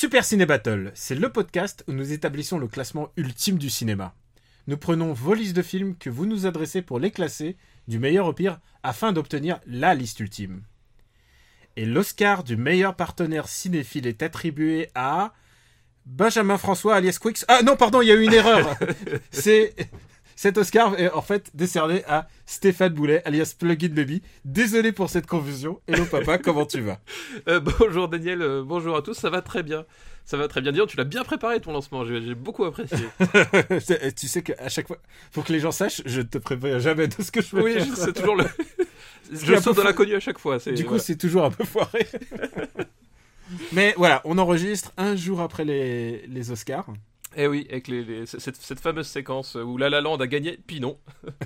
Super Ciné Battle, c'est le podcast où nous établissons le classement ultime du cinéma. Nous prenons vos listes de films que vous nous adressez pour les classer, du meilleur au pire, afin d'obtenir la liste ultime. Et l'Oscar du meilleur partenaire cinéphile est attribué à Benjamin François alias Quix. Ah non, pardon, il y a eu une erreur. c'est cet Oscar est en fait décerné à Stéphane Boulet alias Plugin Baby. Désolé pour cette confusion. Hello papa, comment tu vas? Euh, bonjour Daniel, euh, bonjour à tous, ça va très bien. Ça va très bien. Donc, tu l'as bien préparé ton lancement, j'ai j'ai beaucoup apprécié. C'est- Tu sais qu'à chaque fois, faut que les gens sachent, je te prépare jamais de ce que je veux oui, c'est toujours le. Je saute dans l'inconnu à chaque fois. c'est- Du coup, voilà. c'est toujours un peu foiré. Mais voilà, on enregistre un jour après les, les Oscars. Eh oui, avec les, les- cette, cette fameuse séquence où La La Land a gagné, puis non.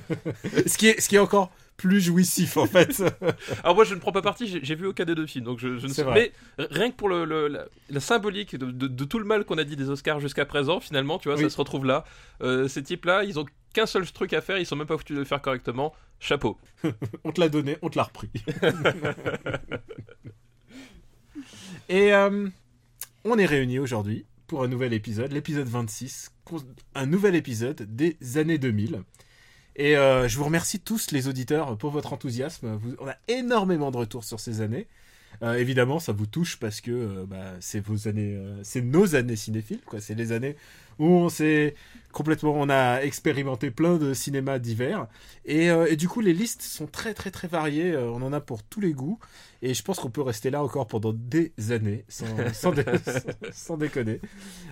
Ce qui est, ce qui est encore plus jouissif en fait. Alors moi, je ne prends pas parti, j'ai vu aucun des deux films, donc je, je ne sais. vrai. Mais rien que pour le, le- la, la symbolique de, de- de tout le mal qu'on a dit des Oscars jusqu'à présent, finalement, tu vois, Oui. ça se retrouve là. Euh, ces types-là, ils ont qu'un seul truc à faire, ils sont même pas foutus de le faire correctement. Chapeau. on te l'a donné, on te l'a repris. Et euh, on est réunis aujourd'hui pour un nouvel épisode, l'épisode 26, con- un nouvel épisode des années 2000. Et euh, je vous remercie tous les auditeurs pour votre enthousiasme. On a énormément de retours sur ces années. Euh, évidemment, ça vous touche parce que euh, bah, c'est vos années, c'est nos années cinéphiles, quoi. C'est les années où on s'est complètement, on a expérimenté plein de cinémas divers. Et, euh, et du coup, les listes sont très très très variées. euh, on en a pour tous les goûts. Et je pense qu'on peut rester là encore pendant des années, sans, sans, dé- sans déconner,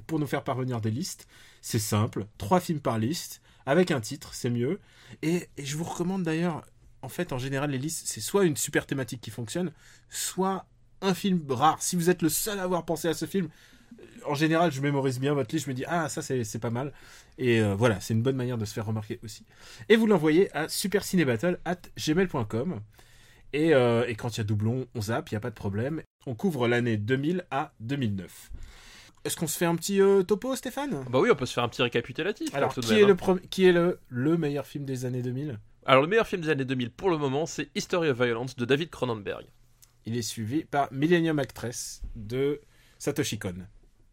pour nous faire parvenir des listes. C'est simple, trois films par liste, avec un titre, c'est mieux. Et, et je vous recommande d'ailleurs, en fait, en général, les listes, c'est soit une super thématique qui fonctionne, soit un film rare. Si vous êtes le seul à avoir pensé à ce film, en général, je mémorise bien votre liste, je me dis, ah, ça, c'est pas mal. Et euh, voilà, c'est une bonne manière de se faire remarquer aussi. Et vous l'envoyez à supercinébattle.gmail.com. Et, euh, et quand il y a doublon, on zappe, il n'y a pas de problème. On couvre l'année 2000 à 2009. Est-ce qu'on se fait un petit euh, topo, Stéphane? Bah oui, on peut se faire un petit récapitulatif. Alors, qui même, est, hein. le, pre- qui est le, le meilleur film des années 2000 Alors le meilleur film des années 2000 pour le moment, c'est History of Violence de David Cronenberg. Il est suivi par Millennium Actress de Satoshi Kon.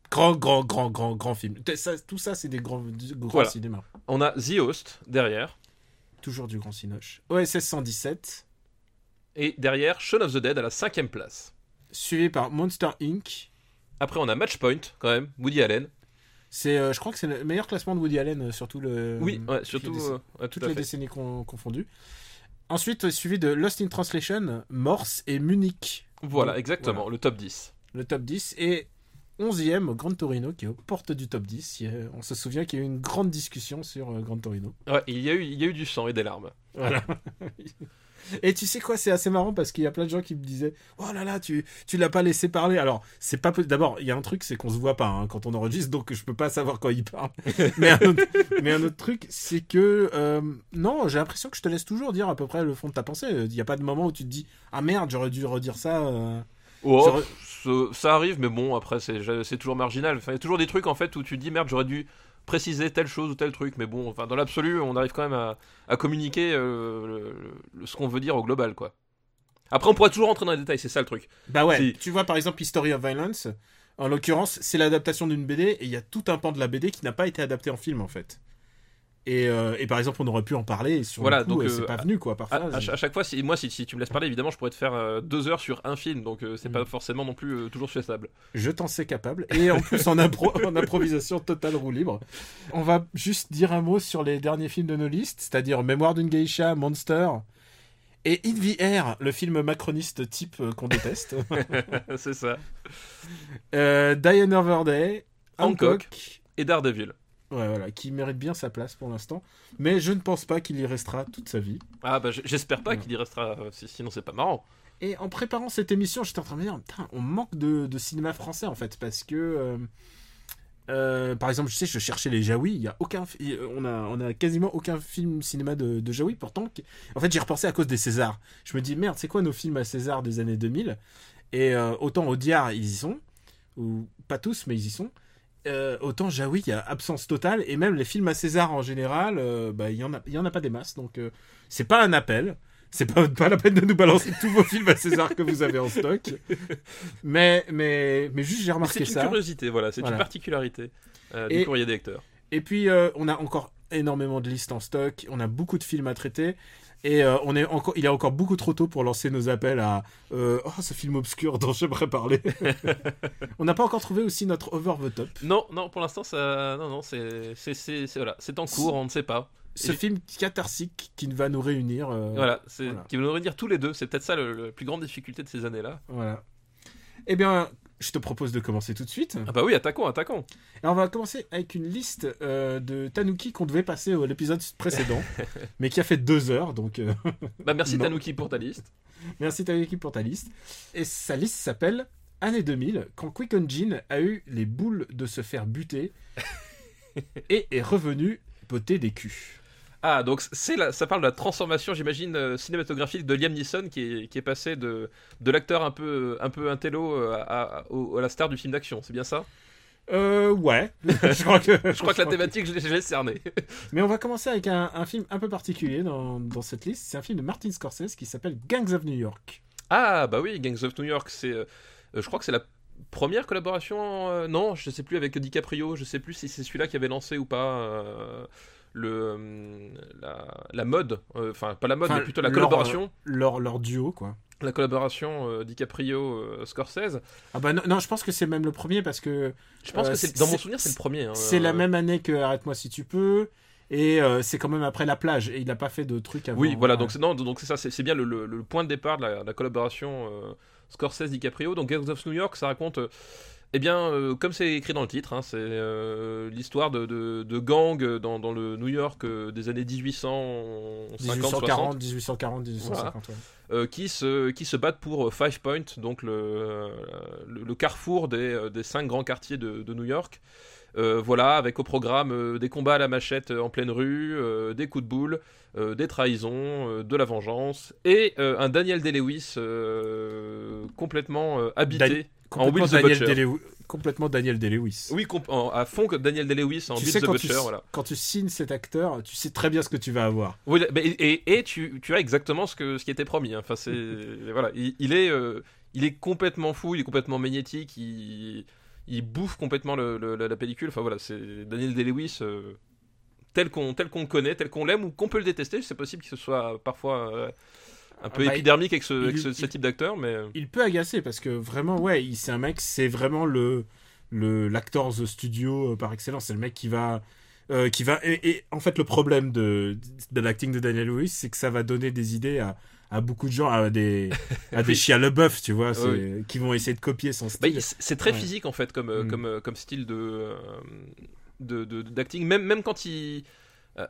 Grand, grand, grand, grand, grand film. Ça- tout ça, c'est des grands, du grand Voilà. cinéma. On a The Host derrière. Toujours du grand cinoche. OSS 117, Et derrière, Shaun of the Dead à la cinquième place. suivi par Monster Inc. Après, on a Matchpoint, quand même, Woody Allen. C'est, euh, je crois que c'est le meilleur classement de Woody Allen, euh, surtout le. oui, ouais, surtout. les décennies- euh, ouais, tout toutes les fait. décennies con- confondues. Ensuite, euh, suivi de Lost in Translation, Morse et Munich. Voilà, exactement, voilà. le top 10. le top 10 et 11e Grand Torino qui est aux portes du top 10. Il y a- on se souvient qu'il y a eu une grande discussion sur euh, Grand Torino. Ouais, il y, a eu, il y a eu du sang et des larmes. Voilà. et tu sais quoi, c'est assez marrant parce qu'il y a plein de gens qui me disaient "Oh là là, tu tu l'as pas laissé parler." Alors, c'est pas d'abord, il y a un truc c'est qu'on se voit pas hein, quand on enregistre donc je peux pas savoir quand il parle. mais un autre, mais un autre truc, c'est que euh, non, j'ai l'impression que je te laisse toujours dire à peu près le fond de ta pensée. Il y a pas de moment où tu te dis "Ah merde, j'aurais dû redire ça." euh. Oh, ce- ça arrive, mais bon, après, c'est c'est toujours marginal. Enfin, il y a toujours des trucs, en fait, où tu te dis, merde, j'aurais dû préciser telle chose ou tel truc. Mais bon, enfin, dans l'absolu, on arrive quand même à, à communiquer euh, le- le- ce qu'on veut dire au global, quoi. Après, on pourrait toujours rentrer dans les détails, c'est ça le truc. Bah ouais, Si. tu vois par exemple History of Violence, en l'occurrence, c'est l'adaptation d'une BD et il y a tout un pan de la BD qui n'a pas été adapté en film en fait. Et, euh, et par exemple, on aurait pu en parler et sur Voilà, le coup, donc, euh, euh, c'est pas venu quoi À, parfois. à ch- à chaque fois, si, moi, si, si tu me laisses parler, évidemment, je pourrais te faire euh, deux heures sur un film, donc euh, c'est pas Mm. forcément non plus euh, toujours faisable. Je t'en sais capable. Et en plus, en, impro- en improvisation totale roue libre. On va juste dire un mot sur les derniers films de nos listes, c'est-à-dire Mémoire d'une geisha, Monster et In the Air, le film macroniste type euh, qu'on déteste. c'est ça. euh, Die Another Day, Hancock. Hancock Et Daredevil. Ouais, voilà, qui mérite bien sa place pour l'instant. Mais je ne pense pas qu'il y restera toute sa vie. Ah, bah, j'espère pas Ouais. qu'il y restera, euh, si- sinon c'est pas marrant. Et en préparant cette émission, j'étais en train de me dire, putain, on manque de, de cinéma français en fait, parce que euh, euh, par exemple, je sais, je cherchais les Jaoui, il y a aucun, on a, on a quasiment aucun film cinéma de, de Jaoui. Pourtant, en fait, j'y repensé à cause des Césars. Je me dis merde, c'est quoi nos films à César des années 2000 Et euh, autant Audiard, ils y sont, ou pas tous, mais ils y sont. Euh, autant Jaoui, il y a absence totale, et même les films à César en général, euh, bah, il y en a, y en a pas des masses. Donc, euh, c'est pas un appel. C'est pas, pas la peine de nous balancer tous vos films à César que vous avez en stock. Mais, mais, mais juste j'ai remarqué C'est une ça. curiosité, voilà, c'est Voilà. une particularité euh, du courrier des lecteurs. Et puis, on a encore énormément de listes en stock. On a beaucoup de films à traiter. Et euh, on est encore, il est encore beaucoup trop tôt pour lancer nos appels à euh, Oh, ce film obscur dont j'aimerais parler. on n'a pas encore trouvé aussi notre over the top. Non, non, pour l'instant, ça, non, non, c'est, c'est, c'est, c'est- voilà, c'est en cours, on ne sait pas. Ce Et- film catharsique qui va nous réunir. euh, Voilà, c'est, voilà. qui va nous réunir tous les deux. C'est peut-être ça le plus grande difficulté de ces années-là. voilà. Eh bien, je te propose de commencer tout de suite. Ah bah oui, attaquons, attaquons. Alors, on va commencer avec une liste euh, de Tanuki qu'on devait passer à l'épisode précédent, mais qui a fait deux heures. Donc, euh, Bah merci Non. Tanuki pour ta liste. Merci Tanuki pour ta liste. Et sa liste s'appelle Année 2000, quand Quick Jin a eu les boules de se faire buter et est revenu botter des culs. Ah, donc c'est la, ça parle de la transformation, j'imagine, euh, cinématographique de Liam Neeson qui est, qui est passé de, de l'acteur un peu, un peu intello euh, à, à- la star du film d'action, c'est bien ça? Euh, ouais. je crois que, Je crois que la thématique, je l'ai je l'ai cernée. Mais on va commencer avec un, un film un peu particulier dans, dans cette liste. C'est un film de Martin Scorsese qui s'appelle Gangs of New York. Ah, bah oui, Gangs of New York, c'est. euh, euh, je crois que c'est la première collaboration. euh, non, je sais plus, avec DiCaprio. Je sais plus si c'est celui-là qui avait lancé ou pas. euh, le, euh, la, la mode, euh, enfin pas la mode, Enfin, mais plutôt la collaboration, Leur, leur duo, quoi. la collaboration euh, DiCaprio-Scorsese. Ah bah non, non, je pense que c'est même le premier parce que Je pense Euh, que c'est dans mon souvenir, c'est le premier. hein, c'est la euh, même année que Arrête-moi si tu peux. Et euh, c'est quand même après la plage. Et il n'a pas fait de trucs avant. Oui, voilà, Ouais. donc c'est non, donc c'est ça, c'est c'est bien le, le- le point de départ de la, la collaboration euh, Scorsese DiCaprio. Donc Gangs of New York, ça raconte, euh, eh bien, euh, comme c'est écrit dans le titre, hein, c'est euh, l'histoire de, de, de gangs dans, dans le New York euh, des années 1850, 1840, 1840, 1850. ouais. euh, qui, se, qui se battent pour Five Point, donc le, le, le carrefour des, des cinq grands quartiers de, de New York. Voilà, avec au programme des combats à la machette en pleine rue, des coups de boule, des trahisons, de la vengeance, et un Daniel Day-Lewis complètement habité Dan- Complètement Daniel, Butcher. Day-Lew- complètement Daniel Day-Lewis. Oui, comp- en- à fond que Daniel Day-Lewis en tu Bill sais, the quand Butcher, tu, voilà. quand tu signes cet acteur, tu sais très bien ce que tu vas avoir. Oui, mais- et, et, et tu, tu as exactement ce, que, ce qui était promis. hein. Enfin, c'est voilà, il, il est, euh, il est complètement fou, il est complètement magnétique, il, il bouffe complètement le- le- la, la pellicule. Enfin voilà, c'est Daniel Day-Lewis euh, tel qu'on tel qu'on le connaît, tel qu'on l'aime ou qu'on peut le détester. C'est possible qu'il soit parfois euh, un peu Ah bah, épidermique avec ce, il- avec ce, il- ce type d'acteur, mais euh, Il peut agacer parce que vraiment, ouais, c'est un mec, c'est vraiment le le l'acteur the studio euh, par excellence. C'est le mec qui va. euh, qui va et, et en fait le problème de, de l'acting de Daniel Lewis c'est que ça va donner des idées à, à beaucoup de gens à des à des chiens le bœuf tu vois Oui. qui vont essayer de copier son Bah, style c'est très Ouais. physique en fait comme, Mm. comme, comme style de, de, de- d'acting. Même, même quand il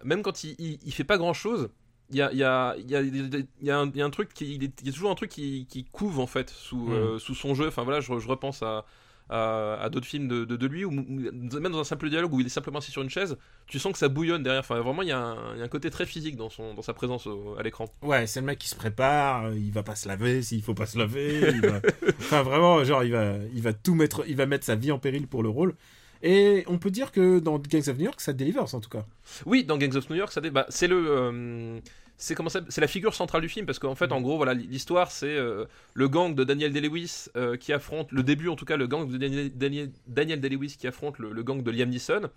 même quand il, il, il fait pas grand chose, il y a, y, a, y, a, y, a un, truc qui il, y a toujours un truc qui, qui couve en fait sous, Mm. euh, sous son jeu. Enfin voilà, je, je repense à à, à d'autres films de, de, de lui, ou même dans un simple dialogue où il est simplement assis sur une chaise, tu sens que ça bouillonne derrière. Enfin, vraiment, il y, a un, il y a un côté très physique dans, son, dans sa présence au- à l'écran. ouais c'est le mec qui se prépare euh, il va pas se laver s'il faut pas se laver il va- enfin vraiment genre il va il va tout mettre il va mettre sa vie en péril pour le rôle et on peut dire que dans Gangs of New York ça delivers en tout cas Oui, dans Gangs of New York, ça dé- bah, c'est le, euh, c'est comment c'est la figure centrale du film parce qu'en fait, en gros, voilà, l'histoire, c'est euh, le gang de Daniel Day-Lewis euh, qui affronte le début, en tout cas, le gang de Daniel, Daniel, Day-Lewis qui affronte le, gang de Liam Neeson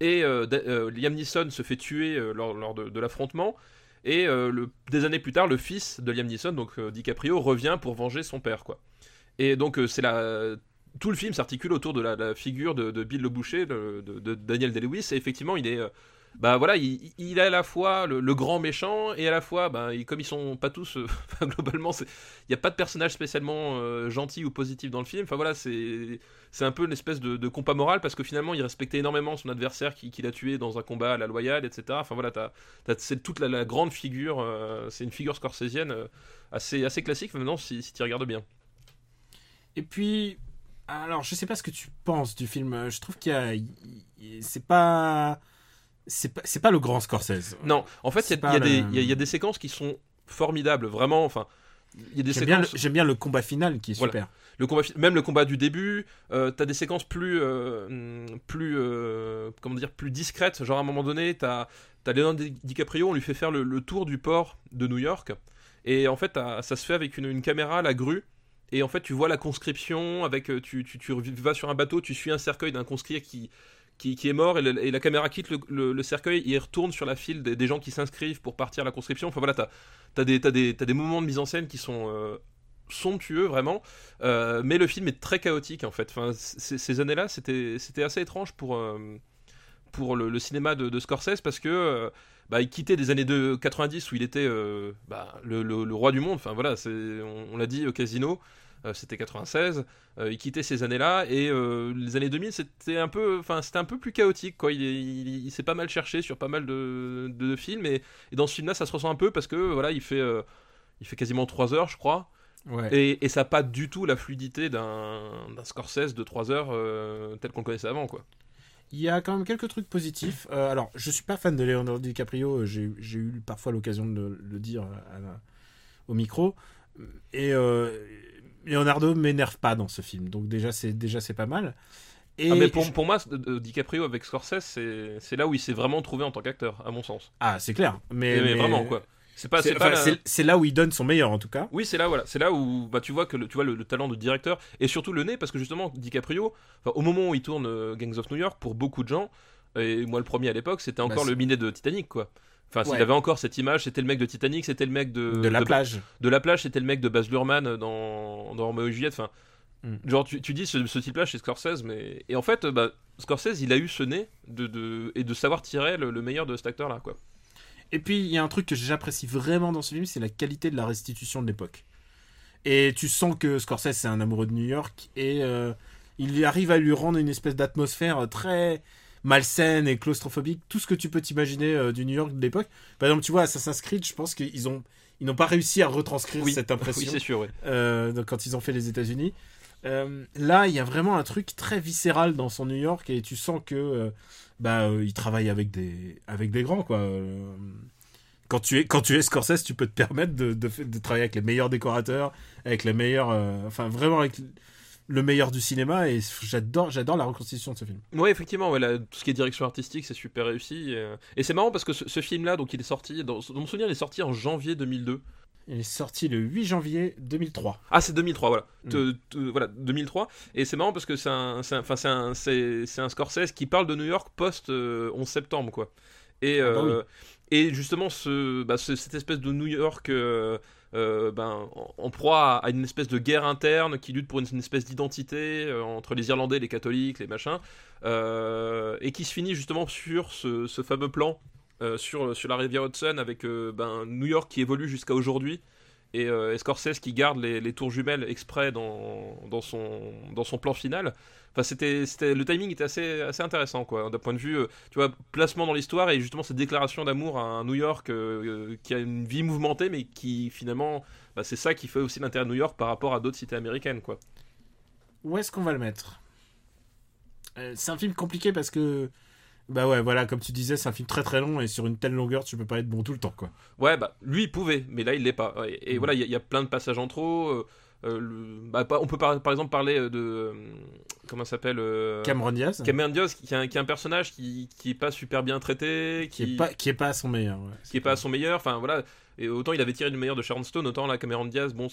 et Liam Neeson se fait tuer lors, de, l'affrontement. Et des années plus tard, le fils de Liam Neeson, donc DiCaprio, revient pour venger son père, quoi. Et donc c'est la tout le film s'articule autour de la, figure de, Bill le Boucher, de, Daniel Day-Lewis, et effectivement, il est euh, bah voilà, il, est à la fois le, grand méchant et à la fois, bah, comme ils sont pas tous, euh, globalement, il n'y a pas de personnage spécialement euh, gentil ou positif dans le film. Enfin voilà, c'est un peu une espèce de, de compas moral parce que finalement, il respectait énormément son adversaire qui, qui l'a tué dans un combat à la loyale, etc. Enfin voilà, c'est toute la, grande figure, c'est une figure scorsésienne assez, assez classique maintenant si tu regardes bien. Et puis, Alors, je sais pas ce que tu penses du film. Je trouve qu'il y a. C'est pas. C'est pas, pas le grand Scorsese. Non, en fait, il y, a- y a des- le- il y a- il y a des séquences qui sont formidables, vraiment. Enfin, il y a des J'aime bien, le- séquences. j'aime bien le combat final qui est Voilà. super. Le combat, même le combat du début, euh, t'as des séquences plus, euh, plus, euh, comment dire, plus discrètes. Genre à un moment donné, t'as, t'as Leonardo Di- DiCaprio, on lui fait faire le, le tour du port de New York, et en fait, ça se fait avec une, une caméra la grue. Et en fait, tu vois la conscription, avec, euh, tu, tu, tu vas sur un bateau, tu suis un cercueil d'un conscrit qui, qui, qui est mort, et, la caméra quitte le, le- cercueil, et retourne sur la file des, des gens qui s'inscrivent pour partir à la conscription. Enfin voilà, t'as as des, des, des moments de mise en scène qui sont euh, somptueux, vraiment. Euh, mais le film est très chaotique en fait. Enfin, ces années-là, c'était assez étrange pour, pour le, cinéma de, de Scorsese parce que bah, il quittait des années de 90 où il était euh, bah, le, le- le roi du monde. Enfin voilà, on, on l'a dit au casino. euh, c'était 96, euh, il quittait ces années-là et les années 2000 c'était un peu, enfin c'était un peu plus chaotique quoi. Il, est- il- il s'est pas mal cherché sur pas mal de, de films et, et dans ce film-là ça se ressent un peu parce que voilà il fait, il fait quasiment 3 heures je crois. Ouais. Et, et ça n'a pas du tout la fluidité d'un Scorsese de 3 heures tel qu'on le connaissait avant, quoi. Il y a quand même quelques trucs positifs. Euh, alors, je suis pas fan de Leonardo DiCaprio. euh, J'ai eu parfois l'occasion de le, dire à la- au micro. Et euh, Leonardo m'énerve pas dans ce film. Donc déjà, c'est déjà c'est pas mal. Et Ah, mais pour, je- pour moi, DiCaprio avec Scorsese, c'est c'est là où il s'est vraiment trouvé en tant qu'acteur, à mon sens. Ah, c'est clair. Mais, Mais, mais vraiment, quoi. C'est pas, C'est c'est pas enfin, la- c'est- c'est là où il donne son meilleur, en tout cas. Oui, c'est là, voilà. C'est là où bah, tu vois que le, tu vois le, le talent de directeur et surtout le nez, parce que justement, DiCaprio, au moment où il tourne euh, Gangs of New York, pour beaucoup de gens, et moi le premier à l'époque, c'était encore Bah, le minet de Titanic, quoi. Enfin, s'il Ouais. avait encore cette image, c'était le mec de Titanic, c'était le mec de, de la de- plage. de la plage, c'était le mec de Baz Luhrmann dans, dans Romeo et Juliette. Enfin, Mm. genre, tu, tu dis ce, ce type-là chez Scorsese, mais. Et en fait, bah, Scorsese, il a eu ce nez de, de... et de savoir tirer le, le meilleur de cet acteur-là, quoi. Et puis, il y a un truc que j'apprécie vraiment dans ce film, c'est la qualité de la restitution de l'époque. Et tu sens que Scorsese, c'est un amoureux de New York, et euh, il arrive à lui rendre une espèce d'atmosphère très malsaine et claustrophobique, tout ce que tu peux t'imaginer euh, du New York de l'époque. Par exemple, tu vois, Assassin's Creed, je pense qu'ils ont, ils n'ont pas réussi à retranscrire Oui. cette Oui, impression c'est sûr, oui. euh, donc quand ils ont fait les États-Unis. Euh, là, il y a vraiment un truc très viscéral dans son New York et tu sens que bah euh, il travaille avec des avec des grands quoi. Euh, quand tu es quand tu es Scorsese, tu peux te permettre de, de, de travailler avec les meilleurs décorateurs, avec les meilleurs, euh, enfin vraiment avec le meilleur du cinéma et j'adore j'adore la reconstitution de ce film. Ouais, effectivement, ouais, tout ce qui est direction artistique, c'est super réussi. Et, et c'est marrant parce que ce, film-là, donc il est sorti, dans mon souvenir, il est sorti en janvier 2002. Il est sorti le 8 janvier 2003. Ah, c'est 2003, voilà. Mm. Te- te- voilà, 2003. Et c'est marrant parce que c'est un, un, un, un Scorsese qui parle de New York post euh, 11 septembre, quoi. Et, Ah bah euh, et justement, ce, bah, ce- cette espèce de New York euh, ben, en, en proie à une espèce de guerre interne qui lutte pour une, une espèce d'identité euh, entre les Irlandais, les catholiques, les machins, euh, et qui se finit justement sur ce, ce fameux plan euh, sur, sur la rivière Hudson avec euh, ben, New York qui évolue jusqu'à aujourd'hui et, euh, Scorsese qui garde les, les tours jumelles exprès dans, dans, son, dans son plan final. Enfin, c'était, c'était, le timing était assez, assez intéressant, quoi, d'un point de vue, euh, tu vois, placement dans l'histoire et justement cette déclaration d'amour à un New York qui a une vie mouvementée, mais qui finalement, bah, c'est ça qui fait aussi l'intérêt de New York par rapport à d'autres cités américaines, quoi. Où est-ce qu'on va le mettre? C'est un film compliqué parce que bah ouais voilà comme tu disais c'est un film très très long et sur une telle longueur tu peux pas être bon tout le temps quoi. Ouais, bah, lui, il pouvait, mais là, il l'est pas. Et, Mm. voilà, il y, a- il y a plein de passages en trop. euh, euh, le- bah, on peut par, par exemple parler de. euh, comment ça s'appelle euh, Cameron Diaz Cameron Diaz, qui est un, qui est un personnage qui, qui est pas super bien traité, qui est pas qui est pas à son meilleur. ouais. qui est pas à son meilleur. Enfin voilà, et autant il avait tiré du meilleur de Sharon Stone, autant là Cameron Diaz, bon,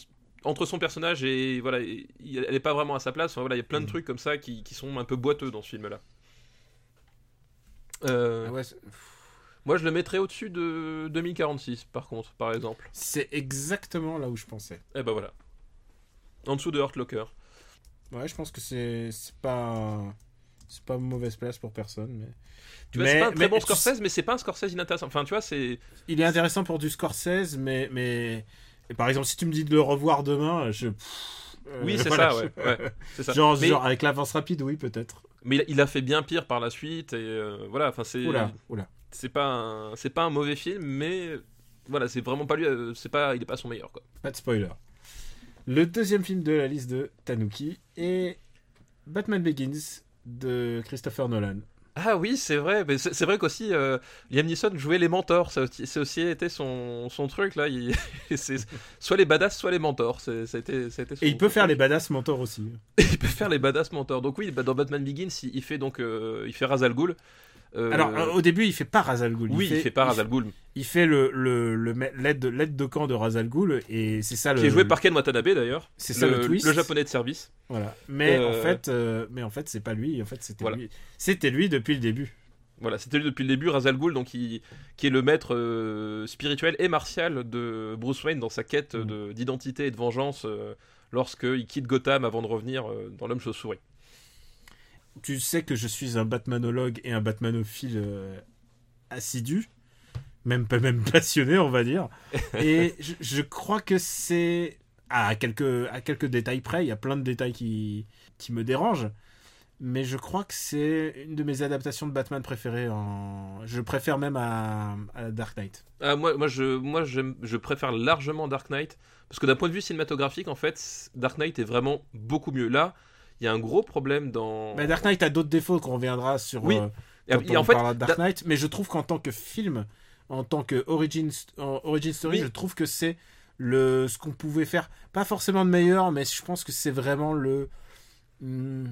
entre son personnage et voilà, il- elle est pas vraiment à sa place. Enfin voilà, il y a plein de Mm. trucs comme ça qui, qui sont un peu boiteux dans ce film-là. Euh, Ah ouais, Moi, je le mettrais au-dessus de 2046, par contre, par exemple. c'est exactement là où je pensais. Et ben voilà. En dessous de Hurt Locker. Ouais je pense que c'est pas c'est pas une mauvaise place pour personne mais Tu vois, c'est pas un très bon tu sais- Scorsese, mais c'est pas un Scorsese inintéressant. Enfin, tu vois, c'est. il est intéressant pour du Scorsese mais mais et par exemple si tu me dis de le revoir demain je pff, Oui, c'est voilà, ça, ouais. ça. Genre, mais genre avec l'avance rapide oui peut-être. mais il, a, il a fait bien pire par la suite, et euh, voilà, enfin, c'est. Oula oula. c'est pas un, c'est pas un mauvais film mais voilà c'est vraiment pas lui euh, c'est pas il est pas son meilleur quoi Pas de spoiler. Le deuxième film de la liste de Tanuki est Batman Begins de Christopher Nolan. Ah oui, c'est vrai. Mais c'est c'est vrai qu'aussi euh, Liam Neeson jouait les mentors. Ça C'est aussi été son, son truc là. Il- c'est soit les badass, soit les mentors. C'est- Ça a été, ça a été son- Et il peut faire truc. les badass mentors aussi. il peut faire les badass mentors. Donc oui, bah, dans Batman Begins, il, il fait donc euh, il fait Ra's al Ghul. Euh, Alors, euh, au début, il fait pas Ra's al Ghul. oui, il fait, pas Ra's al Ghul, Il fait le, le, le l'aide de, l'aide de camp de Ra's al Ghul et c'est ça le. qui est joué par Ken Watanabe d'ailleurs. C'est ça le twist. japonais de service. Voilà. Mais Euh, en fait, euh, mais en fait, c'est pas lui. En fait, c'était Voilà. lui. C'était lui depuis le début. Voilà, c'était lui depuis le début, Ra's al Ghul, donc qui, qui est le maître spirituel et martial de Bruce Wayne dans sa quête Mm. de- d'identité et de vengeance lorsqu'il quitte Gotham avant de revenir dans l'homme chauve-souris. Tu sais que je suis un Batmanologue et un Batmanophile euh, assidu, même pas même passionné, on va dire. Et je, crois que c'est à quelques à quelques détails près. Il y a plein de détails qui qui me dérangent. Mais je crois que c'est une de mes adaptations de Batman préférées. En... Je préfère même à, à Dark Knight. Ah, moi, moi, je, moi je préfère largement Dark Knight, parce que d'un point de vue cinématographique, en fait, Dark Knight est vraiment beaucoup mieux. Là, il y a un gros problème dans... Mais Dark Knight a d'autres défauts qu'on reviendra sur. Oui. euh, Et- quand et on en fait, parlera de Dark Da- Knight, mais je trouve qu'en tant que film, en tant que origin, en origin story, Oui. je trouve que c'est le ce qu'on pouvait faire, pas forcément de meilleur, mais je pense que c'est vraiment le hmm,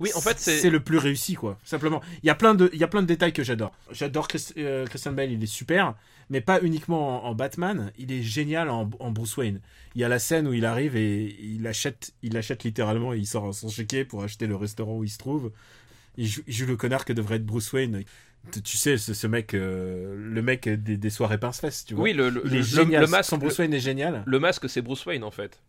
oui, en fait, c'est... c'est le plus réussi quoi. Simplement, il y a plein de il y a plein de détails que j'adore. J'adore Chris- euh, Christian Bale, il est super, mais pas uniquement en, en Batman, il est génial en, en Bruce Wayne. Il y a la scène où il arrive et il achète il achète littéralement, il sort son chéquier pour acheter le restaurant où il se trouve. Il joue, il joue le connard que devrait être Bruce Wayne. Tu, sais, ce, ce mec, euh, le mec des, des soirées pince-fesses, tu vois. Oui, le, le, il est le- génial. le masque, Son Bruce Wayne est génial. le masque, c'est Bruce Wayne, en fait.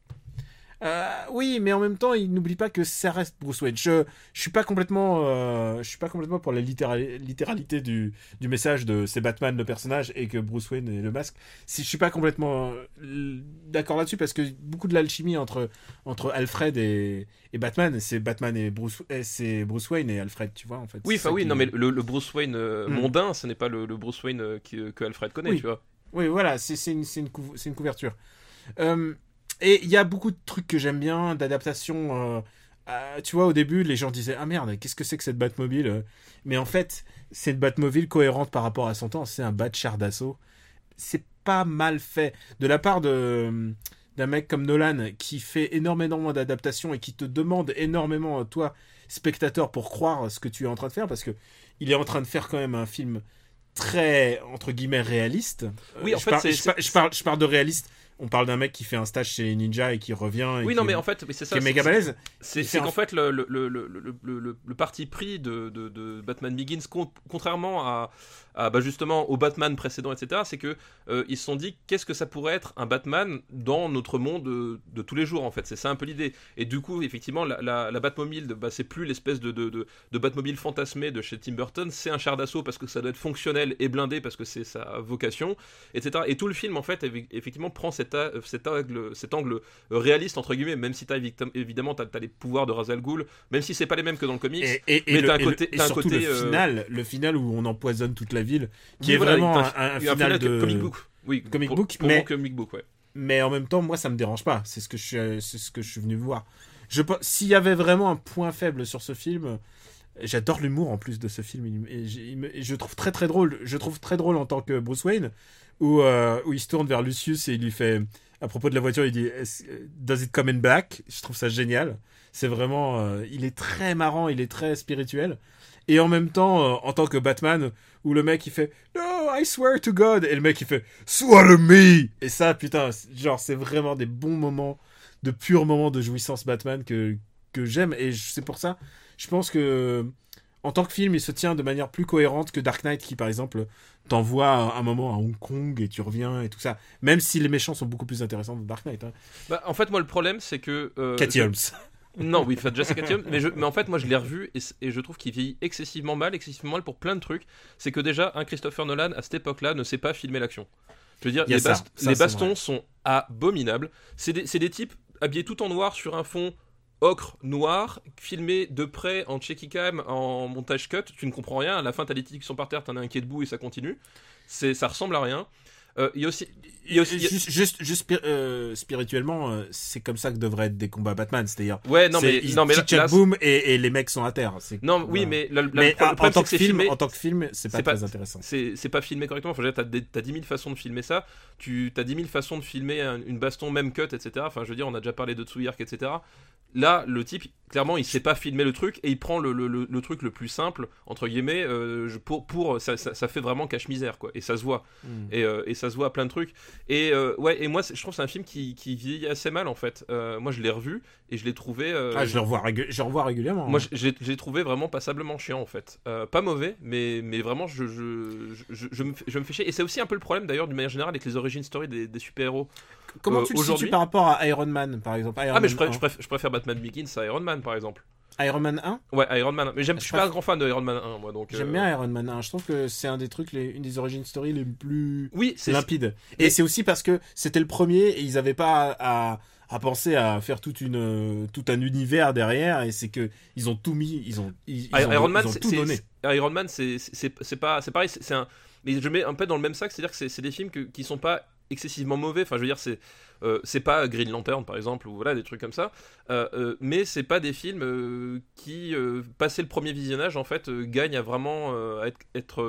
Euh, oui, mais en même temps, il n'oublie pas que ça reste Bruce Wayne. Je, je suis pas complètement, euh, je suis pas complètement pour la littéra- littéralité du, du message de c'est Batman le personnage et que Bruce Wayne est le masque. Si je suis pas complètement euh, d'accord là-dessus parce que beaucoup de l'alchimie entre entre Alfred et, et Batman, c'est Batman et Bruce, c'est Bruce Wayne et Alfred, tu vois en fait. Oui, enfin oui, qui- non, mais le, le Bruce Wayne Hmm. mondain, ce n'est pas le, le Bruce Wayne qui- que Alfred connaît, Oui. tu vois. Oui, voilà, c'est une, c'est une, couv- c'est une couverture. Euh, et il y a beaucoup de trucs que j'aime bien, d'adaptation. euh, euh, tu vois, au début, les gens disaient Ah merde, qu'est-ce que c'est que cette Batmobile euh Mais en fait, c'est une Batmobile cohérente par rapport à son temps. C'est un Bat char d'assaut. C'est pas mal fait. De la part de d'un mec comme Nolan qui fait énormément d'adaptations et qui te demande énormément, toi, spectateur, pour croire ce que tu es en train de faire, parce que il est en train de faire quand même un film très entre guillemets réaliste. Oui, en je fait, parle, c'est- je, par- je parle, je parle de réaliste. On parle d'un mec qui fait un stage chez Ninja et qui revient. Et Oui, qui non, est- mais en fait, mais c'est ça. qui est c'est- méga balèze. C'est qu'en fait, le, parti pris de, de, de Batman Begins, con- contrairement à, à bah justement au Batman précédent, etc., c'est que euh, ils se sont dit qu'est-ce que ça pourrait être un Batman dans notre monde de, de tous les jours, en fait? C'est ça un peu l'idée. Et du coup, effectivement, la, la, la Batmobile, bah, c'est plus l'espèce de, Batmobile fantasmé de chez Tim Burton, c'est un char d'assaut parce que ça doit être fonctionnel et blindé parce que c'est sa vocation, etc. Et tout le film, en fait, eff- effectivement, prend cet, angle, cet angle euh, réaliste entre guillemets même si t'as évi- évidemment t'as as les pouvoirs de Ra's al Ghul même si c'est pas les mêmes que dans le comics Et, et, et Mais un le- côté- et un surtout côté, le euh, final, le final où on empoisonne toute la ville, qui Oui, est voilà, vraiment un, un a final que- de comic book oui Comic pour- book, pour mais- mon comic book ouais mais en même temps, moi, ça me dérange pas. C'est ce que je suis, c'est ce que je suis venu voir. Je s'il y avait vraiment un point faible sur ce film, j'adore l'humour en plus de ce film. Je, trouve très très drôle. Je trouve très drôle en tant que Bruce Wayne, où, euh, où il se tourne vers Lucius et il lui fait, à propos de la voiture, il dit Does it come in black? Je trouve ça génial. C'est vraiment, euh, il est très marrant, il est très spirituel. Et en même temps, euh, en tant que Batman, où le mec il fait No, I swear to God, et le mec il fait Swallow me. Et ça, putain, genre c'est vraiment des bons moments, de purs moments de jouissance Batman que que j'aime. Et c'est pour ça, je pense que en tant que film, il se tient de manière plus cohérente que Dark Knight, qui par exemple t'envoie un, un moment à Hong Kong et tu reviens et tout ça. Même si les méchants sont beaucoup plus intéressants dans Dark Knight. Hein. bah, en fait moi le problème c'est que euh, Cathy Holmes. non oui enfin Jessica Chastain, mais, je- mais en fait moi je l'ai revu et, je trouve qu'il vieillit excessivement mal excessivement mal pour plein de trucs c'est que déjà un Christopher Nolan à cette époque là ne sait pas filmer l'action je veux dire les, ça. bast- Ça, les c'est bastons vrai. sont abominables c'est des, c'est des types habillés tout en noir sur un fond ocre noir, filmé de près en checky cam, en montage cut, tu ne comprends rien. À la fin, t'as des titres qui sont par terre, t'en as un qui est debout et ça continue. C'est, ça ressemble à rien. Euh, Il y a aussi, y a aussi, il y a- Juste, juste, euh, spirituellement, euh, c'est comme ça que devraient être des combats Batman. C'est-à-dire, ouais, non mais, non mais là, boum et, et les mecs sont à terre. Non, oui, mais le, le- mais le en, tant que film, filmé- en tant que film, c'est pas très intéressant. c'est pas filmé correctement. Enfin, t'as t'as 10 000 façons de filmer ça. Tu as 10 000 façons de filmer un- une baston, même cut, etc. Enfin, je veux dire, on a déjà parlé de Tsuyark, etc. Là, le type, clairement, il sait pas filmer le truc et il prend le, le- le- le truc le plus simple, entre guillemets, euh, pour, pour ça, ça, ça fait vraiment cache-misère, quoi. Et ça se voit. Mm. Et, euh, et ça se voit à plein de trucs. Et euh, ouais, et moi, je trouve que c'est un film qui, qui vieillit assez mal, en fait. Moi, je l'ai revu et je l'ai trouvé. Ah, je le revois, je le revois régulièrement. moi, hein. je- j'ai trouvé vraiment passablement chiant en fait. Pas mauvais, mais, mais vraiment, je, je, je, je me, fais- je me fais chier. Et c'est aussi un peu le problème d'ailleurs, d'une manière générale, avec les origin story des, des super-héros. Comment euh, tu le aujourd'hui- situes par rapport à Iron Man, par exemple Iron Ah, mais je, préfère, 1. je, préfère, je préfère Batman Begins à Iron Man par exemple. Iron Man 1 Ouais, Iron Man. Mais j'aime, je suis pas un grand fan de Iron Man 1, moi donc. J'aime euh, bien Iron Man 1. Je trouve que c'est un des trucs, les, une des origin story les plus Oui, c'est. limpides. Et c'est aussi parce que c'était le premier et ils avaient pas à, à, à penser à faire toute une, euh, tout un univers derrière. Et c'est que ils ont tout mis, ils ont, ils, ils Ah, ont, Iron ils Man, ont c'est- tout c'est- donné. c'est- Iron Man, c'est c'est- c'est pas, c'est pareil, c'est c'est un. Mais je mets un peu dans le même sac, c'est-à-dire que c'est c'est des films que- qui sont pas excessivement mauvais. Enfin, je veux dire, c'est euh, c'est pas Green Lantern par exemple ou voilà des trucs comme ça. Euh, euh, mais c'est pas des films qui, passé le premier visionnage, en fait, gagnent à vraiment à être, être,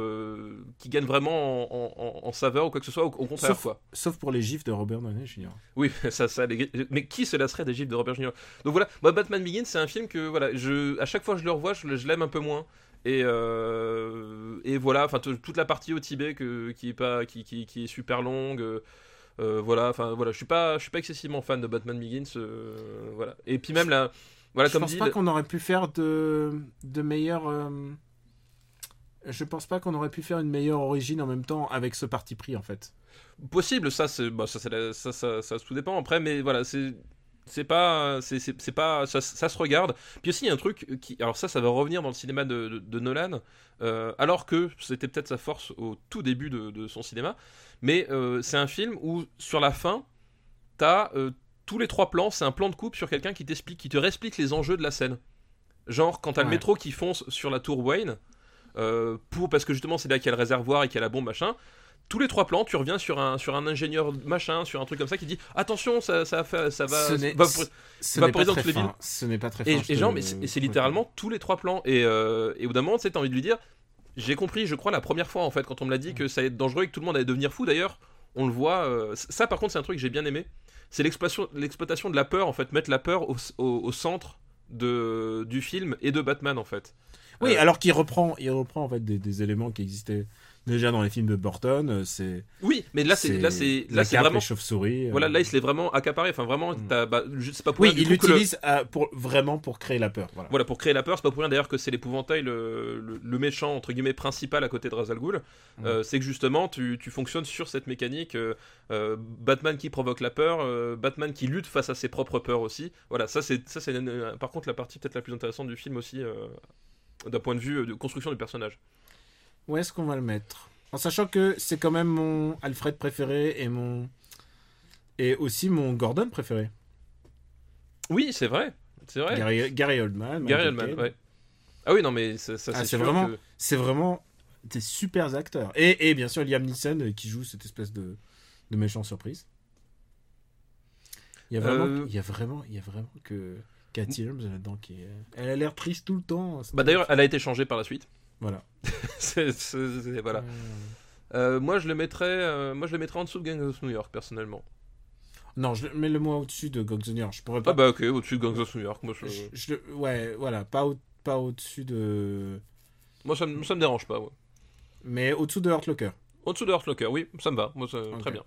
qui gagnent vraiment en, en- en saveur ou quoi que ce soit. Au, au contraire, Sauf- quoi. Sauf pour les gifs de Robert Downey Jr. Oui, ça, ça, les- mais qui se lasserait des gifs de Robert Jr. Donc voilà, moi, Batman Begins, c'est un film que voilà, je, à chaque fois que je le revois, je l'aime un peu moins. Et, euh, et voilà, enfin toute la partie au Tibet que, qui est pas, qui, qui, qui est super longue. euh, voilà, enfin voilà, je suis pas, je suis pas excessivement fan de Batman Begins. euh, voilà. Et puis même là, voilà, je comme pense dit, pas qu'on aurait pu faire de, de meilleures. euh, Je pense pas qu'on aurait pu faire une meilleure origine en même temps avec ce parti pris en fait. Possible, ça, c'est, bah, ça, la- ça, ça, ça, tout dépend. Après, mais voilà, c'est, c'est pas, c'est, pas, ça, ça se regarde. Puis aussi, il y a un truc qui, alors ça, ça va revenir dans le cinéma de, de- de Nolan, euh, alors que c'était peut-être sa force au tout début de, de son cinéma. Mais euh, c'est un film où sur la fin, t'as euh, tous les trois plans, c'est un plan de coupe sur quelqu'un qui t'explique, qui te réexplique les enjeux de la scène. Genre quand t'as le Ouais. métro qui fonce sur la tour Wayne, pour parce que justement c'est là qu'il y a le réservoir et qu'il y a la bombe machin tous les trois plans, tu reviens sur un, sur un ingénieur machin, sur un truc comme ça qui dit attention, ça, ça, va- ça va. Ce va- Ce va n'est pas très les villes. Ce n'est pas très et, fin. et genre, mais c'est littéralement tous les trois plans. Et, euh, et au bout d'un moment, tu sais, t'as envie de lui dire J'ai compris, je crois, la première fois en fait, quand on me l'a dit que ça allait être dangereux et que tout le monde allait devenir fou d'ailleurs, on le voit. euh, ça, par contre, c'est un truc que j'ai bien aimé. C'est l'exploitation l'exploitation de la peur, en fait, mettre la peur au, au- au centre de, du film et de Batman, en fait. Oui, Euh, alors qu'il reprend, il reprend en fait des, des éléments qui existaient déjà dans les films de Burton. euh, C'est Oui, mais là, c'est là, c'est là, c'est vraiment. les chauves-souris. euh. Voilà, là, il se l'est vraiment accaparé. Enfin, vraiment, Mm. bah, je sais pas pour Oui, rien, il le- l'utilise euh, pour vraiment pour créer la peur. Voilà. Voilà, pour créer la peur, c'est pas pour rien d'ailleurs que c'est l'épouvantail, le, le- le méchant, entre guillemets, principal à côté de Ra's al Ghul. Mm. Euh, c'est que justement, tu, tu fonctionnes sur cette mécanique euh, Batman qui provoque la peur, Batman qui lutte face à ses propres peurs aussi. Voilà, ça c'est, ça, c'est par contre la partie peut-être la plus intéressante du film aussi, d'un point de vue de construction du personnage. Où est-ce qu'on va le mettre? En sachant que c'est quand même mon Alfred préféré et mon et aussi mon Gordon préféré. Oui, c'est vrai. C'est vrai. Gary, Gary Oldman. Gary Oldman, ouais. Ah oui, non, mais ça, ça, Ah, c'est vraiment- que- C'est vraiment des super acteurs. Et, et bien sûr Liam Neeson euh, qui joue cette espèce de, de méchant surprise. Il y a vraiment, Euh, il y a vraiment, il y a vraiment que Cathy Holmes là-dedans qui est... Elle a l'air triste tout le temps. Bah d'ailleurs, elle a été changée par la suite. Voilà. C'est- c'est- c'est- voilà. Euh, Euh, moi, je le mettrais, euh, moi, je le mettrais en dessous de Gang of New York, personnellement. Non, je le- mets le moi au-dessus de Gangs of New York. Je pourrais pas. Ah bah ok, au-dessus de Gangs of New York. Moi, je- je, ouais, voilà, pas au, pas au-dessus de, moi ça, me- ça me dérange pas. ouais. mais au-dessous de Hurt Locker. Au-dessous de Hurt Locker, oui, ça me va. Moi, ça- Ok. très bien.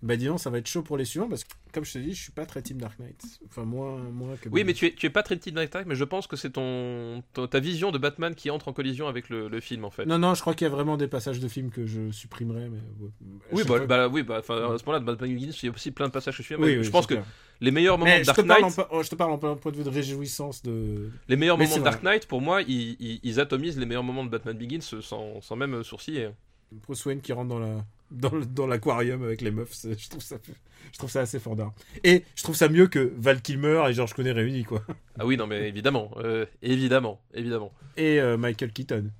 Bah dis donc, ça va être chaud pour les suivants parce que comme je te dis, je suis pas très team Dark Knight. Enfin moins, moins que. Oui, mais tu es, tu es pas très Team Night Attack, mais je pense que c'est ton, ton- ta vision de Batman qui entre en collision avec le, le film, en fait. Non, non, je crois qu'il y a vraiment des passages de films que je supprimerai, mais. oui, bah, bah, oui, bah, enfin, à ce moment-là, de Batman Begins, il y a aussi plein de passages que je suis. Oui, oui, je pense que les meilleurs moments Mais de Dark Knight, en, po- je te parle en po- point de vue de réjouissance de. les meilleurs Mais moments de. Dark Knight, pour moi, ils, ils- ils atomisent les meilleurs moments de Batman Begins sans, sans même sourciller. Bruce Wayne qui rentre dans la dans, l'aquarium avec les meufs, je trouve ça je trouve ça assez fort d'art. Et je trouve ça mieux que Val Kilmer et George Clooney réunis quoi. Ah oui, non, mais évidemment, euh, évidemment, évidemment. Et euh, Michael Keaton.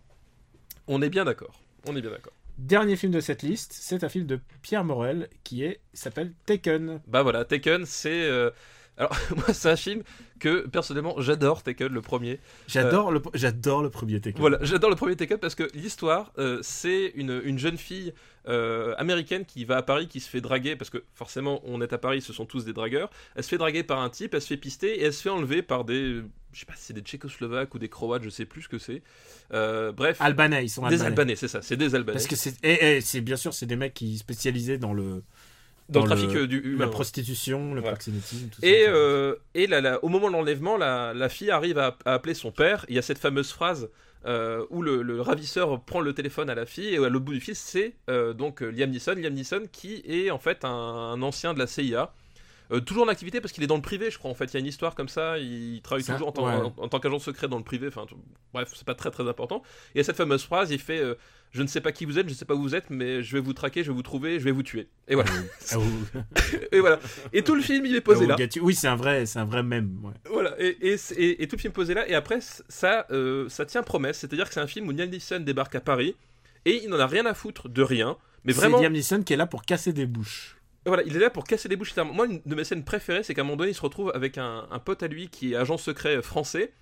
On est bien d'accord. On est bien d'accord. Dernier film de cette liste, c'est un film de Pierre Morel qui s'appelle Taken. Bah voilà, Taken, c'est. euh, Alors, moi, c'est un film que personnellement j'adore, Taken, le premier. J'adore le j'adore le premier Taken. Voilà, j'adore le premier Taken parce que l'histoire, euh, c'est une, une jeune fille euh, américaine qui va à Paris, qui se fait draguer, parce que forcément on est à Paris, ce sont tous des dragueurs. Elle se fait draguer par un type, elle se fait pister et elle se fait enlever par des. Je sais pas si c'est des Tchécoslovaques ou des Croates, je sais plus ce que c'est. Euh, bref. Albanais, ils sont Des albanais. Albanais, c'est ça, c'est des Albanais. Parce que c'est et, et c'est bien sûr c'est des mecs qui spécialisaient dans le Dans le trafic le- euh, du la prostitution, le Voilà. proxénétisme, tout Et, ça. euh, et la- la- au moment de l'enlèvement, la, la fille arrive à, à appeler son père. Il y a cette fameuse phrase euh, où le, le ravisseur prend le téléphone à la fille et à l'autre bout du fil, c'est euh, donc euh, Liam Neeson. Liam Neeson qui est en fait un, un ancien de la CIA. Euh, toujours en activité parce qu'il est dans le privé, je crois. En fait, il y a une histoire comme ça. Il travaille Ça, toujours en, tant- ouais. en- en tant qu'agent secret dans le privé. Enfin, bref, c'est pas très très important. Et cette fameuse phrase, il fait euh, Je ne sais pas qui vous êtes, je ne sais pas où vous êtes, mais je vais vous traquer, je vais vous trouver, je vais vous tuer. Et voilà. Ah, et voilà. Et tout le film, il est posé là. Oui, c'est un vrai c'est un vrai mème. ouais. Voilà, et, et, et- et tout le film posé là, et après, ça, euh, ça tient promesse, c'est-à-dire que c'est un film où Liam Neeson débarque à Paris, et il n'en a rien à foutre de rien, mais C'est vraiment, Liam Neeson qui est là pour casser des bouches. Voilà, il est là pour casser les bouches. Moi, une de mes scènes préférées, c'est qu'à un moment donné, il se retrouve avec un, pote à lui qui est agent secret français,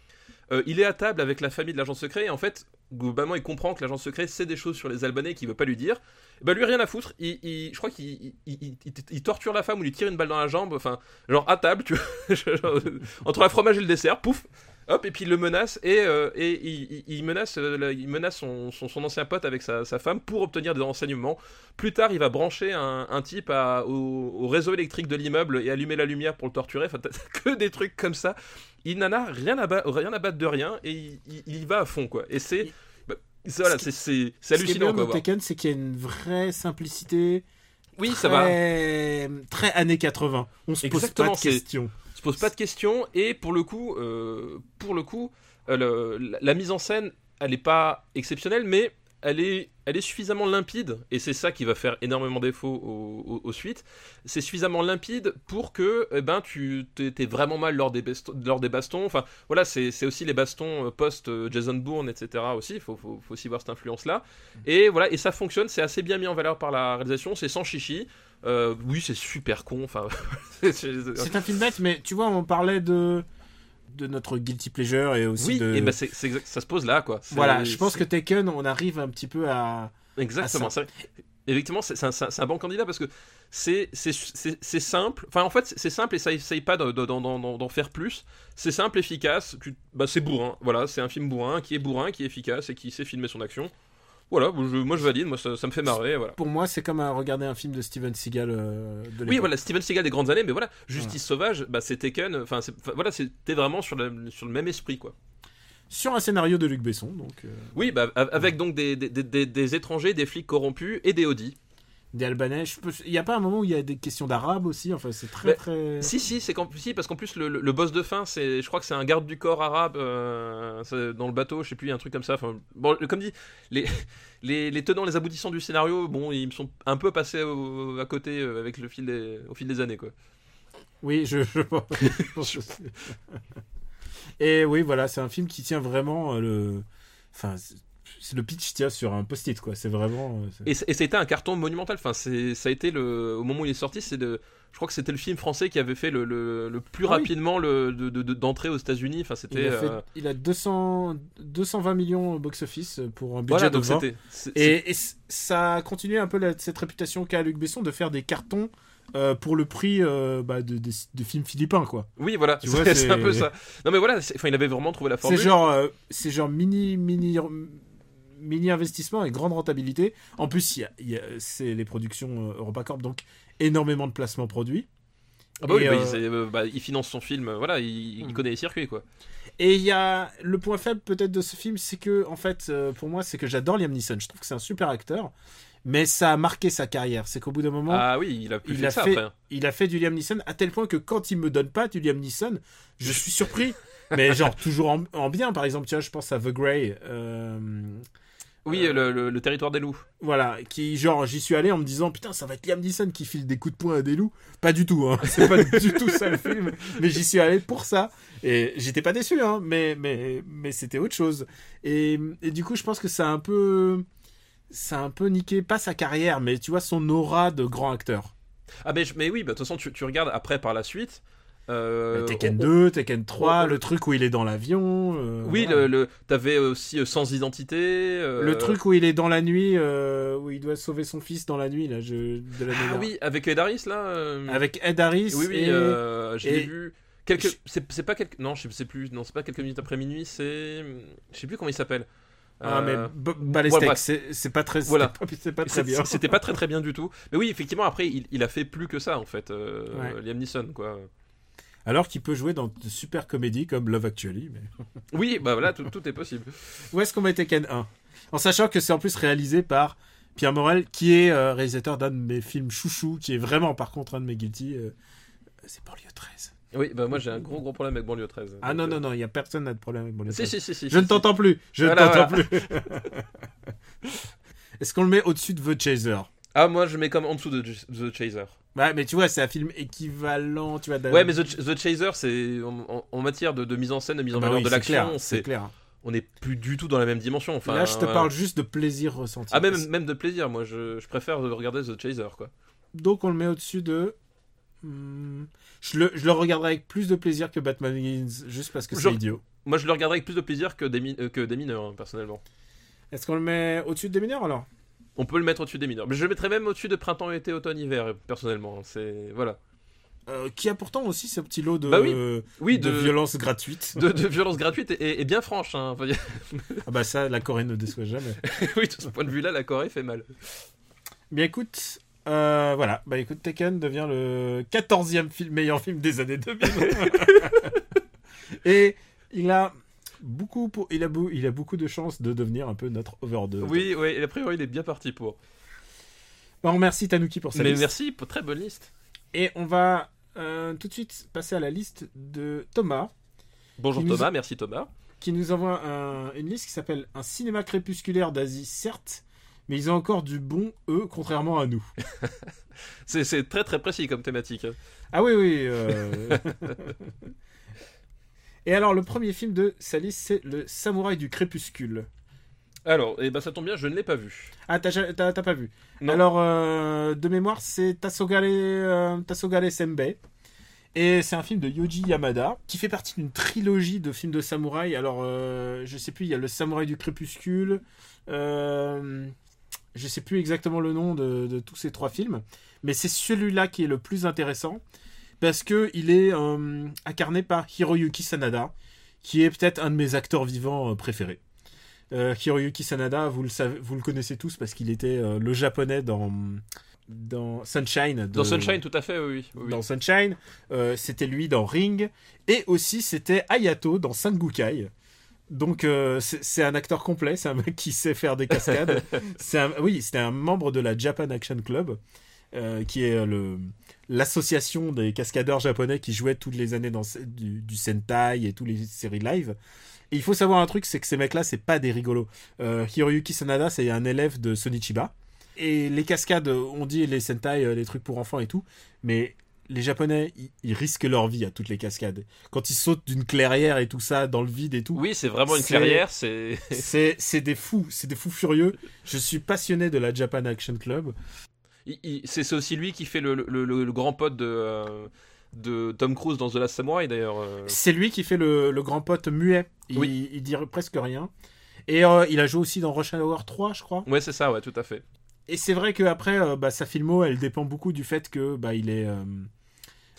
Euh, il est à table avec la famille de l'agent secret, et en fait, globalement, il comprend que l'agent secret sait des choses sur les Albanais qu'il veut pas lui dire. Et bah lui rien à foutre, il, il- je crois qu'il il, il- il- il torture la femme ou lui tire une balle dans la jambe, enfin genre à table, tu vois, genre, entre la fromage et le dessert, pouf, hop, et puis il le menace et, euh, et il, il- il menace, euh, il menace son, son, son ancien pote avec sa, sa femme pour obtenir des renseignements. Plus tard, il va brancher un, un type à- au, au réseau électrique de l'immeuble et allumer la lumière pour le torturer. Enfin, que des trucs comme ça. Il n'en a rien à, rien à battre de rien et il, il- va à fond quoi. Et c'est bah, c'est- voilà, c'est c'est- c'est Ce qui est hallucinant bien. Taken, c'est qu'il y a une vraie simplicité. Oui, ça va. très, Très années 80. On se pose pas de questions. Se pose pas de questions et pour le coup, euh, pour le coup, euh, le- la, mise en scène, elle est pas exceptionnelle, mais elle est, elle est suffisamment limpide et c'est ça qui va faire énormément défaut aux, aux- aux suites. C'est suffisamment limpide pour que, eh ben, tu t'es vraiment mal lors des, lors des bastons. Enfin, voilà, c'est aussi les bastons euh, post Jason Bourne, etc. Aussi, il faut, faut, faut aussi voir cette influence-là. Et voilà, et ça fonctionne, c'est assez bien mis en valeur par la réalisation, c'est sans chichi. Euh, oui, c'est super con. Enfin, c'est- un film bête, mais tu vois, on parlait de de notre guilty pleasure et aussi Oui, de. et ben c'est, ça se pose là, quoi. Voilà, je pense que Taken, on arrive un petit peu à. Exactement. à ça. Effectivement, c'est, un, bon candidat parce que c'est, simple. Enfin, en fait, c'est simple et ça essaye pas de- de- d'en, faire plus. C'est simple, efficace. Tu- bah, c'est bourrin. Voilà, c'est un film bourrin qui est bourrin, qui est efficace et qui sait filmer son action. Voilà, je- moi je valide, moi ça, ça me fait marrer. Voilà. Pour moi, c'est comme à regarder un film de Steven Seagal euh, de Oui, voilà, Steven Seagal des grandes années, mais voilà, Justice Sauvage, bah, c'est Taken. Enfin, voilà, c'était vraiment sur le, sur le même esprit, quoi. Sur un scénario de Luc Besson, donc euh, Oui, bah, avec donc des, des, des- des étrangers, des flics corrompus et des Audi. Des Albanais. Il n'y a pas un moment où il y a des questions d'arabe aussi. Enfin, c'est très Mais- très. Si, si, c'est qu'en si, parce qu'en plus, le, le- boss de fin, c'est, je crois que c'est un garde du corps arabe euh, dans le bateau, je sais plus, un truc comme ça. Enfin, bon, comme dit, les, les, les tenants, les aboutissants du scénario, bon, ils me sont un peu passés au- à côté euh, avec le fil des, au fil des années, quoi. Oui, je. je... Et oui, voilà, c'est un film qui tient vraiment euh, le. Enfin, le pitch tient sur un post-it, quoi. C'est vraiment. euh, c'est- Et, et c'était un carton monumental. Enfin, c'est, ça a été le, au moment où il est sorti, c'est de, je crois que c'était le film français qui avait fait le, le, le plus Ah oui. rapidement le, de, de- de- d'entrée aux États-Unis. Enfin, c'était. Il a, fait- euh, il a 200, 220 millions au box-office pour un budget voilà, de donc 20. c'était. c'est- c'est- Et, ça a continué un peu la- cette réputation qu'a Luc Besson de faire des cartons euh, pour le prix euh, bah, de, de- de films philippins, quoi. Oui, voilà, c'est, c'est- c'est un peu ça. Non, mais voilà, c'est- enfin, il avait vraiment trouvé la C'est formule. genre, euh, c'est genre mini, mini, mini investissement et grande rentabilité. En plus, c'est les productions euh, EuropaCorp, donc énormément de placements produits. Ah bah oui, bah, euh, il, euh, bah, il finance son film, voilà, il, il Hmm. connaît les circuits, quoi. Et il y a le point faible peut-être de ce film, c'est que en fait, pour moi, c'est que j'adore Liam Neeson. Je trouve que c'est un super acteur, mais ça a marqué sa carrière. C'est qu'au bout d'un moment, Ah oui, il a plus il fait a ça fait, après. il a fait du Liam Neeson à tel point que quand il me donne pas du Liam Neeson, je suis surpris. mais genre toujours en, en bien. Par exemple, tiens, je pense à The Grey. euh, Oui, le, le- le territoire des loups. voilà, qui genre j'y suis allé en me disant putain ça va être Liam Neeson qui file des coups de poing à des loups. Pas du tout, hein. c'est pas du tout ça le film. Mais j'y suis allé pour ça et j'étais pas déçu, hein. Mais mais mais c'était autre chose. Et, et du coup je pense que ça a un peu ça a un peu niqué, pas sa carrière, mais tu vois, son aura de grand acteur. Ah, mais, mais oui, bah, de toute façon, tu, tu regardes après par la suite. Euh, Tekken on- 2, Tekken 3, on- le truc où il est dans l'avion. euh, Oui, voilà. le, le- t'avais aussi euh, Sans Identité. euh, Le truc où il est dans la nuit, où il doit sauver son fils dans la nuit, là, je, de la Ah oui, avec Ed Harris là. Avec Ed Harris. Oui, oui, et- je l'ai et- vu. Quelques... je- C'est pas quelques. Non, je sais plus. Non, c'est pas quelques minutes après minuit. C'est. Je sais plus comment il s'appelle. Ah, mais ouais, c'est pas très, Voilà. c'est pas, c'est pas très c'est- bien. C'était pas très très bien du tout. Mais oui, effectivement, après, il, il a fait plus que ça en fait. Liam Neeson, quoi. Alors qu'il peut jouer dans de super comédies comme Love Actually. Mais... Oui, bah voilà, tout, tout est possible. Où est-ce qu'on met Tekken 1 En sachant que c'est en plus réalisé par Pierre Morel, qui est euh, réalisateur d'un de mes films chouchou, qui est vraiment par contre un de mes guilty. euh, c'est Banlieue 13. Oui, bah moi j'ai un gros gros problème avec Banlieue 13. Ah Donc, non, euh, non, non, il y a personne n'a de problème avec Banlieue Si, 13. si, si, si. Je ne t'entends plus. Je ne Voilà, t'entends plus. Est-ce qu'on le met au-dessus de The Chaser? Ah, moi je mets comme en dessous de The Chaser. Ouais, mais tu vois, c'est un film équivalent, tu vois. Ouais, mais The, Ch- The Chaser, c'est en, matière de, de mise en scène, de mise en Ah bah valeur oui, de l'action, c'est clair. on n'est plus du tout dans la même dimension. Enfin, Là, je te parle juste de plaisir ressenti. Ah, même, même de plaisir, moi je, je préfère regarder The Chaser, quoi. Donc, on le met au-dessus de. Hmm, Je le, je le regarderai avec plus de plaisir que Batman Begins, juste parce que c'est idiot. Moi je le regarderai avec plus de plaisir que des, euh, que des mineurs, hein, personnellement. Est-ce qu'on le met au-dessus des mineurs alors? On peut le mettre au-dessus des mineurs. Mais je le mettrais même au-dessus de printemps, été, automne, hiver, personnellement. C'est. Voilà. Euh, Qui a pourtant aussi ce petit lot de, Bah oui. Oui, de, de, violence gratuite. de, de violence gratuite et, bien franche. Hein. Ah bah ça, la Corée ne déçoit jamais. oui, de ce point de vue-là, la Corée fait mal. Bien écoute, euh, voilà. Bah écoute, Tekken devient le 14e film, meilleur film des années 2000. Et il a beaucoup, pour, il, a beau- il a beaucoup de chances de devenir un peu notre over de. Oui, oui, et a priori, il est bien parti pour. Bah, on remercie Tanuki pour Mais liste. merci, pour très bonne liste. Et on va euh, tout de suite passer à la liste de Thomas, Bonjour nous- Thomas, merci Thomas. qui nous envoie un- une liste qui s'appelle Un cinéma crépusculaire d'Asie, certes, mais ils ont encore du bon, eux, contrairement à nous. C'est c'est très très précis comme thématique. hein. Ah oui, oui. euh. Et alors, le premier film de sa liste, c'est Le Samouraï du Crépuscule. Alors, et ben ça tombe bien, je ne l'ai pas vu. Ah, t'as t'as- t'as pas vu Non. Alors, euh, de mémoire, c'est Tasogare, euh, Senbei. Et c'est un film de Yoji Yamada qui fait partie d'une trilogie de films de samouraï. Alors, euh, je sais plus, il y a Le Samouraï du Crépuscule. Euh, je sais plus exactement le nom de, de tous ces trois films. Mais c'est celui-là qui est le plus intéressant. Parce que il est euh, incarné par Hiroyuki Sanada, qui est peut-être un de mes acteurs vivants euh, préférés. Euh, Hiroyuki Sanada, vous le, savez, vous le connaissez tous parce qu'il était euh, le japonais dans, dans Sunshine. de- Dans Sunshine, tout à fait, oui. dans Sunshine. C'était lui dans Ring. Et aussi, c'était Ayato dans Sangukai. Donc, euh, c'est c'est un acteur complet. C'est un mec qui sait faire des cascades. c'est un, oui, c'était un membre de la Japan Action Club, euh, qui est le l'association des cascadeurs japonais qui jouaient toutes les années dans du, du Sentai et toutes les séries live. Et il faut savoir un truc, c'est que ces mecs-là, c'est pas des rigolos. Euh, Hiroyuki Sanada, c'est un élève de Sonichiba. Et les cascades, on dit les Sentai, euh, les trucs pour enfants et tout, mais les Japonais, ils, ils risquent leur vie à toutes les cascades. Quand ils sautent d'une clairière et tout ça, dans le vide et tout, Oui, c'est vraiment une clairière, c'est c'est des fous, c'est des fous furieux. Je suis passionné de la Japan Action Club. C'est aussi lui qui fait le, le- le- le grand pote de, euh, de Tom Cruise dans The Last Samurai d'ailleurs. euh. C'est lui qui fait le, grand pote muet. Il, Oui. il dit presque rien. Et euh, il a joué aussi dans Rush Hour 3, je crois. Ouais, c'est ça, ouais, tout à fait. Et c'est vrai qu'après, euh, bah, sa filmo, elle dépend beaucoup du fait que bah, il est.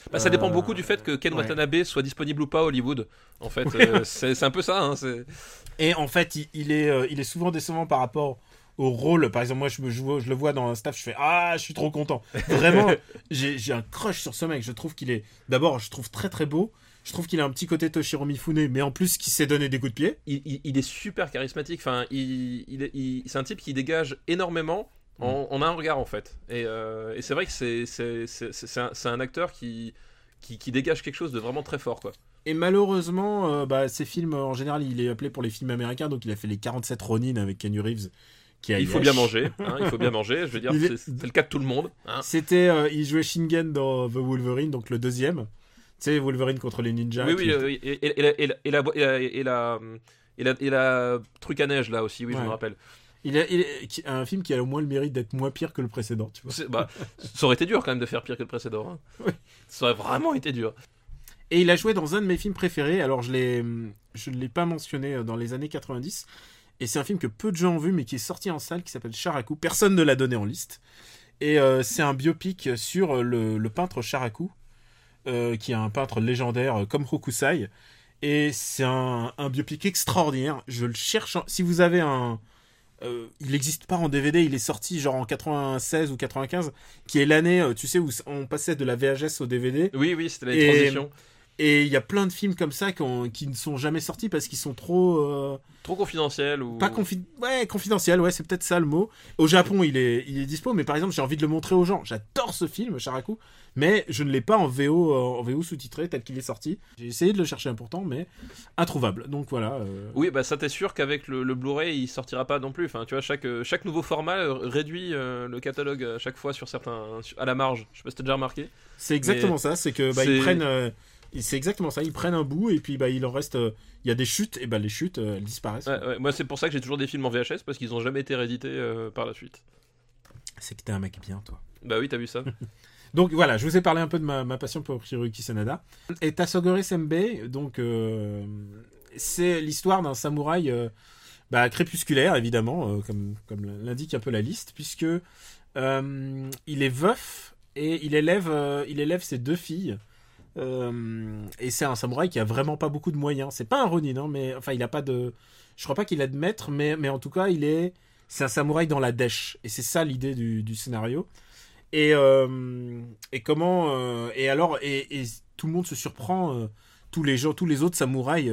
Bah, ça dépend beaucoup du fait que Ken ouais. Watanabe soit disponible ou pas à Hollywood. En fait, c'est un peu ça. Hein, Et en fait, il, il est, il est souvent décevant par rapport au rôle. Par exemple, moi, je, me, vois- je le vois dans un staff, je fais Ah, je suis trop content. Vraiment, j'ai un crush sur ce mec. Je trouve qu'il est. D'abord, je trouve très très beau. Je trouve qu'il a un petit côté Toshiro Mifune, mais en plus, qui sait donner des coups de pied. il, il- il est super charismatique. Enfin, il, il est- il- c'est un type qui dégage énormément en, en un regard en fait. Et, euh, et c'est vrai que c'est un, un acteur qui, qui, qui dégage quelque chose de vraiment très fort quoi. Et malheureusement, euh, bah, ces films, en général, il est appelé pour les films américains, donc il a fait les 47 Ronin avec Keanu Reeves. Qui a Il faut bien manger. hein, il faut bien manger. Je veux dire, Il c'est c'est le cas de tout le monde. hein. C'était, euh, il jouait Shingen dans The Wolverine, donc le deuxième. Tu sais, Wolverine contre les ninjas. oui, qui oui, euh, oui, et, et la, et, la, et, la, et, la, et, la, la, truc à neige là aussi, oui, je me rappelle. Il a, il un film qui a au moins le mérite d'être moins pire que le précédent, tu vois. Bah, ça aurait été dur quand même de faire pire que le précédent. hein. Oui. Ça aurait vraiment été dur. Et il a joué dans un de mes films préférés. Alors, je l'ai, je ne l'ai pas mentionné euh, dans les années 90. Et c'est un film que peu de gens ont vu, mais qui est sorti en salle, qui s'appelle Charakou. Personne ne l'a donné en liste. Et euh, c'est un biopic sur le, le peintre Charakou, euh, qui est un peintre légendaire euh, comme Hokusai. Et c'est un, un biopic extraordinaire. Je le cherche. en- Si vous avez un. euh, il n'existe pas en DVD, il est sorti genre en 96 ou 95, qui est l'année, tu sais, où on passait de la VHS au DVD. Oui, oui, c'était la transition. Et il y a plein de films comme ça qui, ont- qui ne sont jamais sortis parce qu'ils sont trop. euh, Trop confidentiel ou. pas confi ouais, confidentiels, ouais, c'est peut-être ça le mot. Au Japon, il est, il est dispo, mais par exemple, j'ai envie de le montrer aux gens. J'adore ce film, Sharaku, mais je ne l'ai pas en VO, en VO sous-titré tel qu'il est sorti. J'ai essayé de le chercher pourtant, mais introuvable. Donc voilà. euh, Oui, bah ça t'es sûr qu'avec le, le Blu-ray il sortira pas non plus. Enfin, tu vois, chaque, chaque nouveau format euh, réduit euh, le catalogue à chaque fois sur certains, à la marge. Je sais pas si t'as déjà remarqué. C'est exactement ça, c'est que bah, ils prennent. C'est exactement ça, ils prennent un bout et puis bah, il en reste. euh, Il y a des chutes, et bah les chutes, euh, elles disparaissent. Ouais, ouais, moi c'est pour ça que j'ai toujours des films en VHS parce qu'ils ont jamais été réédités euh, par la suite. C'est que t'es un mec bien, toi. Bah oui, t'as vu ça. Donc voilà, je vous ai parlé un peu de ma, ma passion pour Hiroyuki Sanada. Et Tasogore Senbei, donc euh, c'est l'histoire d'un samouraï euh, bah, crépusculaire, évidemment, euh, comme, comme l'indique un peu la liste, puisque euh, il est veuf et il élève, euh, il élève ses deux filles. Euh, et c'est un samouraï qui a vraiment pas beaucoup de moyens. C'est pas un Ronin, hein, mais enfin il a pas de. Je crois pas qu'il a de maître, mais, mais en tout cas il est. C'est un samouraï dans la dèche. Et c'est ça l'idée du, du scénario. Et, euh, et comment euh, et alors et, et tout le monde se surprend tous les gens tous les autres samouraïs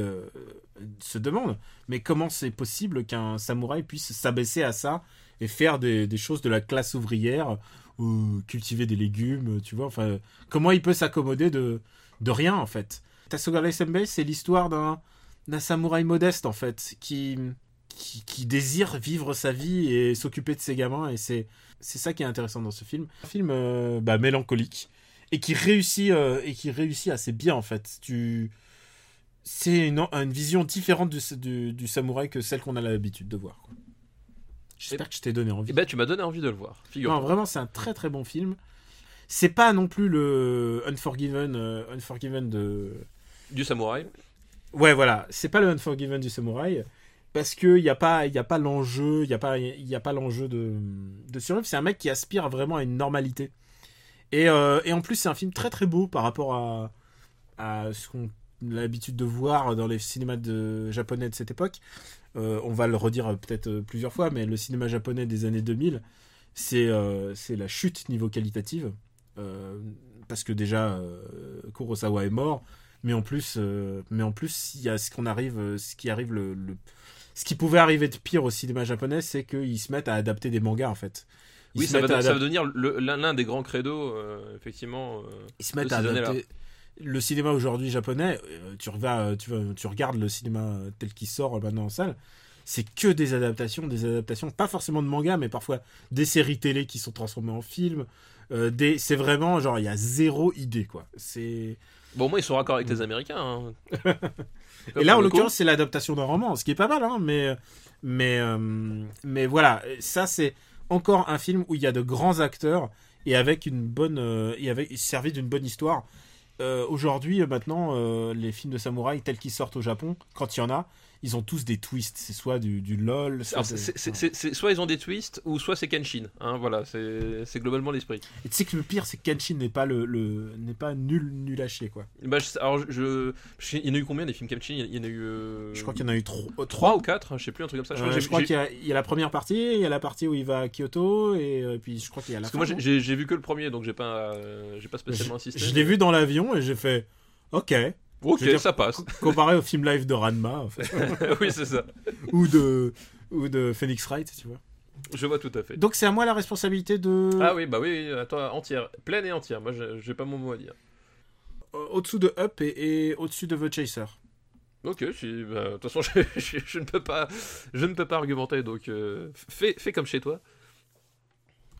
se demandent mais comment c'est possible qu'un samouraï puisse s'abaisser à ça et faire des, des choses de la classe ouvrière ou cultiver des légumes tu vois enfin comment il peut s'accommoder de de rien en fait. Tasogare Senbei c'est l'histoire d'un d'un samouraï modeste en fait qui qui, qui désire vivre sa vie et s'occuper de ses gamins et c'est c'est ça qui est intéressant dans ce film. Un film euh, bah, mélancolique et qui réussit euh, et qui réussit assez bien en fait. Tu c'est une, une vision différente du, du, samouraï que celle qu'on a l'habitude de voir. J'espère que je t'ai donné envie Et bah tu m'as donné envie de le voir. Figure. non, vraiment, c'est un très très bon film. C'est pas non plus le Unforgiven, euh, Unforgiven de. Du samouraï. Ouais, voilà, c'est pas le Unforgiven du samouraï parce que y a pas, y a pas l'enjeu, y a pas, y a pas l'enjeu de de survivre. C'est un mec qui aspire vraiment à une normalité. Et, euh, et en plus, c'est un film très très beau par rapport à à ce qu'on a l'habitude de voir dans les cinémas de japonais de cette époque. Euh, on va le redire euh, peut-être euh, plusieurs fois, mais le cinéma japonais des années 2000, c'est la chute niveau qualitative. Parce que déjà, Kurosawa est mort, mais en plus, mais en plus, il y a ce qu'on arrive, ce qui arrive le, le- ce qui pouvait arriver de pire au cinéma japonais, c'est qu'ils se mettent à adapter des mangas en fait. Ils Oui, ça va, ça devenir l'un des grands credos, euh, effectivement. euh. ils se mettent à adapter. Le cinéma aujourd'hui japonais, euh, tu vas, tu vas, tu regardes le cinéma tel qu'il sort euh, maintenant en salle, c'est que des adaptations, des adaptations, pas forcément de manga, mais parfois des séries télé qui sont transformées en films. euh, des, c'est vraiment genre il y a zéro idée quoi. C'est Bon, moi, ils sont raccord avec les Américains. hein. et là en l'occurrence c'est l'adaptation d'un roman, ce qui est pas mal, hein, mais mais euh, mais voilà, ça c'est encore un film où il y a de grands acteurs et avec une bonne euh, et avec servi d'une bonne histoire. Euh, Aujourd'hui, euh, maintenant, euh, les films de samouraï tels qu'ils sortent au Japon, quand il y en a, ils ont tous des twists. C'est soit du, du lol, soit Alors, de- ils ont des twists, ou soit c'est Kenshin. Hein, voilà, c'est globalement l'esprit. Et tu sais que le pire, c'est que Kenshin n'est pas le, le- n'est pas nul nul à chier quoi. Bah, je- alors, je, je- il y en a eu combien des films Kenshin? Il y en a eu. euh, Je crois qu'il y en a eu trop, euh, trois ou quatre, hein, je sais plus, un truc comme ça. Je Euh, crois j'ai- qu'il y, a- il y a la première partie, il y a la partie où il va à Kyoto, et euh, puis je crois qu'il y a la Parce que moi j'ai- vu que le premier, donc j'ai pas, euh, j'ai pas spécialement je, insisté. je l'ai vu dans l'avion et j'ai fait ok. Ok, dire- ça passe. Comparé au film live de Ranma en fait, oui, c'est ça. ou de ou de Phoenix Wright, tu vois. Je vois tout à fait. Donc c'est à moi la responsabilité de Ah oui, bah oui, à toi, entière, pleine et entière. Moi, j'ai pas mon mot à dire. au-dessous de Up et, et au-dessus de The Chaser. Ok, si, bah, de toute façon, je, je- je ne peux pas, je ne peux pas argumenter, donc euh, fais, fais comme chez toi.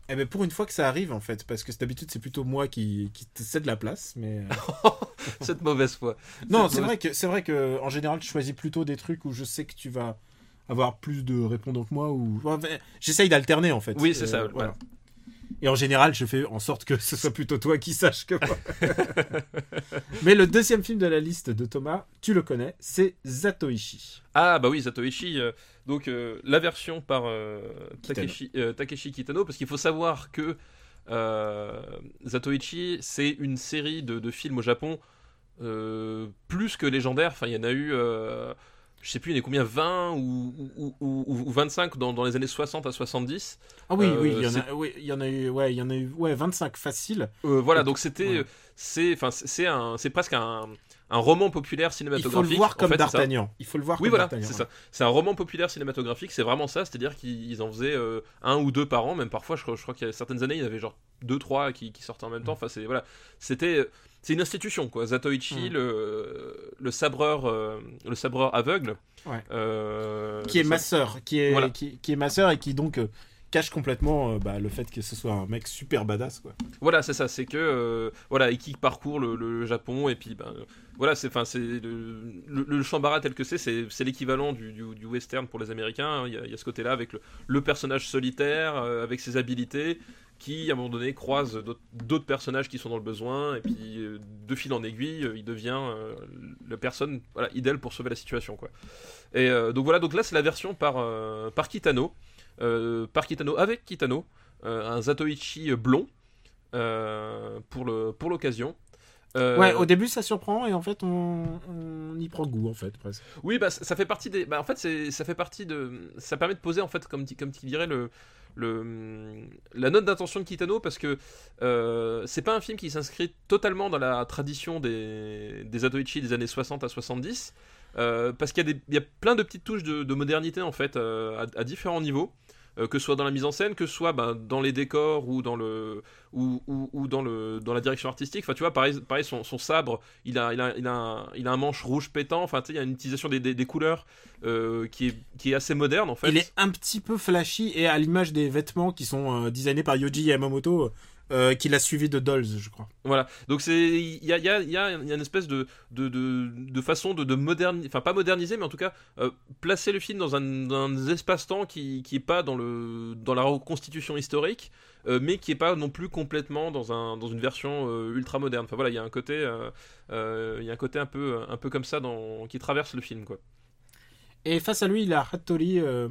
Eh ben pour une fois que ça arrive en fait, parce que d'habitude c'est plutôt moi qui, qui te cède la place, mais euh, Cette mauvaise foi. non c'est mauvaise- vrai que c'est vrai que en général je choisis plutôt des trucs où je sais que tu vas avoir plus de répondants que moi ou enfin, j'essaye d'alterner en fait. Oui, c'est Euh, ça, voilà. Et en général, je fais en sorte que ce soit plutôt toi qui sache que moi. Mais le deuxième film de la liste de Thomas, tu le connais, c'est Zatoichi. Ah bah oui, Zatoichi, euh, donc euh, la version par euh. Takeshi, euh, Takeshi Kitano, parce qu'il faut savoir que Zatoichi, c'est une série de, de films au Japon plus que légendaire. Enfin, il y en a eu, je sais plus, il y en a combien, 20 ou, ou, ou- ou 25 dans, dans les années 60 à 70. Ah oui, Euh, oui, il y en a, oui, il y en a eu, ouais, il y en a eu, ouais, 25 faciles. Euh, voilà, donc c'était, ouais. c'est, enfin, c'est un, c'est presque un, un roman populaire Il cinématographique. faut le voir en comme fait, c'est ça. D'Artagnan. Il faut le voir Oui, comme voilà, D'Artagnan. c'est ça. C'est un roman populaire cinématographique, c'est vraiment ça, c'est-à-dire qu'ils en faisaient euh, un ou deux par an, même parfois, je, crois- je crois qu'il y a certaines années, il y en avait genre deux, trois qui, qui sortaient en même temps. Enfin, c'est voilà, c'était, c'est une institution quoi. Zatoichi, Mm. le, le sabreur, euh, le sabreur aveugle, Ouais. euh, Qui est ma sœur, qui est, Voilà. qui, qui est ma sœur et qui donc euh, cache complètement euh, bah, le fait que ce soit un mec super badass quoi. Voilà, c'est ça, c'est que euh, voilà, et qui parcourt le, Japon et puis ben voilà, c'est enfin c'est le, le, Shambara tel que c'est, c'est l'équivalent du, western pour les Américains. hein. Il y a, ce côté-là avec le, personnage solitaire, euh, avec ses habilités, qui à un moment donné croise d'autres- personnages qui sont dans le besoin et puis de fil en aiguille, il devient la personne voilà idéale pour sauver la situation quoi. Et donc voilà, donc là c'est la version par par Kitano, par Kitano avec Kitano, euh, un Zatoichi blond euh, pour l'occasion. Euh, Ouais, au début ça surprend et en fait on, on y prend goût en fait presque. Oui, bah, ça fait partie des. Bah, en fait, c'est, ça fait partie de. Ça permet de poser, en fait, comme, tu- comme tu dirais, le, le, la note d'intention de Kitano, parce que euh, c'est pas un film qui s'inscrit totalement dans la tradition des, des Zatoichi des années 60 à 70, euh, parce qu'il y, a plein de petites touches de, de modernité, en fait, euh, à, différents niveaux. euh, que ce soit dans la mise en scène, que ce soit bah, dans les décors ou dans le ou, dans le dans la direction artistique. Enfin, tu vois, pareil, pareil son, sabre, il a il a il a un, il a un manche rouge pétant. Enfin, tu sais, il y a une utilisation des, des, couleurs qui est qui est assez moderne en fait. Il est un petit peu flashy et à l'image des vêtements qui sont designés par Yoji Yamamoto, euh, qu'il a suivi de Dolls, je crois. Voilà. Donc c'est il y a, il y, a, y a il y a une espèce de de, de, de façon de, de moderniser, enfin pas moderniser, mais en tout cas euh, placer le film dans un, dans un espace-temps qui qui est pas dans le dans la reconstitution historique, euh, mais qui est pas non plus complètement dans un dans une version euh, ultra moderne. Enfin voilà, il y a un côté euh, euh, il y a un côté un peu un peu comme ça dans qui traverse le film quoi. Et face à lui, il a Hattori, euh,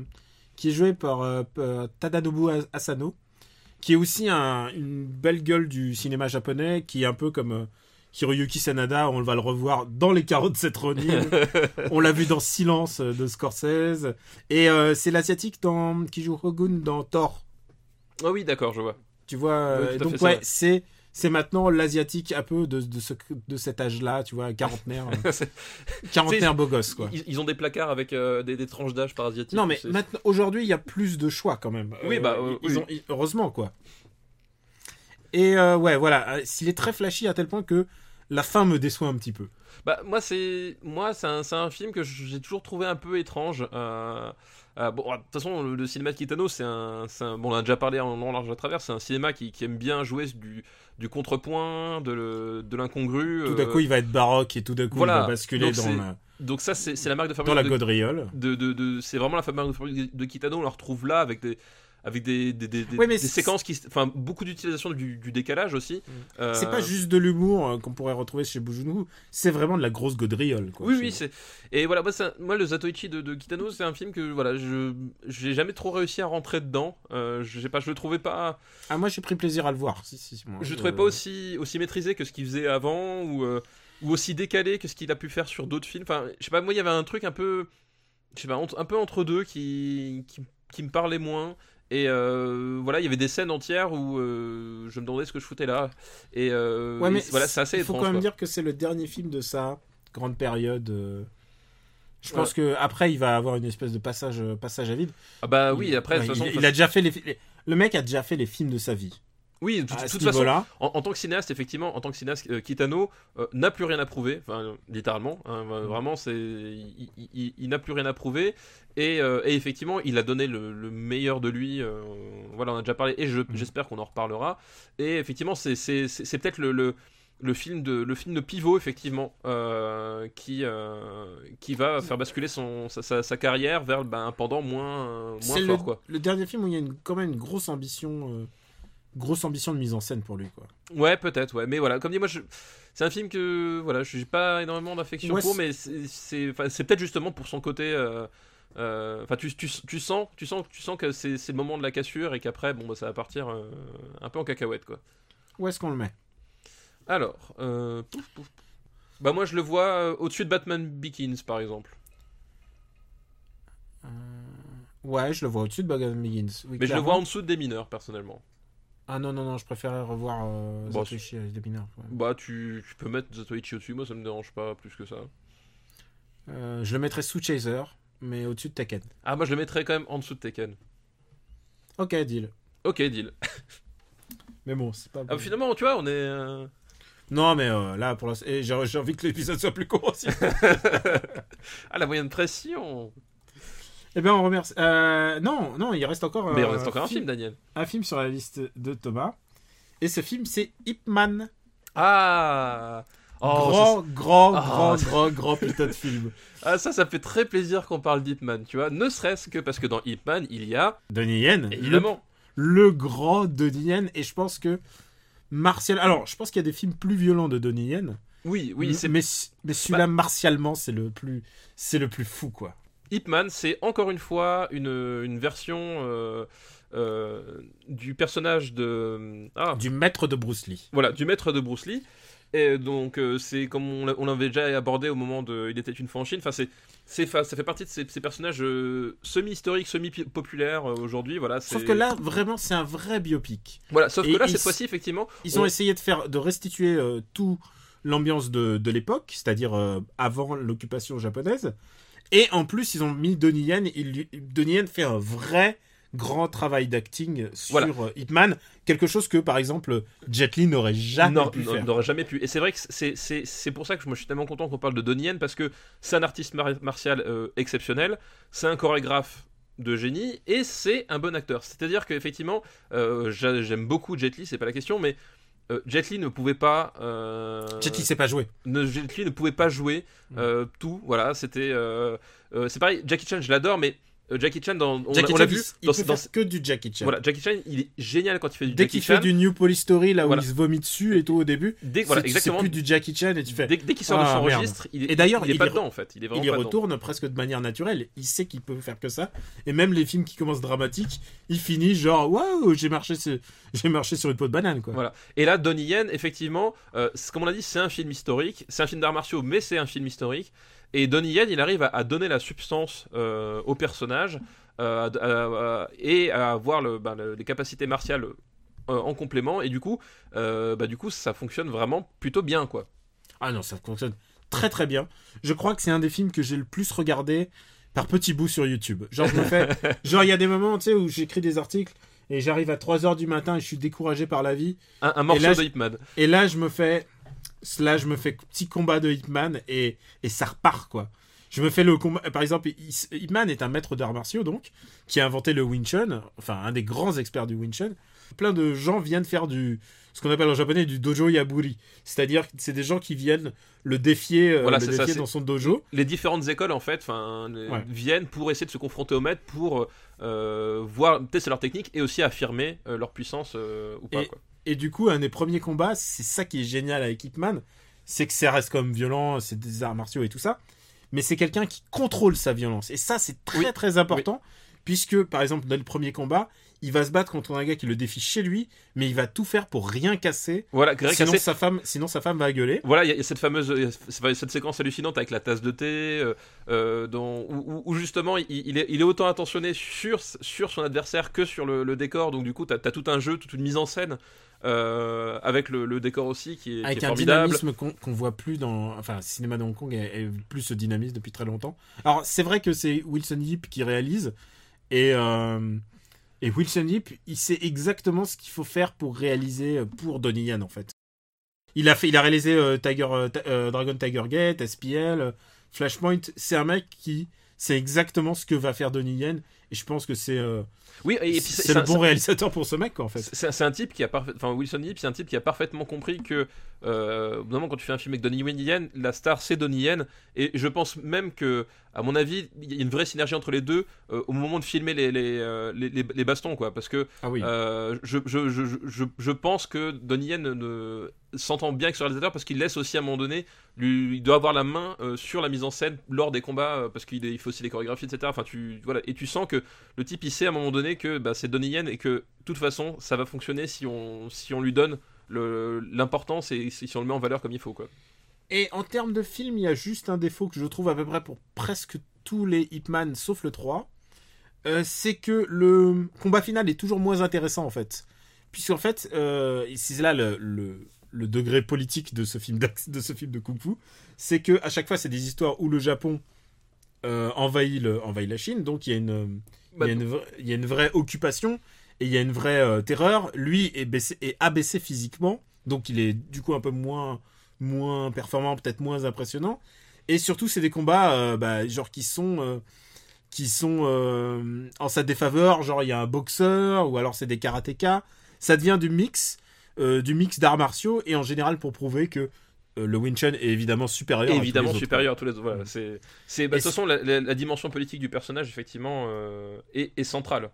qui est joué par euh, par Tadanobu Asano, qui est aussi un- une belle gueule du cinéma japonais, qui est un peu comme euh, Hiroyuki Sanada, on va le revoir dans les carreaux de cette Ronin. on l'a vu dans Silence de Scorsese. Et euh, c'est l'asiatique dans, qui joue Hogun dans Thor. Ah oui, d'accord, je vois. Tu vois, Oui, euh, donc ouais, c'est c'est maintenant l'asiatique un peu de, de, ce, de cet âge-là, tu vois, quarantenaire, euh, quarantenaire beau gosse, quoi. Ils, ils ont des placards avec euh, des, des tranches d'âge parasiatiques. Non, mais maintenant, aujourd'hui, il y a plus de choix quand même. Oui, bah, euh, ils oui. ont, heureusement, quoi. Et ouais, voilà, s'il est très flashy à tel point que la fin me déçoit un petit peu. Bah moi c'est moi c'est un, c'est un film que j'ai toujours trouvé un peu étrange. Euh, bon de toute façon le, le cinéma de Kitano c'est un, bon on a déjà parlé en long large à travers c'est un cinéma qui, qui aime bien jouer du, du contrepoint de, l'incongru. Tout d'un euh, coup, il va être baroque et tout d'un coup, voilà. il va basculer Donc, dans la, donc ça c'est la marque de dans fabrique la de, gaudriole. de, de- de- c'est vraiment la fabrique de, fabrique de Kitano on la retrouve là avec des avec des, des, des, des- Ouais, séquences qui enfin beaucoup d'utilisation du, du décalage aussi. Euh, C'est pas juste de l'humour euh, qu'on pourrait retrouver chez Bujunu, c'est vraiment de la grosse gaudriole. Quoi, Oui, oui, c'est. Et voilà, moi, ça- moi, le Zatoichi de, de Kitano, c'est un film que voilà, je j'ai jamais trop réussi à rentrer dedans. Euh, je sais pas, je le trouvais pas, Ah, moi j'ai pris plaisir à le voir. Si, si, moi, je le trouvais pas aussi aussi maîtrisé que ce qu'il faisait avant ou euh, ou aussi décalé que ce qu'il a pu faire sur d'autres films. Enfin, je sais pas, moi, il y avait un truc un peu, je sais pas, un peu entre deux qui qui, qui me parlait moins. Et euh, voilà, il y avait des scènes entières où euh, je me demandais ce que je foutais là. Et, euh, Ouais, mais voilà, c'est assez il faut étrange. quand même quoi. dire que c'est le dernier film de sa grande période. Je Ouais. pense que après il va avoir une espèce de passage, passage à vide. Ah bah oui, après, de Ouais, toute façon, il, il a déjà fait les, les- le mec a déjà fait les films de sa vie. Oui, de toute- façon, En, en tant que cinéaste, effectivement, en tant que cinéaste, euh, Kitano euh, n'a plus rien à prouver, enfin littéralement, hein, Mm. vraiment, c'est, il, il- il- il n'a plus rien à prouver, et, euh, et effectivement, il a donné le, le meilleur de lui. voilà, on a déjà parlé, et je- Mm. j'espère qu'on en reparlera. Et effectivement, c'est, c'est, c'est- c'est peut-être le, le, le film de le film de pivot effectivement qui qui va faire basculer son sa, sa- sa carrière vers ben, un pendant moins moins C'est fort le, quoi. le dernier film où il y a une- quand même une grosse ambition, grosse ambition de mise en scène pour lui, quoi. Ouais, peut-être, ouais. Mais voilà, comme dit, moi, je... c'est un film que voilà, j'ai pas énormément d'affection Ouais, pour, mais c'est- peut-être justement pour son côté. euh, euh, Enfin, tu, tu, tu sens, tu sens, tu sens que c'est le moment de la cassure et qu'après, bon, bah, ça va partir euh, un peu en cacahuète, quoi. Où est-ce qu'on le met? Alors, euh, pouf, pouf. bah moi, je le vois au-dessus de Batman Begins, par exemple. Ouais, je le vois au-dessus de Batman Begins. Oui, Mais je le vois en dessous des mineurs, personnellement. Ah non, non, non, je préférais revoir euh, Bon, Zatoichi avec des ouais. Bah, tu, tu peux mettre Zatoichi au-dessus, moi, ça me dérange pas plus que ça. Euh, je le mettrais sous Chaser, mais au-dessus de Tekken. Ah, moi, je le mettrais quand même en dessous de Tekken. Ok, deal. Ok, deal. Mais bon, c'est pas. Ah, finalement, tu vois, on est. euh, Non, mais euh, là, pour l'instant. j'ai envie que l'épisode soit plus court aussi. Ah, la moyenne pression eh bien, on remercie. Euh, non, non, il reste encore. Mais il reste encore un film, Daniel. Un film sur la liste de Thomas. Et ce film, c'est Ip Man. Ah Oh, grand, grand, Ah, grand, grand, grand putain de film. ah, ça, ça fait très plaisir qu'on parle d'Ip Man, tu vois. Ne serait-ce que parce que dans Ip Man, il y a, Donnie Yen. évidemment, Le, le grand Donnie Yen. Et je pense que. Martial. Alors, je pense qu'il y a des films plus violents de Donnie Yen. oui, oui, c'est mais, mais celui-là, martialement, c'est le plus. C'est le plus fou, quoi. Ip Man, c'est encore une fois une, une version euh, euh, du personnage de. Ah, Du maître de Bruce Lee. voilà, du maître de Bruce Lee. Et donc, euh, c'est comme on l'a- on l'avait déjà abordé au moment de Il était une fois en Chine. Enfin, c'est, c'est, ça fait partie de ces, ces personnages euh, semi-historiques, semi-populaires euh, aujourd'hui. Voilà, Sauf que là, vraiment, c'est un vrai biopic. Voilà, sauf Et que là, cette fois-ci, effectivement. Ils ont on- essayé de faire, de restituer tout l'ambiance de, de l'époque, c'est-à-dire avant l'occupation japonaise. Et en plus, ils ont mis Donnie Yen. Il, Donnie Yen fait un vrai grand travail d'acting sur Voilà. euh, Ip Man, quelque chose que par exemple Jet Li n'aurait jamais Non, pu non, faire. n'aurait jamais pu. Et c'est vrai que c'est, c'est, c'est pour ça que je, je suis tellement content qu'on parle de Donnie Yen parce que c'est un artiste mar- martial euh, exceptionnel, c'est un chorégraphe de génie et c'est un bon acteur. C'est-à-dire qu'effectivement, euh, j'a- j'aime beaucoup Jet Li, c'est pas la question, mais euh, Jet Li ne pouvait pas. euh, Jet Li sait pas jouer. ne, Jet Li ne pouvait pas jouer euh, tout. Voilà, c'était. euh, euh, c'est pareil, Jackie Chan, je l'adore, mais Jackie Chan, dans, on, Jackie on l'a vu. il, dans- peut dans- faire que du Jackie Chan. voilà, Jackie Chan, il est génial quand il fait du Dès Jackie qu'il Chan. fait du New Police Story, là où Voilà. il se vomit dessus et tout au début, Dès, voilà, c'est- exactement. plus du Jackie Chan et tu fais. Dès, dès qu'il sort Ah, de son merde. registre, il est, Et d'ailleurs, il est il pas y re- dedans en fait. Il est vraiment il y pas dedans. retourne presque de manière naturelle. Il sait qu'il peut faire que ça. Et même les films qui commencent dramatiques, il finit genre waouh, j'ai marché, sur... j'ai marché sur une peau de banane quoi. Voilà. Et là, Donnie Yen, effectivement, euh, comme on l'a dit, c'est un film historique. C'est un film d'arts martiaux, mais c'est un film historique. Et Donnie Yen, il arrive à, à donner la substance euh, au personnage euh, à- à- à- et à avoir le, ben, le- les capacités martiales euh, en complément. Et du coup, euh, bah, du coup, ça fonctionne vraiment plutôt bien, quoi. Ah non, ça fonctionne très très bien. Je crois que c'est un des films que j'ai le plus regardé par petits bouts sur YouTube. Genre, je me fais, genre il y a des moments, tu sais, où j'écris des articles et j'arrive à 3h du matin et je suis découragé par la vie. Un, un morceau là, de. Et là, je me fais, là, je me fais petit combat de Hitman et, et ça repart, quoi. Je me fais le combat. Par exemple, Hit- Hitman est un maître d'arts martiaux, donc, qui a inventé le Wing Chun, enfin, un des grands experts du Wing Chun. Plein de gens viennent faire du, ce qu'on appelle en japonais du dojo yaburi. C'est-à-dire que c'est des gens qui viennent le défier, euh, Voilà, le ça, dans son dojo. les différentes écoles en fait enfin Ouais. viennent pour essayer de se confronter au maître pour euh, voir tester leur technique et aussi affirmer euh, leur puissance euh, ou pas Et- quoi. Et du coup, un des premiers combats, c'est ça qui est génial avec Hitman, c'est que ça reste comme violent, c'est des arts martiaux et tout ça, mais c'est quelqu'un qui contrôle sa violence. Et ça, c'est très Oui. très important, puisque par exemple, dans le premier combat, il va se battre contre un gars qui le défie chez lui, mais il va tout faire pour rien casser, voilà sinon, sa femme, sinon sa femme va gueuler. voilà il y, a- il y a cette fameuse a cette séquence hallucinante avec la tasse de thé euh, euh, où, justement il, il est, il est autant attentionné sur, sur son adversaire que sur le, le décor donc du coup t'as as tout un jeu toute une mise en scène euh, avec le, le décor aussi qui est, qui Avec un dynamisme qu'on qu'on voit plus dans. Enfin, le cinéma de Hong Kong est, est plus ce dynamisme depuis très longtemps. Alors, c'est vrai que c'est Wilson Yip qui réalise. Et, euh, et Wilson Yip, il sait exactement ce qu'il faut faire pour réaliser euh, pour Donnie Yen, en fait. Il a, fait, il a réalisé euh, Tiger, euh, Dragon Tiger Gate, SPL, Flashpoint. C'est un mec qui sait exactement ce que va faire Donnie Yen. Et je pense que c'est euh, Oui, et, puis c'est le bon réalisateur pour ce mec, quoi, en fait. C'est c'est un type qui a enfin Wilson Yip, c'est un type qui a parfaitement compris que, euh, au moment, quand tu fais un film avec Donnie Yen, la star c'est Donnie Yen, et je pense même que, à mon avis, il y a une vraie synergie entre les deux euh, au moment de filmer les les, euh, les, les- les bastons, quoi, parce que Ah oui. euh, je, je, je, je, je pense que Donnie Yen ne s'entend bien avec ce réalisateur parce qu'il laisse aussi à un moment donné, lui, il doit avoir la main euh, sur la mise en scène lors des combats euh, parce qu'il il faut aussi les chorégraphies, etc. Enfin, tu voilà, et tu sens que le type il sait à un moment donné que bah, c'est Donnie Yen et que de toute façon ça va fonctionner si on si on lui donne l'importance et si, on le met en valeur comme il faut quoi. Et en termes de film, il y a juste un défaut que je trouve à peu près pour presque tous les Hitman, sauf le 3. Euh, c'est que le combat final est toujours moins intéressant en fait. Puisqu'en fait, euh, c'est là le, le, le degré politique de ce film, de ce film de Kung Fu, c'est que à chaque fois c'est des histoires où le Japon euh, envahit, le, envahit la Chine, donc il y a une, Bah, il y a une, vra- il y a une vraie occupation et il y a une vraie euh, terreur. Lui est, baissé, est abaissé physiquement, donc il est du coup un peu moins, moins performant, peut-être moins impressionnant. Et surtout, c'est des combats euh, bah, genre qui sont, euh, qui sont en sa défaveur. Genre, il y a un boxeur ou alors c'est des karatékas. Ça devient du mix, du mix d'arts martiaux et en général pour prouver que le Wing Chun est évidemment supérieur. à tous les évidemment autres. supérieur à tous les autres. Voilà, Mm. c'est c'est bah, de toute façon la, la- la dimension politique du personnage effectivement euh, est, est centrale.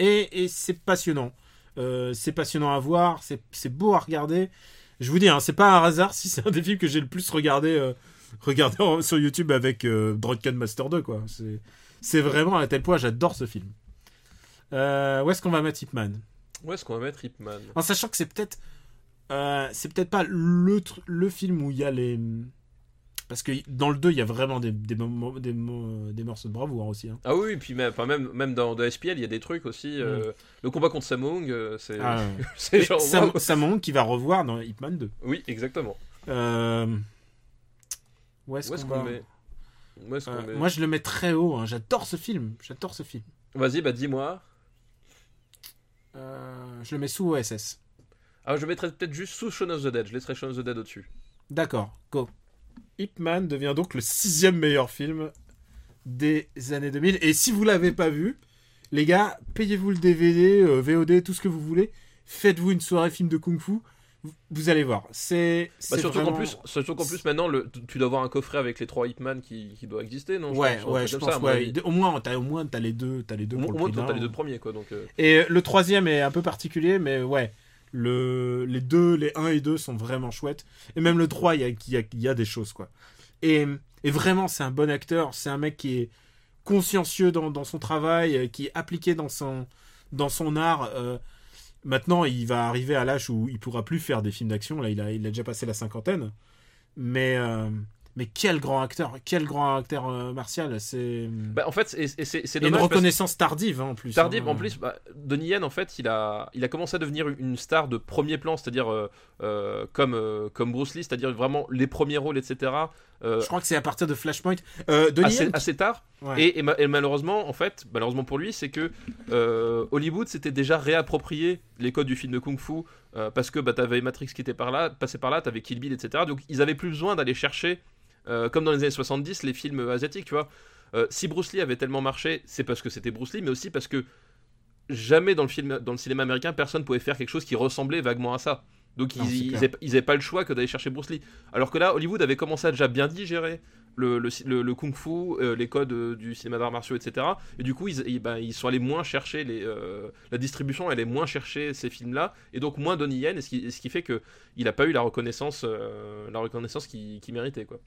Et, et c'est passionnant. Euh, c'est passionnant à voir, c'est beau à regarder. Je vous dis, hein, c'est pas un hasard si c'est un des films que j'ai le plus regardé, euh, regardé sur YouTube avec euh, Drunken Master 2, quoi. C'est- vraiment à tel point, j'adore ce film. Euh, où est-ce qu'on va mettre Hitman Où est-ce qu'on va mettre Hitman En sachant que c'est peut-être. c'est peut-être pas le, le film où il y a les. Parce que dans le 2, il y a vraiment des, des, des, des morceaux de bravoure aussi. hein. Ah oui, et puis même, enfin, même, même dans, dans SPL, il y a des trucs aussi. euh, Le combat contre Samung, euh, c'est Mm. Ah, genre. Sam- waouh. Samon qui va revoir dans Hitman 2. Oui, exactement. Euh, Où est-ce qu'on met Où Euh, met Moi, je le mets très haut. hein. J'adore ce film. J'adore ce film. Vas-y, bah dis-moi. Euh, je le mets sous OSS. Ah, je mettrais peut-être juste sous Shaun of the Dead. Je laisserai Shaun of the Dead au-dessus. D'accord. Go. Hitman devient donc le sixième meilleur film des années 2000. Et si vous l'avez pas vu, les gars, payez-vous le DVD, euh, VOD, tout ce que vous voulez. Faites-vous une soirée film de kung-fu. Vous- Vous allez voir. C'est. Bah, surtout qu'en plus, surtout qu'en plus maintenant, le, tu dois avoir un coffret avec les trois Hitman qui, qui doit exister, non Ouais, pense, ouais, je pense. ça, ouais. Au moins, t'as au moins t'as les deux, t'as les deux Au pour moins, le prix t'as d'un. les deux premiers, quoi. Donc, euh, Et le troisième est un peu particulier, mais ouais. Le, les deux, les 1 et 2 sont vraiment chouettes. Et même le 3, il y a, y y a des choses, quoi. Et, et vraiment, c'est un bon acteur. C'est un mec qui est consciencieux dans, dans son travail, euh, qui est appliqué dans son, dans son art. euh. maintenant, il va arriver à l'âge où il pourra plus faire des films d'action. Là, il a, il a déjà passé la cinquantaine. Mais, euh, mais quel grand acteur, quel grand acteur euh, martial. C'est bah, en fait, c'est une reconnaissance tardive, hein, en plus. Tardive, hein. en plus, bah, Donnie Yen, en fait, il a, il a commencé à devenir une star de premier plan, c'est-à-dire euh, euh, comme, comme Bruce Lee, c'est-à-dire vraiment les premiers rôles, etc. Je crois que c'est à partir de Flashpoint. Donnie assez, Yen- assez tard. Ouais. Et, et ma- et malheureusement, en fait, malheureusement pour lui, c'est que Hollywood s'était déjà réapproprié les codes du film de Kung Fu euh, parce que bah, t'avais Matrix qui était par là, passé par là, t'avais Kill Bill, etc. Donc ils avaient plus besoin d'aller chercher, euh, comme dans les années 70, les films asiatiques, tu vois. Euh, si Bruce Lee avait tellement marché, c'est parce que c'était Bruce Lee, mais aussi parce que jamais dans le, film, dans le cinéma américain, personne pouvait faire quelque chose qui ressemblait vaguement à ça. Donc Non, ils, ils, clair. avaient, ils avaient pas le choix que d'aller chercher Bruce Lee. Alors que là, Hollywood avait commencé à déjà bien digérer le, le, le- le kung-fu, euh, les codes euh, du cinéma d'arts martiaux, etc. Et du coup, ils, ils, ben, ils sont allés moins chercher les, euh, la distribution, elle est moins chercher ces films-là, et donc moins Donnie Yen, et ce qui, et ce qui fait que il a pas eu la reconnaissance, la reconnaissance qu'il qu'il méritait, quoi.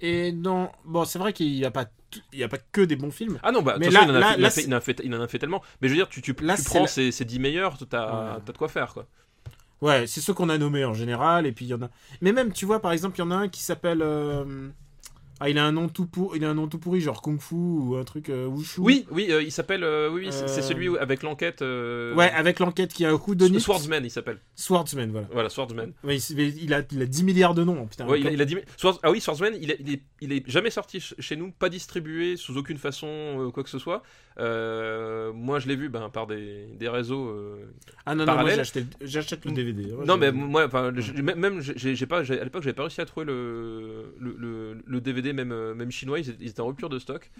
Et non, bon, c'est vrai qu'il n'y a pas, t- il y a pas que des bons films. Ah non, bah, de Mais toute façon, là- il, en a là- fait, il, en a fait, il en a fait- il en a fait tellement. Mais je veux dire, tu, tu, Là, tu prends ces, ces 10 meilleurs, t'as Ouais. t'as de quoi faire, quoi. Ouais, c'est ceux qu'on a nommés en général, et puis il y en a. Mais même, tu vois, par exemple, il y en a un qui s'appelle. euh, Ah, il a un nom tout pour, il a un nom tout pourri, genre Kung Fu ou un truc euh, Wushu. Oui, oui, euh, il s'appelle, euh, oui, oui, c'est- Euh, celui où- avec l'enquête. Ouais, avec l'enquête qui a un coup de Swordsman, il s'appelle. Swordsman, voilà. Voilà, Swordsman. Ouais, il, il a, il a 10 milliards de noms, putain. Ouais, il, a, il a ah oui, Swordsman, il est, il, est, il est jamais sorti ch- chez nous, pas distribué sous aucune façon, quoi que ce soit. Moi, je l'ai vu ben, par des, des réseaux. Ah non, non, moi parallèle. j'ai acheté le- j'achète le DVD. Non, mais moi, enfin, même j'ai pas, à l'époque, j'avais pas réussi à trouver le, le, le, le DVD DVD, même, euh, même chinois, ils, ils étaient en rupture de stock.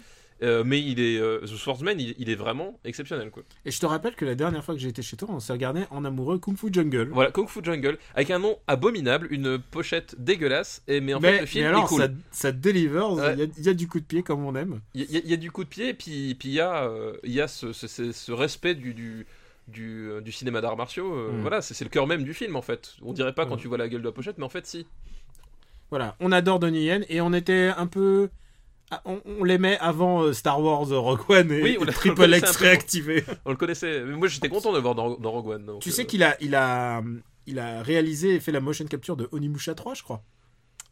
Euh, mais il est, euh, The Swordsman, il, il est vraiment exceptionnel. Quoi. Et je te rappelle que la dernière fois que j'ai été chez toi, on s'est regardé en amoureux Kung Fu Jungle. Voilà, Kung Fu Jungle, avec un nom abominable, une pochette dégueulasse, et, mais en fait le film mais alors, est cool. ça, ça delivers, il Ouais. y, a- il y a du coup de pied comme on aime. Il y, a- il y a du coup de pied, et puis il y a, euh, il y a ce, ce- ce- ce respect du, du, du, euh, du cinéma d'arts martiaux. euh, Mm. Voilà, c'est le cœur même du film en fait. On dirait pas quand Ouais. tu vois la gueule de la pochette, mais en fait, si. Voilà, on adore Donnie Yen et on était un peu. ah, On, on l'aimait avant euh, Star Wars euh, Rogue One et, Oui, on et l'a- on Triple le X réactivé. On le connaissait. Mais moi, j'étais content de le voir dans, dans Rogue One. donc, tu euh, sais qu'il a, il a, il a réalisé et fait la motion capture de Onimusha 3, je crois.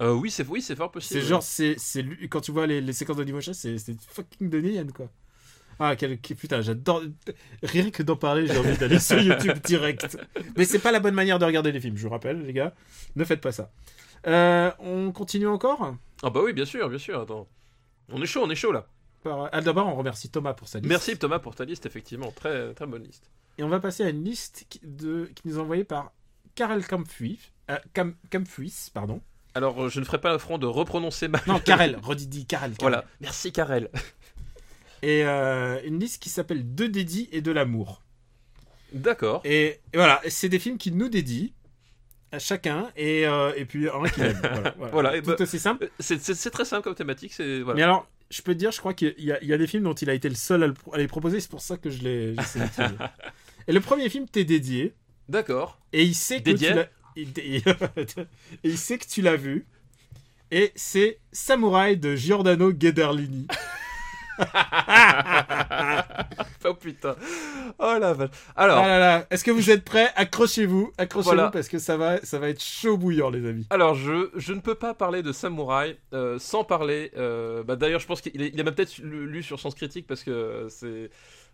euh, oui, c'est oui, c'est fort possible. C'est genre, c'est, c'est lui, quand tu vois les, les séquences d'Onimusha, c'est, c'est fucking Donnie Yen, quoi. Ah, quel, quel- putain, j'adore. Rien que d'en parler, j'ai envie d'aller sur YouTube direct. Mais c'est pas la bonne manière de regarder les films, je vous rappelle, les gars. Ne faites pas ça. Euh, on continue encore? Ah bah oui, bien sûr, bien sûr. Attends, on est chaud, on est chaud là. Par- ah, D'abord, on remercie Thomas pour sa liste. Merci Thomas pour ta liste, effectivement, très très bonne liste. Et on va passer à une liste qui, de, qui nous est envoyée par Karel Kampfuis, euh, Kampfuis, pardon. Alors, euh, je ne ferai pas l'affront de reprononcer ma. Non, Karel, redidi, Karel. Karel. Voilà, merci Karel. Et euh, une liste qui s'appelle De dédits et de l'amour. D'accord. Et, et voilà, c'est des films qui nous dédient à chacun et, euh, et puis un qui l'aime. Voilà, voilà. Voilà, tout bah- aussi simple. Euh, C'est très simple comme thématique, c'est Mais voilà. alors, je peux te dire, je crois qu'il y, y a des films dont il a été le seul à, le pro- à les proposer, c'est pour ça que je l'ai sélectionné. et le premier film t'est dédié, D'accord. et il sait que tu l'as... Et, il sait que tu l'as vu, et c'est Samouraï de Giordano Ghederlini. oh putain. Oh la vache. Alors, Ah là là, est-ce que vous êtes prêts? Accrochez-vous, accrochez-vous Voilà. parce que ça va, ça va être chaud bouillant, les amis. alors je, je ne peux pas parler de Samouraï euh, sans parler. euh, bah, D'ailleurs, je pense qu'il il a même peut-être lu, lu sur Sens Critique parce que c'est.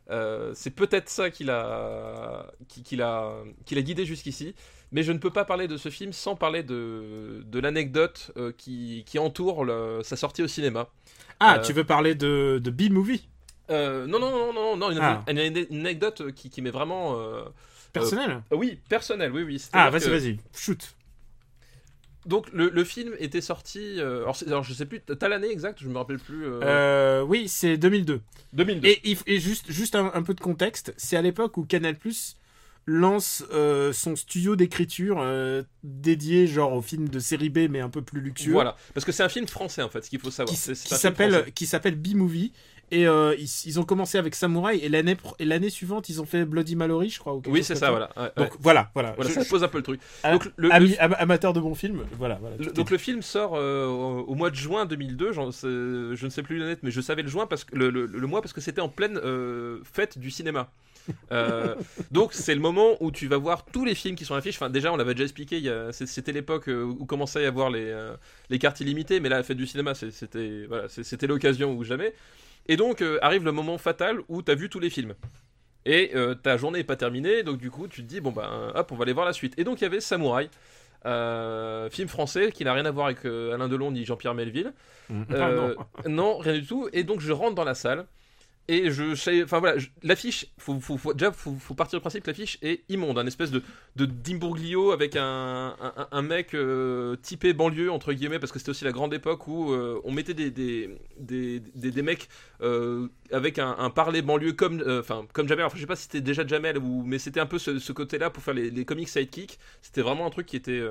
euh, c'est peut-être ça qu'il a, qui- qu'il a, qu'il a guidé jusqu'ici, mais je ne peux pas parler de ce film sans parler de, de l'anecdote qui, qui entoure le- sa sortie au cinéma. Ah, Euh, tu veux parler de, de B-Movie Euh, non, non, non, non, non, une, Ah. une- une- anecdote qui, qui m'est vraiment. euh, Personnel oui, personnelle, oui, oui. Ah, vas-y, que- vas-y, shoot. Donc le, le film était sorti. euh, alors, je sais plus, t'as l'année exacte, je me rappelle plus. euh, Euh, oui, c'est 2002. 2002. Et, il f- et juste, juste un, un peu de contexte, c'est à l'époque où Canal Plus lance euh, son studio d'écriture euh, dédié genre au film de série B mais un peu plus luxueux Voilà, parce que c'est un film français en fait, ce qu'il faut savoir. qui, C'est- c'est qui un film s'appelle qui s'appelle B-Movie et euh, ils, ils ont commencé avec Samouraï et l'année et l'année suivante ils ont fait Bloody Mallory je crois ou Oui, c'est ça, voilà. ouais, donc ouais. voilà voilà, Voilà, Je- ça pose un peu le truc. Ah, Donc le, ami- le- am- amateur de bons films voilà voilà le- donc le film sort euh, au, mois de juin 2002. j'en sais- je ne sais plus l'année, mais je savais le juin parce que le, mois parce que c'était en pleine fête du cinéma. Euh, donc c'est le moment où tu vas voir tous les films qui sont à l'affiche. Enfin déjà on l'avait déjà expliqué. il y a- c'est- C'était l'époque euh, où commençait à y avoir les, euh, les cartes illimitées, mais là la fête du cinéma c'est- c'était voilà, c'est- c'était l'occasion ou jamais. Et donc euh, arrive le moment fatal où tu as vu tous les films. Et ta journée n'est pas terminée, donc du coup tu te dis bon bah hop on va aller voir la suite. Et donc il y avait Samouraï, euh, film français qui n'a rien à voir avec euh, Alain Delon ni Jean-Pierre Melville. Euh, Ah, non. non, rien du tout. Et donc je rentre dans la salle. Et je sais, enfin voilà, l'affiche, faut, déjà faut, faut partir du principe que l'affiche est immonde, un espèce de de d'imbourglio avec un, un, mec euh, typé banlieue entre guillemets parce que c'était aussi la grande époque où euh, on mettait des des, des, des, des mecs euh, avec un, un parler banlieue comme euh, enfin comme Jamel. Enfin je sais pas si c'était déjà Jamel ou mais c'était un peu ce, côté-là pour faire les, les comics sidekick. C'était vraiment un truc qui était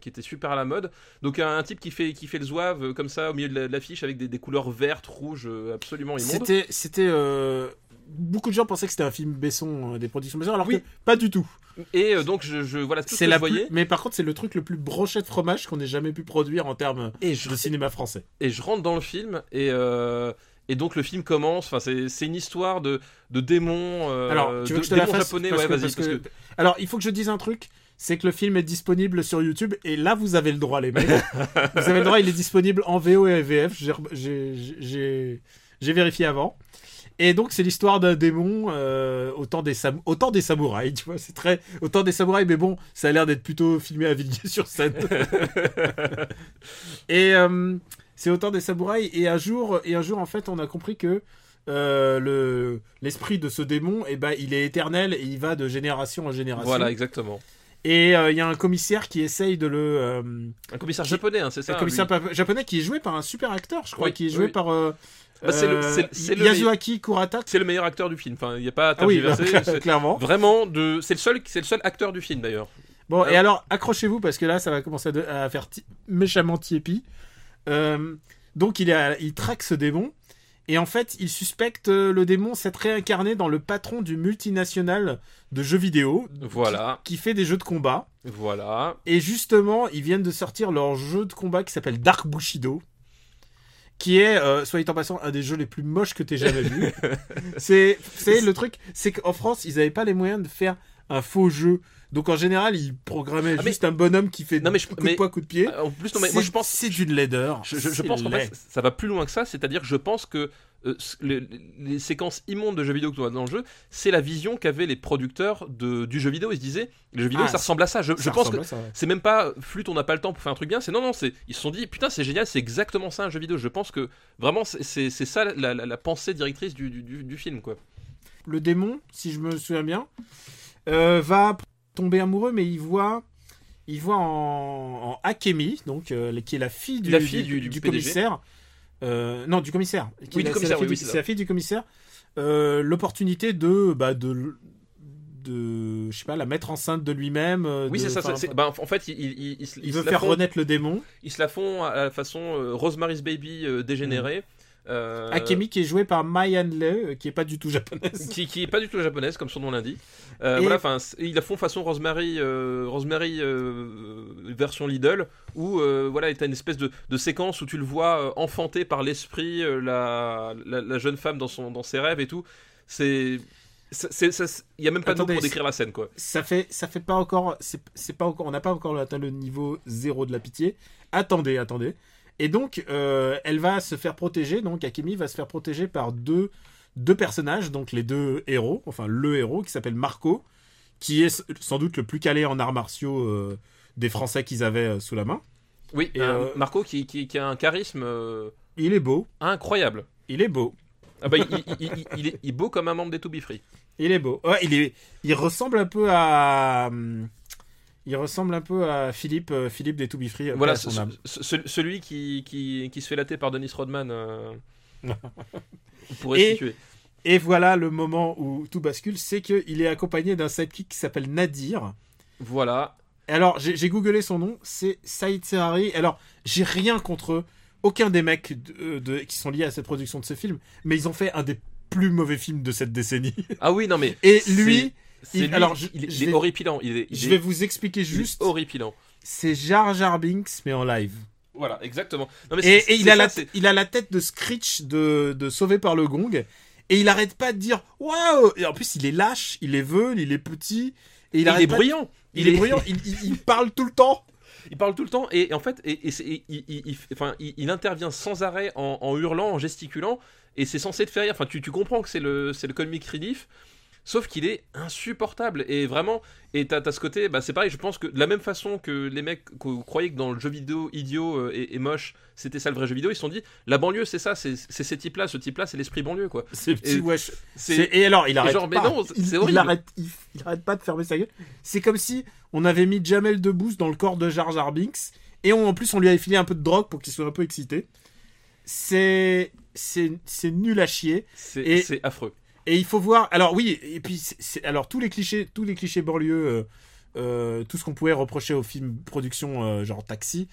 qui était super à la mode. Donc un, type qui fait qui fait le zouave comme ça au milieu de la- de l'affiche avec des, des couleurs vertes, rouges, absolument immondes. c'était euh, beaucoup de gens pensaient que c'était un film Besson euh, des productions Besson alors Oui. que pas du tout Et euh, donc je, je voilà tout ce c'est la je voyais. plus- mais par contre c'est le truc le plus brochette fromage qu'on ait jamais pu produire en termes Et je de cinéma français et je rentre dans le film et euh, et donc le film commence. Enfin c'est c'est une histoire de de démons. euh, Alors, tu veux de- que je te la démons fasse japonais. parce ouais, que- vas-y. parce Parce que- que Alors, il faut que je dise un truc, c'est que le film est disponible sur YouTube et là vous avez le droit les mecs. vous avez le droit, il est disponible en VO et VF. J'ai j'ai j'ai j'ai vérifié avant. Et donc c'est l'histoire d'un démon euh, au, temps des sam- au temps des samouraïs, tu vois, c'est très au temps des samouraïs, mais bon, ça a l'air d'être plutôt filmé à Villiers-sur-Seine. et euh, c'est au temps des samouraïs et un jour et un jour en fait on a compris que euh, le l'esprit de ce démon, eh ben, il est éternel et il va de génération en génération. voilà exactement. Et euh, il y a un commissaire qui essaye de le. euh, Un commissaire japonais, hein, c'est ça. un commissaire lui. japonais qui est joué par un super acteur, je crois, Oui, qui est joué oui. par. Bah, c'est le- euh, c'est- Yasuaki Kurata. C'est le meilleur acteur du film. Enfin, il n'y a pas à Ah oui, c'est clairement. Vraiment, de... c'est le seul, c'est le seul acteur du film d'ailleurs. Bon, et Euh, alors, accrochez-vous parce que là, ça va commencer à, de- à faire méchamment tiépi. Euh, donc, il traque ce démon. Et en fait, il suspecte euh, le démon s'être réincarné dans le patron du multinational de jeux vidéo. Voilà, Qui, qui fait des jeux de combat. voilà. Et justement, ils viennent de sortir leur jeu de combat qui s'appelle Dark Bushido. Qui est, euh, soit dit en passant, un des jeux les plus moches que t'aies jamais vu. c'est, c'est le truc, c'est qu'en France, ils avaient pas les moyens de faire un faux jeu. Donc en général, ils programmaient Ah, mais- juste un bonhomme qui fait Non, mais je- coup de mais- poing, coup de pied. En plus, non, mais moi je pense, c'est d'une laideur. je, je- je C'est pense qu'en laid. fait, ça va plus loin que ça. C'est-à-dire que je pense que euh, les, les séquences immondes de jeux vidéo que tu vois dans le jeu, c'est la vision qu'avaient les producteurs de, du jeu vidéo. Ils se disaient, le jeu vidéo, Ah, ça ressemble à ça. Je, Ça je pense que ouais. c'est même pas flûte, on n'a pas le temps pour faire un truc bien. C'est non, non, c'est ils se sont dit putain, c'est génial, c'est exactement ça un jeu vidéo. Je pense que vraiment c'est- ça la, la- la pensée directrice du, du- du- du film quoi. le démon, si je me souviens bien, euh, va tomber amoureux, mais il voit, il voit en, en Akemi, donc euh, qui est la fille du, La fille du- du PDG. commissaire. Euh, non, du commissaire. Qui Oui, du commissaire, C'est la, oui, fille oui, du- c'est c'est la fille du commissaire. euh, L'opportunité de, bah, de, de, je sais pas, la mettre enceinte de lui-même. euh, Oui, c'est ça. bah, en fait, ils- il ils veut faire font- renaître le démon. Ils se la font à la façon Rosemary's Baby dégénérée. Euh, Akemi qui est joué par Mai Hanle, euh, qui est pas du tout japonaise. qui, qui est pas du tout japonaise comme son nom l'indique. Euh, Et- Voilà, enfin, ils la font façon Rosemary, euh, Rosemary version Lidl, où voilà, t'as une espèce de, de séquence où tu le vois enfanté par l'esprit la, la, la jeune femme dans son dans ses rêves et tout. C'est il y a même pas de mots pour décrire la scène quoi. ça fait ça fait pas encore c'est pas encore on n'a pas encore atteint le niveau zéro de la pitié attendez attendez et donc euh, elle va se faire protéger donc Akemi va se faire protéger par deux deux personnages donc les deux héros enfin le héros qui s'appelle Marco qui est sans doute le plus calé en arts martiaux euh, des Français qu'ils avaient euh, sous la main Oui, Et, euh, Marco qui, qui, qui a un charisme il est beau incroyable. il est beau Ah bah, il, est, il est beau comme un membre des To Be Free. il est beau ouais, il est il ressemble un peu à hum, il ressemble un peu à Philippe euh, Philippe des To Be Free euh, Voilà, ce- ce- celui qui, qui, qui se fait latter par Dennis Rodman. euh, pour Et- restituer. Et voilà le moment où tout bascule, c'est qu'il est accompagné d'un sidekick qui s'appelle Nadir. Voilà. Alors, j'ai googlé son nom, c'est Saïd Serrari. Alors, j'ai rien contre aucun des mecs de- de- qui sont liés à cette production de ce film, mais ils ont fait un des plus mauvais films de cette décennie. Ah oui, non mais. Et lui, il- lui, alors, je- il, est- je il est vais- horripilant. Il est, il je est- vais vous expliquer juste, horripilant. c'est Jar Jar Binks, mais en live. Voilà, exactement. Non, mais Et, il, a ça, la, c'est- il a la tête de Screech de, de Sauvé par le Gong. Et il arrête pas de dire Waouh Et en plus, il est lâche, il est veule, il est petit. Et il, est pas de- bruyant. Il, est bruyant, il, parle tout le temps. Il parle tout le temps et, et en fait, et, et il, il- il- enfin, il, il intervient sans arrêt en, en hurlant, en gesticulant, et c'est censé te faire rire. Enfin, tu, tu comprends que c'est le, c'est le comic relief, sauf qu'il est insupportable. Et vraiment, et t'as, ce côté, bah, c'est pareil, je pense que de la même façon que les mecs que vous croyez que dans le jeu vidéo idiot euh, et, et moche, c'était ça le vrai jeu vidéo, ils se sont dit, la banlieue, c'est ça, c'est, ces types-là, ce type-là, c'est l'esprit banlieue, quoi. C'est petit Et- wesh. Alors, il arrête genre, mais pas. non, il, arrête, il, il arrête pas de fermer sa gueule. C'est comme si on avait mis Jamel Debbouze dans le corps de Jar Jar Binks et on- en plus on lui avait filé un peu de drogue pour qu'il soit un peu excité. C'est c'est c'est nul à chier. c'est affreux. Et il faut voir. Alors oui, et puis alors tous les clichés, tous les clichés banlieue, euh, euh, tout ce qu'on pouvait reprocher au film production euh, genre Taxi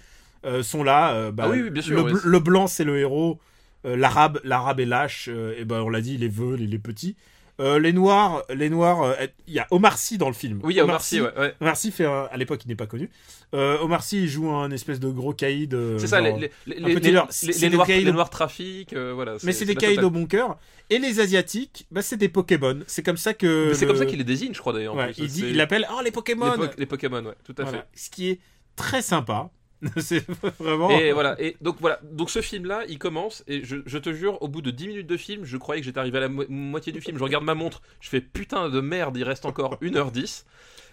sont là. bah, Ah oui, oui, bien sûr, Le, ouais, blanc c'est le héros. l'arabe, l'arabe est lâche. et ben on l'a dit, il est veule, il est petit. Euh, les noirs, les noirs. euh, Il y a Omar Sy dans le film. Oui, il y a Omar Sy, ouais. ouais. Omar Sy fait un- à l'époque il n'est pas connu. Euh, Omar Sy il joue un espèce de gros caïd. C'est ça, genre- les, les, les, les- les- les noirs, les noirs trafic, voilà. mais c'est des caïds au bon cœur. Et les asiatiques, bah, c'est des Pokémon. C'est comme ça que. C'est le- comme ça qu'il les désigne, je crois d'ailleurs. Ouais, il dit, il appelle oh les les, Pokémon. po- les Pokémon, ouais, tout à Voilà. fait. Ce qui est très sympa. c'est vraiment. Et voilà, et donc voilà, donc ce film-là, il commence, et je, je te jure, au bout de 10 minutes de film, je croyais que j'étais arrivé à la mo- moitié du film, je regarde ma montre, je fais putain de merde, il reste encore 1h10.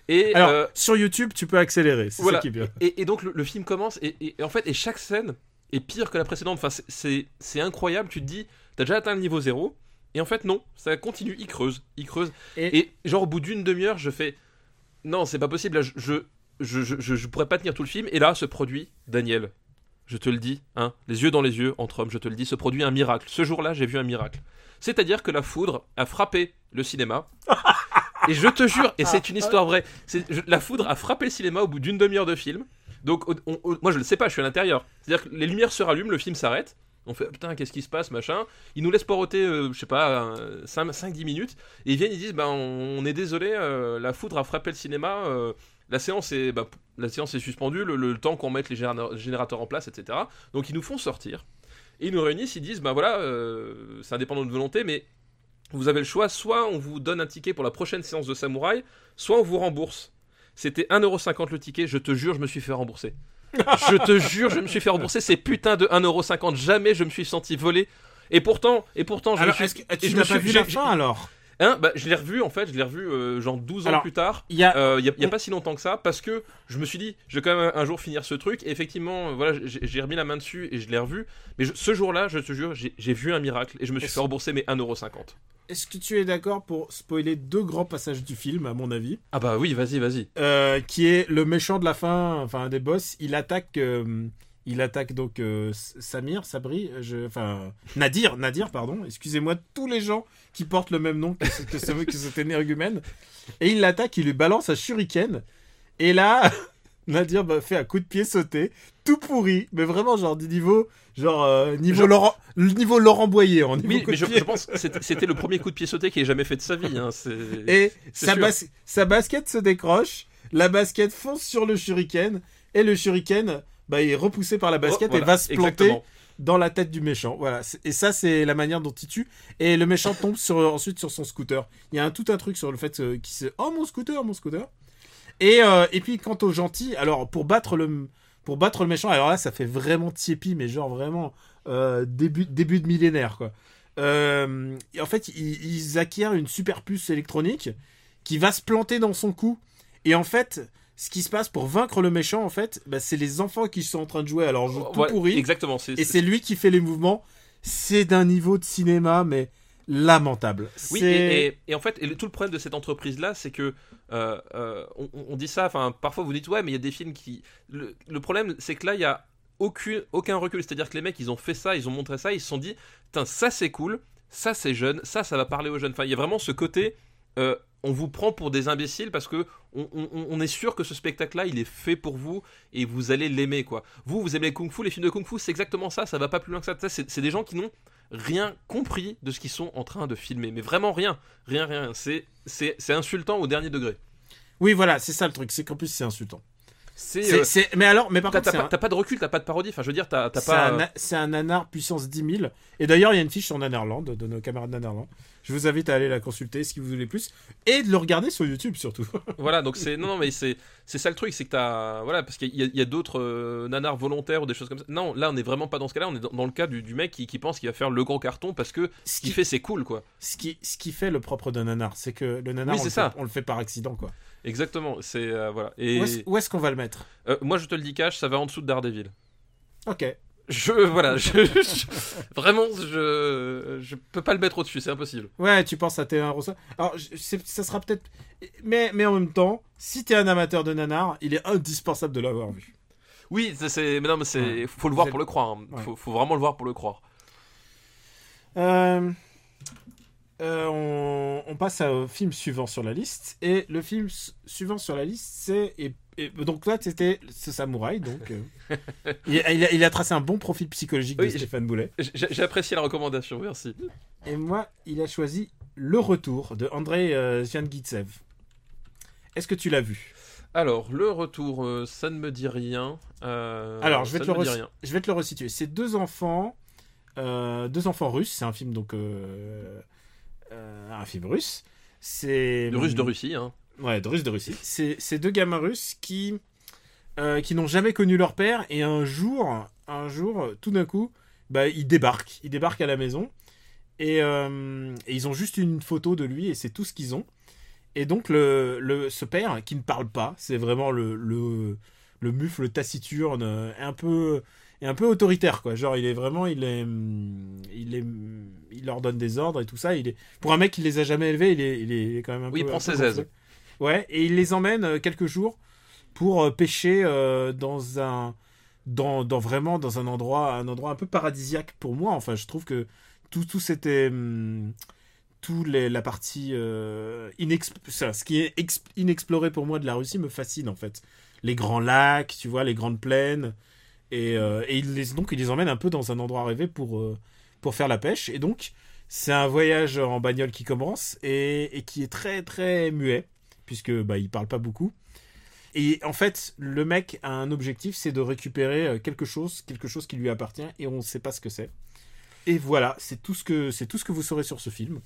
Et, Alors euh, sur YouTube, tu peux accélérer. C'est voilà. ça qui est bien. et, et donc le, le film commence, et, et- et en fait, et chaque scène est pire que la précédente, enfin c'est- incroyable, tu te dis, t'as déjà atteint le niveau 0, et en fait non, ça continue, il creuse, il creuse, Et- et genre au bout d'une demi-heure, je fais... Non, c'est pas possible. Là, je, je, je, je, je pourrais pas tenir tout le film. Et là, ce produit, Daniel, je te le dis, hein, les yeux dans les yeux, entre hommes, je te le dis, ce produit un miracle. Ce jour-là, j'ai vu un miracle. C'est-à-dire que la foudre a frappé le cinéma. et je te jure, et c'est une histoire vraie, la foudre a frappé le cinéma au bout d'une demi-heure de film. Donc, on- on- moi, je le sais pas, je suis à l'intérieur. C'est-à-dire que les lumières se rallument, le film s'arrête. On fait putain, qu'est-ce qui se passe, machin. Ils nous laissent poireauter, euh, je sais pas, 5-10 minutes. Et ils viennent, ils disent, ben, on, on est désolé, euh, la foudre a frappé le cinéma. euh, la séance est, bah, la séance est suspendue, le, le temps qu'on mette les généra- générateurs en place, etc. Donc ils nous font sortir. Et ils nous réunissent, ils disent, ben voilà, euh, c'est indépendant de volonté, mais vous avez le choix, soit on vous donne un ticket pour la prochaine séance de samouraï, soit on vous rembourse. C'était 1,50€ le ticket, je te jure, je me suis fait rembourser. je te jure, je me suis fait rembourser ces putains de 1,50€. Jamais je me suis senti voler. Et pourtant, et pourtant, je me Alors, suis... que et tu je n'as me pas suis- vu la fin alors? Hein, bah, je l'ai revu en fait, je l'ai revu euh, genre 12 ans Alors, plus tard. Il y a. Euh, y a, il y a on- pas si longtemps que ça, parce que je me suis dit, je vais quand même un jour finir ce truc. Et effectivement, euh, voilà, j'ai remis la main dessus et je l'ai revu. Mais je- ce jour-là, je te jure, j'ai vu un miracle et je me suis fait rembourser mes 1,50€. Est-ce que tu es d'accord pour spoiler deux grands passages du film, à mon avis? Ah bah oui, vas-y, vas-y. Euh, qui est le méchant de la fin, enfin un des boss, il attaque, euh, il attaque donc euh, Samir, Sabri, euh, je, enfin Nadir, Nadir, pardon. Excusez-moi tous les gens qui portent le même nom que, ce- que, ce- que cet énergumène. Et il l'attaque, il lui balance un shuriken. Et là, Nadir bah, fait un coup de pied sauté, tout pourri, mais vraiment genre du niveau, genre euh, niveau Genre- Laurent, niveau Laurent Boyer en niveau Oui, coup mais de je, pied. je pense que c'était le premier coup de pied sauté qu'il ait jamais fait de sa vie. Hein, Et bas- sa basket se décroche, la basket fonce sur le shuriken, et le shuriken bah, est repoussé par la basket Oh, voilà, et va se planter exactement. dans la tête du méchant. Voilà. Et ça, c'est la manière dont il tue. Et le méchant tombe sur, ensuite sur son scooter. Il y a un, tout un truc sur le fait euh, qu'il se... Oh, mon scooter, mon scooter. Et, euh, et puis, quant au gentil, alors, pour battre le... Pour battre le méchant, alors là, ça fait vraiment Tiepi, mais genre vraiment euh, début, début de millénaire, quoi. Euh, en fait, ils, ils acquièrent une super puce électronique qui va se planter dans son cou. Et en fait, ce qui se passe pour vaincre le méchant, en fait, bah, c'est les enfants qui sont en train de jouer à leur jeu tout Voilà, pourri. Exactement. c'est- Et c'est lui qui fait les mouvements. C'est d'un niveau de cinéma, mais lamentable. Oui, et, et- et en fait, et le- tout le problème de cette entreprise-là, c'est que euh, euh, on, on dit ça, enfin, parfois vous dites ouais, mais il y a des films qui. Le, le problème, c'est que là, il y a aucun, aucun recul. C'est-à-dire que les mecs, ils ont fait ça, ils ont montré ça, ils se sont dit, ça c'est cool, ça c'est jeune, ça, ça va parler aux jeunes. Enfin, il y a vraiment ce côté. Euh, on vous prend pour des imbéciles parce que on, on- on est sûr que ce spectacle-là, il est fait pour vous et vous allez l'aimer, quoi. Vous, vous aimez les kung-fu, les films de kung-fu, c'est exactement ça. Ça va pas plus loin que ça. Ça, C'est des gens qui n'ont rien compris de ce qu'ils sont en train de filmer. Mais vraiment rien. Rien, rien. C'est, insultant au dernier degré. Oui, voilà, c'est ça le truc. C'est qu'en plus, c'est insultant. C'est, euh, Mais alors, mais par contre, t'as pas, un- t'as pas de recul, t'as pas de parodie. Enfin, je veux dire, t'as, pas. un, euh, c'est un nanar puissance 10 000. Et d'ailleurs, il y a une fiche sur Nanarland, de nos camarades Nanarland. Je vous invite à aller la consulter si vous voulez plus. Et de le regarder sur YouTube surtout. Voilà, donc c'est. Non, non, mais c'est, c'est ça le truc, c'est que t'as. Voilà, parce qu'il y a, d'autres euh, nanars volontaires ou des choses comme ça. Non, là, on est vraiment pas dans ce cas-là. On est dans, dans le cas du, du mec qui, qui pense qu'il va faire le gros carton parce que Ce qu'il fait, c'est cool, quoi. ce qui, ce qui fait le propre d'un nanar, c'est que le nanar, Oui, on, le ça. Fait, on le fait par accident, quoi. Exactement. C'est. euh, voilà. Et Où est-ce où est-ce qu'on va le mettre? Euh, moi, je te le dis cash, ça va en dessous de Daredevil. Ok. Je. Voilà. je- je- vraiment, je. Je peux pas le mettre au-dessus, c'est impossible. Ouais, tu penses à T1 Rossa. Alors, je- ça sera peut-être. Mais, mais en même temps, si t'es un amateur de nanar, il est indispensable de l'avoir vu. Oui, c'est-. Mais non, mais c'est. Ouais. Faut le voir pour le croire. hein. Ouais. Faut, faut vraiment le voir pour le croire. Euh, euh, on, on passe au film suivant sur la liste. Et le film suivant sur la liste, c'est. et- et- donc là, c'était ce samouraï. Donc, euh, il, a, il a- il a tracé un bon profil psychologique de Oui, Stéphane Boulet. J'ai apprécié la recommandation, merci. Et moi, il a choisi Le Retour de Andrei euh. Est-ce que tu l'as vu? Alors, le retour, euh, ça ne me dit rien. Euh, Alors, je vais, te le rien. je vais te le resituer. C'est deux enfants, deux enfants russes. C'est un film donc un film russe. C'est De russe de Russie, hein. Ouais, de russe de Russie. C'est c'est deux gamins russes qui euh, qui n'ont jamais connu leur père et un jour, un jour, tout d'un coup, bah ils débarquent, ils débarquent à la maison et, euh, et ils ont juste une photo de lui et c'est tout ce qu'ils ont. Et donc le, le ce père qui ne parle pas, c'est vraiment le le le mufle taciturne, euh, un peu et un peu autoritaire quoi. Genre il est vraiment il est hum, il est hum, il leur donne des ordres et tout ça. Il est pour un mec qui les a jamais élevés, il est il est quand même un Oui, il peu prend un peu ses aises. Ouais, et il les emmène euh, quelques jours pour euh, pêcher euh, dans un dans, vraiment dans un endroit un endroit un peu paradisiaque pour moi. Enfin, je trouve que tout tout c'était tout la partie euh, ça, ce qui est ex- inexploré pour moi de la Russie me fascine en fait. Les grands lacs, tu vois, les grandes plaines et, et donc il les emmène un peu dans un endroit rêvé pour pour faire la pêche et donc c'est un voyage en bagnole qui commence et qui est très très muet puisque bah il parle pas beaucoup. Et en fait, le mec a un objectif, c'est de récupérer euh, quelque chose, quelque chose qui lui appartient et on ne sait pas ce que c'est. Et voilà, c'est tout ce que c'est tout ce que vous saurez sur ce film.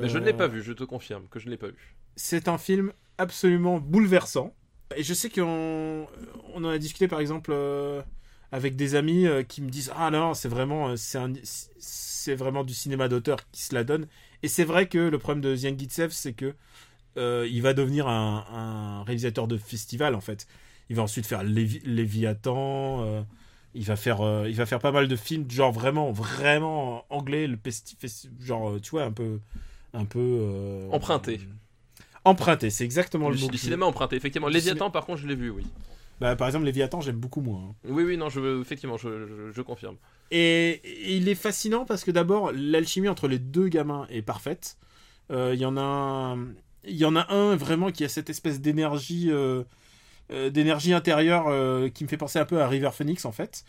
Mais je ne Euh, l'ai pas vu, je te confirme que je ne l'ai pas vu. c'est un film absolument bouleversant. Et je sais qu'on on en a discuté par exemple euh, avec des amis euh, qui me disent ah non c'est vraiment euh, c'est c'est vraiment du cinéma d'auteur qui se la donne. Et c'est vrai que le problème de Ziangitsev c'est que euh, il va devenir un, un réalisateur de festival en fait. Il va ensuite faire Lévi- Léviathan. euh, il va faire euh, il va faire pas mal de films genre vraiment vraiment anglais le genre euh, tu vois un peu un peu euh, Emprunté. Emprunté, c'est exactement le, Du, mot. du que cinéma emprunté, effectivement. Léviathan, par contre, je l'ai vu, oui. Bah, par exemple, Léviathan, j'aime beaucoup moins. hein. Oui, oui, non, je, effectivement, je, je, je confirme. Et, et il est fascinant parce que d'abord, l'alchimie entre les deux gamins est parfaite. Euh, Il y en a un, il y en a un vraiment qui a cette espèce d'énergie, euh, euh, d'énergie intérieure euh, qui me fait penser un peu à River Phoenix en fait.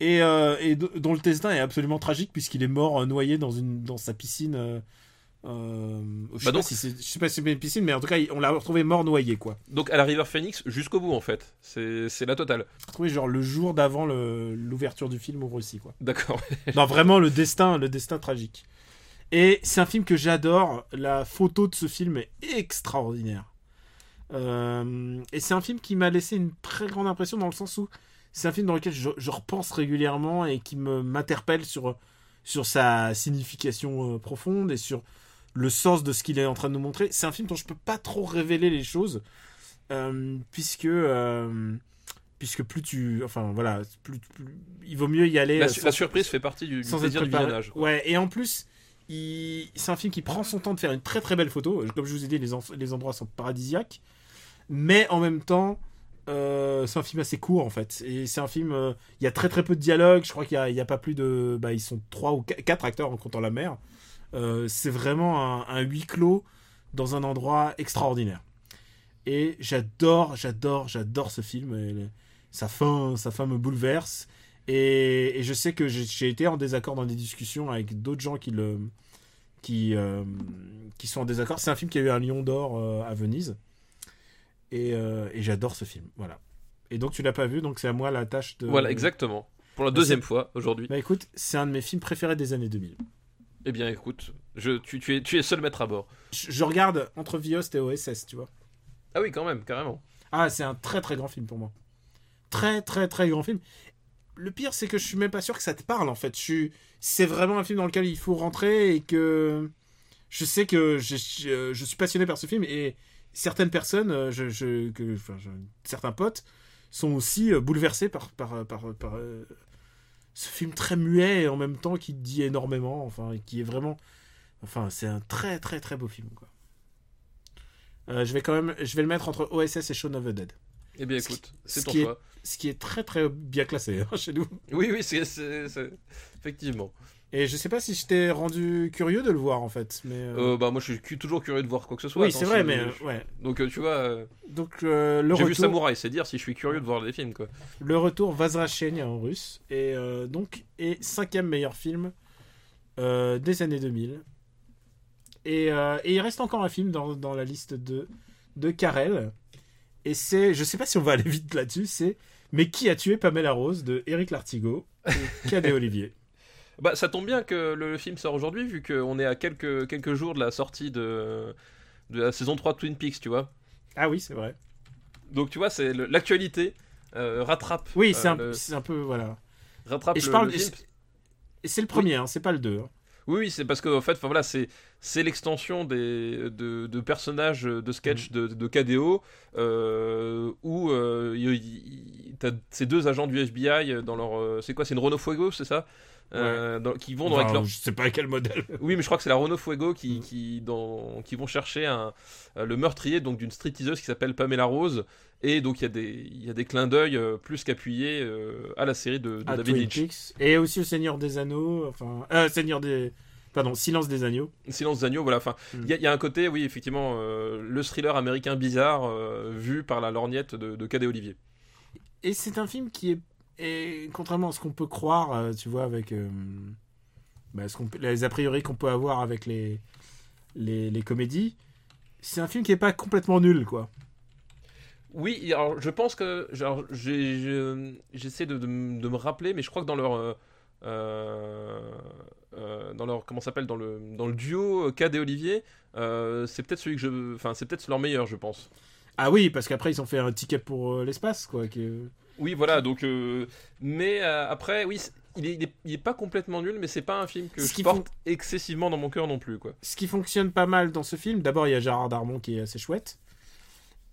Et, et do- dont le destin est absolument tragique puisqu'il est mort noyé dans une dans sa piscine. euh, je, sais Bah pas donc- si je sais pas si c'est une piscine, mais en tout cas, on l'a retrouvé mort noyé quoi. Donc, à la River Phoenix, jusqu'au bout, en fait. C'est la totale. Retrouvé genre le jour d'avant l'ouverture du film en Russie quoi. D'accord. Non, vraiment le destin, le destin tragique. Et c'est un film que j'adore. La photo de ce film est extraordinaire. Euh, et c'est un film qui m'a laissé une très grande impression dans le sens où c'est un film dans lequel je, je repense régulièrement et qui me m'interpelle sur sur sa signification euh, profonde et sur le sens de ce qu'il est en train de nous montrer. C'est un film dont je peux pas trop révéler les choses euh, puisque puisque plus tu enfin voilà plus, plus- il vaut mieux y aller La, surprise fait partie du, du sans être plaisir du visionnage. quoi. Ouais, et en plus, c'est un film qui prend son temps de faire une très très belle photo. Comme je vous ai dit, les, en- les endroits sont paradisiaques. Mais en même temps, euh, c'est un film assez court en fait. Et c'est un film. euh, Il y a très très peu de dialogue. Je crois qu'il y a, pas plus de. Bah, ils sont trois ou qu- quatre acteurs en comptant la mère. Euh, c'est vraiment un, huis clos dans un endroit extraordinaire. Et j'adore, j'adore, j'adore ce film. Sa fin, sa fin me bouleverse. Et, je sais que j'ai été en désaccord dans des discussions avec d'autres gens qui le qui euh, qui sont en désaccord. C'est un film qui a eu un Lion d'or euh, à Venise. Et, euh, et j'adore ce film. Voilà. Et donc tu l'as pas vu, donc c'est à moi la tâche de. Voilà, exactement. Pour la deuxième fois aujourd'hui. Bah écoute, c'est un de mes films préférés des années 2000. Eh bien, écoute, je, tu, tu, es, tu es seul maître à bord. Je, je regarde entre Viost et OSS, tu vois. Ah oui, quand même, carrément. Ah, c'est un très très grand film pour moi. Très très très grand film. Le pire, c'est que je suis même pas sûr que ça te parle en fait. Je suis... C'est vraiment un film dans lequel il faut rentrer et que je sais que je, suis passionné par ce film et certaines personnes, euh, que, certains potes, sont aussi euh, bouleversés par, par, par, par, euh, ce film très muet et en même temps qui dit énormément. Enfin, et qui est vraiment. Enfin, c'est un très très très beau film. Euh, je vais quand même, je vais le mettre entre OSS et Shaun of the Dead. Eh bien, écoute, c'est ce ton qui est- choix. Ce qui est très très bien classé hein, chez nous. Oui, oui, c'est. Effectivement. Et je sais pas si je t'ai rendu curieux de le voir en fait, mais. euh, Euh, bah, moi, je suis toujours curieux de voir quoi que ce soit. oui, c'est vrai, mais je- euh, ouais. Donc, tu vois, Donc euh, le j'ai vu Samouraï, c'est dire si je suis curieux de voir des films, quoi. le retour Vazrachenia en russe et donc est cinquième meilleur film des années 2000. Et, et il reste encore un film dans, dans la liste de de Carel. Et c'est, je sais pas si on va aller vite là-dessus, c'est mais qui a tué Pamela Rose de Eric Lartigot et Cadet Olivier? Bah, ça tombe bien que le film sort aujourd'hui, vu qu'on est à quelques, quelques jours de la sortie de, de la saison 3 de Twin Peaks, tu vois. Ah oui, c'est vrai. Donc, tu vois, c'est l'actualité euh, rattrape. Oui, euh, c'est un, le- un peu voilà. rattrape Et je le- parle. le film. Et c'est le premier, hein, c'est pas le 2. Oui, oui, c'est parce que en fait, enfin voilà, c'est c'est l'extension des de, de personnages de sketch de, de KDO euh, où euh, t'as ces deux agents du FBI dans leur euh, c'est quoi c'est une Renault Fuego c'est ça? Euh, dans- qui vont dans- avec Enfin, leur Je sais pas quel modèle. oui, mais je crois que c'est la Renault Fuego Mm. qui, qui, dans, qui vont chercher un, euh, le meurtrier donc d'une streeteaseuse qui s'appelle Pamela Rose. Et donc il y, a des- y a des clins d'œil euh, plus qu'appuyés à la série de, de à David Twin Lynch. Et aussi au Seigneur des Anneaux. Enfin, euh, Seigneur des. Pardon, Silence des Agneaux. Silence des agneaux, voilà. Enfin, Mm. il y, a- il y a un côté, oui, effectivement, euh, le thriller américain bizarre euh, vu par la lorgnette de, de Cadet Olivier. Et c'est un film qui est, est- contrairement à ce qu'on peut croire, euh, tu vois, avec euh, bah, ce les a priori qu'on peut avoir avec les, les, les comédies, c'est un film qui est pas complètement nul, quoi. Oui, alors je pense que j'essaie de, de m- de me rappeler, mais je crois que dans leur euh, euh, euh, dans leur comment ça s'appelle dans le dans le duo Cad et Olivier, euh, c'est peut-être celui que je, enfin c'est peut-être leur meilleur, je pense. Ah oui, parce qu'après ils ont fait un ticket pour l'espace, quoi. Oui, voilà, donc euh, mais euh, après, oui, il est, il est, il est pas complètement nul, mais c'est pas un film que Ce je qui porte excessivement dans mon cœur non plus, quoi. Ce qui fonctionne pas mal dans ce film, d'abord il y a Gérard Darmon qui est assez chouette.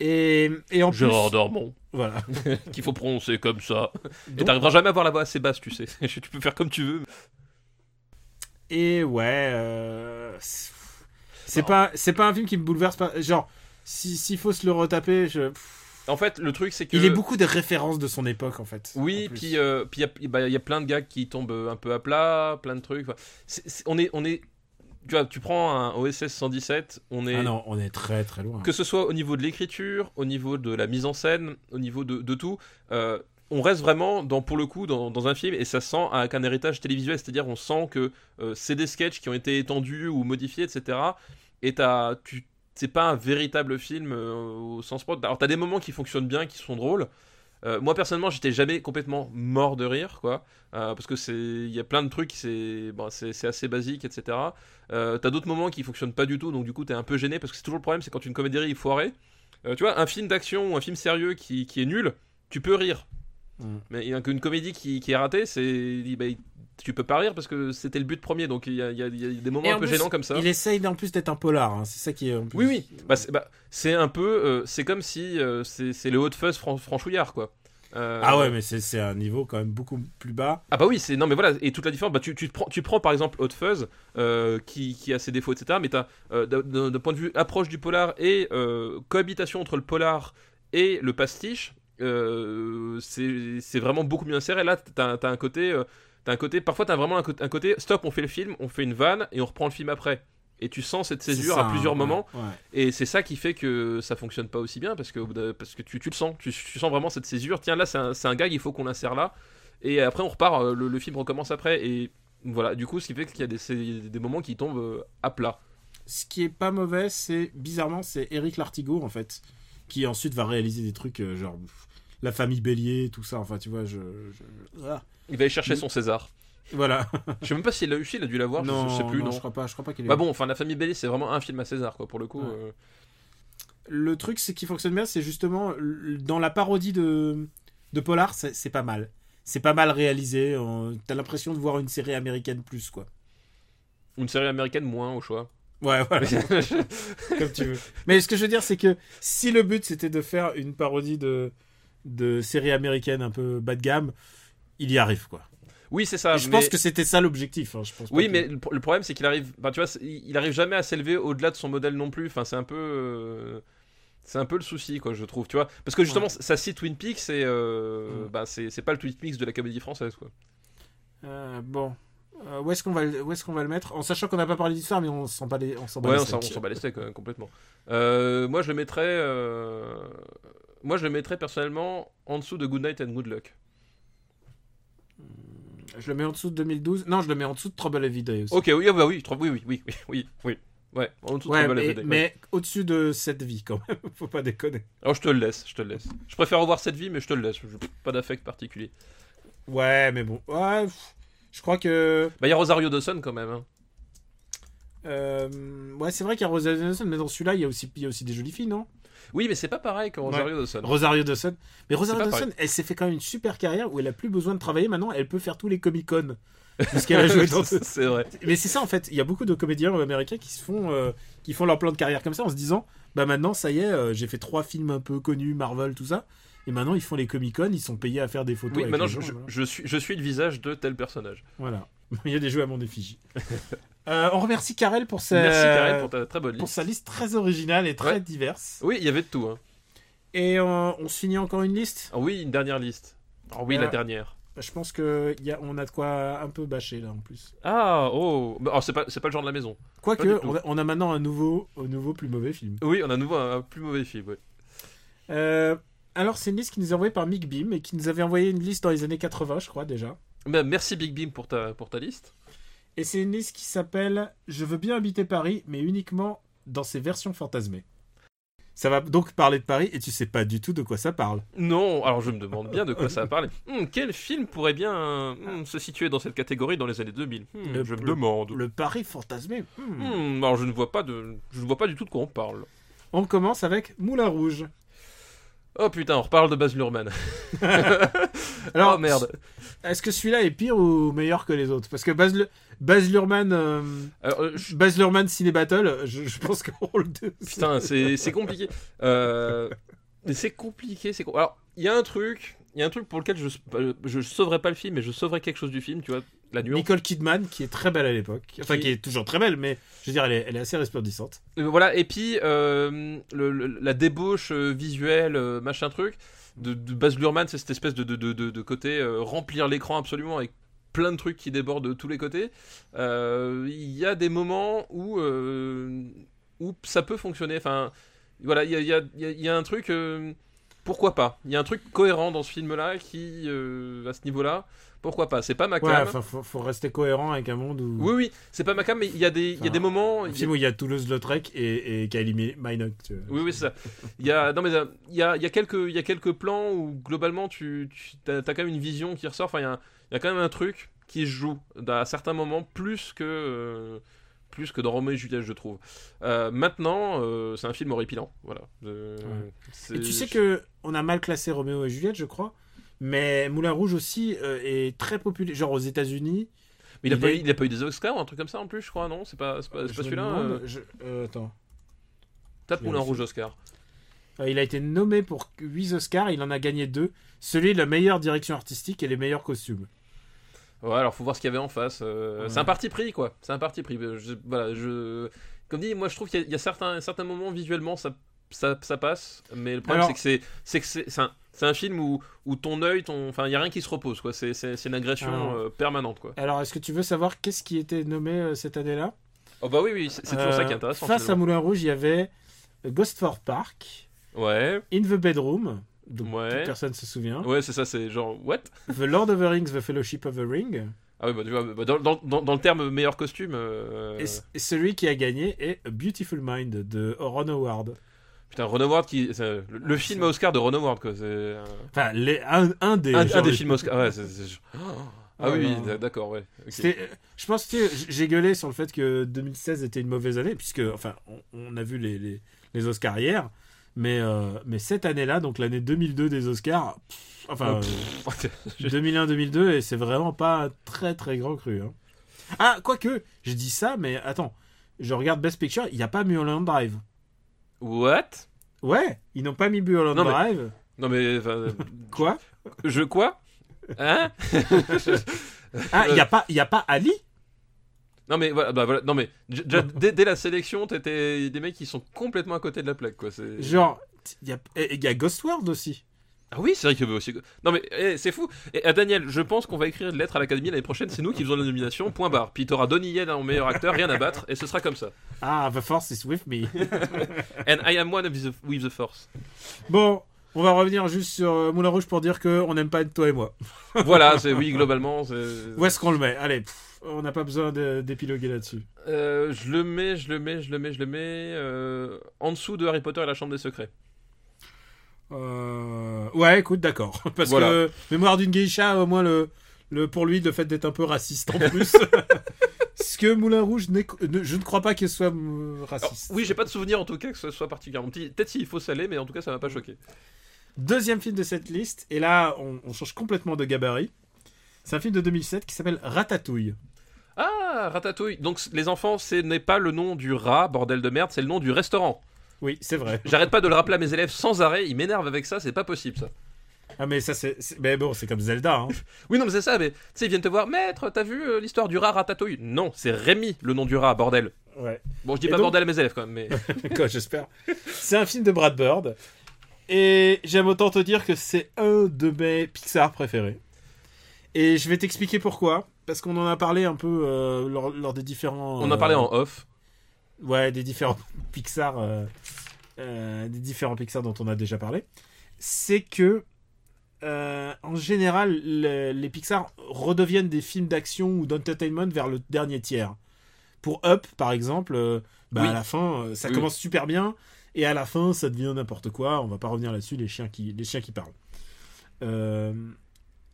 Et, et en plus, Dormont, voilà. qu'il faut prononcer comme ça. Et Donc- t'arriveras jamais à avoir la voix assez basse, tu sais. tu peux faire comme tu veux. Et ouais, euh, c'est pas c'est pas un film qui me bouleverse pas. Genre, si- s'il faut se le retaper, je... En fait, le truc c'est que il est beaucoup des références de son époque en fait. Oui, en puis euh, puis il y, a- bah, il y a plein de gars qui tombent euh, un peu à plat, plein de trucs. On est on est tu vois, tu prends un OSS 117, on est Ah non, on est très très loin. que ce soit au niveau de l'écriture, au niveau de la mise en scène, au niveau de, de tout, euh, on reste vraiment dans pour le coup dans, dans un film et ça sent avec un héritage télévisuel, c'est-à-dire on sent que euh, c'est des sketchs qui ont été étendus ou modifiés, etc. Et t'as, tu, c'est pas un véritable film euh, au sens propre. Alors t'as des moments qui fonctionnent bien, qui sont drôles. Euh, moi personnellement, j'étais jamais complètement mort de rire, quoi, euh, parce que c'est, il y a plein de trucs, c'est, bon, c'est, c'est assez basique, etc. Euh, t'as d'autres moments qui fonctionnent pas du tout, donc du coup t'es un peu gêné parce que c'est toujours le problème, c'est quand une comédie est foirée. Tu vois, un film d'action ou un film sérieux qui, qui est nul, tu peux rire. Mm. Mais il y a qu'une comédie qui, qui est ratée, c'est, bah, tu peux pas rire parce que c'était le but premier, donc il y a, y y des moments un peu plus, gênants comme ça. Il essaye en plus d'être un polar, hein, c'est ça qui est. en plus- Oui, oui. Bah, c'est, bah, c'est un peu, euh, c'est comme si euh, c'est, le hot fuzz fran- franchouillard, quoi. Euh, Ah ouais, mais c'est un niveau quand même beaucoup plus bas. Ah bah oui, c'est non mais voilà et toute la différence. Bah tu, prends, tu prends par exemple Hot Fuzz euh, qui, qui a ses défauts etc. Mais t'as euh, d'un- point de vue approche du polar et cohabitation entre le polar et le pastiche, c'est vraiment beaucoup mieux inséré. Là t'as as un côté, t'as un côté. Parfois t'as vraiment un, côté- un côté. Stop, on fait le film, on fait une vanne et on reprend le film après. Et tu sens cette césure ça, à plusieurs moments. ouais. Et c'est ça qui fait que ça fonctionne pas aussi bien parce que, parce que tu, tu le sens, tu, tu sens vraiment cette césure. Tiens, là, c'est un, c'est un gag, il faut qu'on l'insère là. Et après, on repart, euh, le, le film recommence après. Et voilà, du coup, ce qui fait qu'il y a des, des moments qui tombent euh, à plat. Ce qui est pas mauvais, c'est bizarrement, c'est Eric Lartigot en fait, qui ensuite va réaliser des trucs euh, genre La famille Bélier, tout ça. Enfin, tu vois, je. je- ah. Il va aller chercher Mm. son César. Voilà. Je sais même pas s'il l'a eu, il a dû l'avoir, je, je sais plus, non. je crois pas, je crois pas qu'il Bah bon, enfin, La famille Bélier, c'est vraiment un film à César, quoi, pour le coup. Ouais. euh. Le truc, c'est qui fonctionne bien, c'est justement dans la parodie de, de Polar, c'est c'est pas mal. C'est pas mal réalisé. on- T'as l'impression de voir une série américaine plus, quoi. Une série américaine moins, au choix. Ouais, voilà, comme tu veux. Mais ce que je veux dire, c'est que si le but c'était de faire une parodie de, de série américaine un peu bas de gamme, il y arrive, quoi. oui, c'est ça. Et je mais- pense que c'était ça l'objectif. hein, je pense pas Oui, que- mais le, le problème, c'est qu'il arrive. Bah, tu vois, il arrive jamais à s'élever au-delà de son modèle non plus. Enfin, c'est un peu. euh, C'est un peu le souci, quoi, je trouve, tu vois. Parce que justement, Ouais. ça cite Twin Peaks, et euh, Mm. bah, c'est c'est pas le Twin Peaks de la comédie française, quoi. Euh, bon. Euh, où est-ce qu'on va, le- où est-ce qu'on va le mettre? En sachant qu'on n'a pas parlé d'histoire, mais on s'en bat les, on s'en bat Ouais, les on s'en on steaks. s'en bat les steaks, complètement. Euh, moi, je le mettrais. euh, Moi, je le mettrais personnellement en dessous de Good Night and Good Luck. Je le mets en dessous de 2012. Non, je le mets en dessous de Trouble Every Day aussi. Ok, oui, ah bah oui, oui, oui, oui, oui, oui, oui. Ouais, en dessous de ouais, Trouble mais, Every Day, ouais. mais au-dessus de cette vie quand même. Faut pas déconner. Alors, je te le laisse, je te le laisse. Je préfère revoir cette vie, mais je te le laisse. Pas d'affect particulier. Ouais, mais bon. Ouais, je crois que. Bah, il y a Rosario Dawson quand même. hein. euh, ouais, c'est vrai qu'il y a Rosario Dawson, mais dans celui-là, il y, a aussi, il y a aussi des jolies filles, non? Oui, mais c'est pas pareil que Rosario Dawson. Rosario Dawson. Mais Rosario Dawson, elle s'est fait quand même une super carrière où elle a plus besoin de travailler maintenant. Elle peut faire tous les Comic-Con. puisqu'elle a joué dans. c'est vrai. Mais c'est ça en fait. Il y a beaucoup de comédiens américains qui se font, euh, qui font leur plan de carrière comme ça en se disant, bah maintenant ça y est, euh, j'ai fait trois films un peu connus, Marvel, tout ça. Et maintenant ils font les Comic Con, ils sont payés à faire des photos. Oui, avec maintenant les je, gens, je- voilà. je suis, je suis le visage de tel personnage. Voilà. Il y a des jeux à mon effigie. Euh, on remercie Karel pour sa, Merci Karen pour ta très bonne pour liste. sa liste très originale et très Ouais. diverse. Oui, il y avait de tout. Hein. Et euh, on se finit encore une liste? Ah oui, une dernière liste. Ah oui, Euh, la dernière. Je pense que y a, on a de quoi un peu bâcher là en plus. Ah, oh. Bah, alors, c'est pas, le genre de la maison. Quoique, on a, on a maintenant un nouveau, un nouveau plus mauvais film. Oui, on a à nouveau un, un plus mauvais film. ouais. Euh, alors, c'est une liste qui nous est envoyée par Mick Beam et qui nous avait envoyé une liste dans les années 80, je crois déjà. Bah, merci Big Beam pour ta, pour ta liste. Et c'est une liste qui s'appelle Je veux bien habiter Paris, mais uniquement dans ses versions fantasmées. Ça va donc parler de Paris et tu sais pas du tout de quoi ça parle. Non, alors je me demande bien de quoi ça va parler. Hmm, quel film pourrait bien hmm, se situer dans cette catégorie dans les années 2000 Hmm, Le- Je me le- demande. Le Paris fantasmé. Hmm, alors je ne vois pas de, je ne vois pas du tout de quoi on parle. On commence avec Moulin Rouge. Oh putain, on reparle de Baz Luhrmann. Alors, oh merde. Est-ce que celui-là est pire ou meilleur que les autres? Parce que Baz, Lu- Baz Luhrmann, euh, Alors, euh, je- Baz Luhrmann Ciné Battle, je, je pense qu'on le deux. Putain, c'est c'est compliqué. Euh, c'est compliqué, c'est Alors, il y a un truc, il y a un truc pour lequel je euh, je sauverai pas le film, mais je sauverai quelque chose du film, tu vois, la nuance. Nicole Kidman, qui est très belle à l'époque. Enfin, Qui- qui est toujours très belle, mais je veux dire, elle est, elle est assez resplendissante. Euh, Voilà, et puis euh, le- le- la débauche euh, visuelle, machin truc, de, de Baz Luhrmann, c'est cette espèce de, de, de, côté euh, remplir l'écran absolument avec plein de trucs qui débordent de tous les côtés. Euh, Il y a des moments où, où ça peut fonctionner. Enfin, voilà, il y a, il y a- il y a- il y a un truc. Pourquoi pas Il y a un truc cohérent dans ce film-là qui, euh, à ce niveau-là, pourquoi pas C'est pas ma Ouais, cam. enfin, faut, faut rester cohérent avec un monde où. oui, oui, c'est pas ma cam, mais il y a des, il y a Enfin, des moments. Un il y a- film où il y a Toulouse-Lautrec et, et Kylie Minogue. tu vois. Oui, oui, c'est ça. Il y a, non, mais euh, il y a, il y a quelques, il y a quelques plans où globalement tu, tu as, quand même une vision qui ressort. Enfin, il y a, un- il y a quand même un truc qui se joue à certains moments plus que, euh, plus que dans Roméo et Juliette, je trouve. Euh, maintenant, euh, c'est un film horripilant. Voilà. Euh, Et tu sais que on a mal classé Roméo et Juliette, je crois. Mais Moulin Rouge aussi est très populaire, genre aux États-Unis. Mais il a, il pas, est- eu- il a pas eu des Oscars ou un truc comme ça en plus, je crois, non? C'est pas, celui-là je- attends. Tape Moulin. Rouge Oscar. Il a été nommé pour 8 Oscars, il en a gagné 2. Celui de la meilleure direction artistique et les meilleurs costumes. Ouais, alors faut voir ce qu'il y avait en face. euh, Ouais. C'est un parti pris, quoi. C'est un parti pris. Euh, Je, voilà, je. Comme dit, moi je trouve qu'il y a, il y a certains, certains moments visuellement ça, ça, ça passe, mais le problème Alors- c'est que c'est, un, un film où, où ton œil, ton, enfin il y a rien qui se repose, quoi. C'est, une agression Alors- euh, permanente, quoi. Alors, est-ce que tu veux savoir qu'est-ce qui était nommé euh, cette année-là? Oh bah oui, oui, c'est, toujours ça qui est intéressant. Face à. Moulin Rouge, il y avait Ghostford Park, Ouais, In the Bedroom, dont Ouais. toute personne se souvient, ouais, c'est ça, c'est genre what? The Lord of the Rings, The Fellowship of the Ring, Ah oui, bah, tu vois, bah, dans, dans, dans, le terme meilleur costume. euh, et, celui qui a gagné est A Beautiful Mind de Ron Howard. Putain, Ron Howard qui, le, le film Oscar de Ron Howard, quoi. Euh, Enfin, les- un, un des. un, des films Oscar. Ouais, c'est, c'est- Ah Oh oui, d'accord, ouais. ok. C'était- euh, je pense que j'ai gueulé sur le fait que 2016 était une mauvaise année, puisque, enfin, on, on a vu les, les, les Oscars hier, mais, euh, mais cette année-là, donc l'année 2002 des Oscars, pff, enfin, Oh, pff, je- 2001-2002, et c'est vraiment pas très très grand cru. hein. Ah, quoique, je dis ça, mais attends, je regarde Best Picture, il n'y a pas Mulholland Drive. What? Ouais, ils n'ont pas mis Mulholland Non, mais- Drive. Non mais euh, Quoi? je quoi? Hein? Ah, il n'y a, pas- il y a pas Ali? Non mais voilà, bah voilà, non mais déjà, dès, dès la sélection, t'étais des mecs qui sont complètement à côté de la plaque quoi. Genre, il y a, y Ghost World aussi. Ah oui, c'est vrai qu'il y avait aussi. Non mais eh, c'est fou. Et à Daniel, je pense qu'on va écrire une lettre à l'Académie l'année prochaine. C'est nous qui faisons la nomination. Point barre. Puis t'auras Donnie Yen en meilleur acteur, rien à battre, et ce sera comme ça. Ah, The Force is with me. And I am one of the, with the force. Bon, on va revenir juste sur euh, Moulin Rouge pour dire que on n'aime pas être toi et moi. Voilà, c'est oui globalement. Où est-ce qu'on le met? Allez, pff, on n'a pas besoin d'épiloguer là-dessus. Euh, je le mets, je le mets, je le mets, je le mets euh, en dessous de Harry Potter et la Chambre des Secrets. Euh, Ouais, écoute, d'accord. Parce Voilà. que Mémoire d'une geisha, au moins, le, le, pour lui, le fait d'être un peu raciste en plus. Ce que Moulin Rouge, je ne crois pas qu'il soit Alors, raciste. oui, j'ai pas de souvenir en tout cas que ce soit particulièrement petit. Peut-être s'il faut saler, mais en tout cas ça m'a pas choqué. Deuxième film de cette liste, et là, on, on change complètement de gabarit. C'est un film de 2007 qui s'appelle Ratatouille. Ah, Ratatouille. Donc les enfants, ce n'est pas le nom du rat, bordel de merde, c'est le nom du restaurant. Oui, c'est vrai. J'arrête pas de le rappeler à mes élèves sans arrêt, ils m'énervent avec ça, c'est pas possible ça. Ah mais ça c'est, mais bon, c'est comme Zelda. Hein. Oui, non, mais c'est ça, mais tu sais, ils viennent te voir, maître, t'as vu euh, l'histoire du rat Ratatouille? Non, c'est Rémi, le nom du rat, bordel. Ouais. Bon, je dis Et pas donc- bordel à mes élèves quand même, mais. Quoi, j'espère. C'est un film de Brad Bird. Et j'aime autant te dire que c'est un de mes Pixar préférés. Et je vais t'expliquer pourquoi. Parce qu'on en a parlé un peu euh, lors, lors des différents. On en euh, parlait en off. Ouais, des différents Pixar. euh, euh, des différents Pixar dont on a déjà parlé. C'est que. euh, en général, le- les Pixar redeviennent des films d'action ou d'entertainment vers le dernier tiers. Pour Up, par exemple, euh, bah, Oui. à la fin, euh, ça Oui. commence super bien, et à la fin, ça devient n'importe quoi. On va pas revenir là-dessus, les chiens qui, les chiens qui parlent. Euh,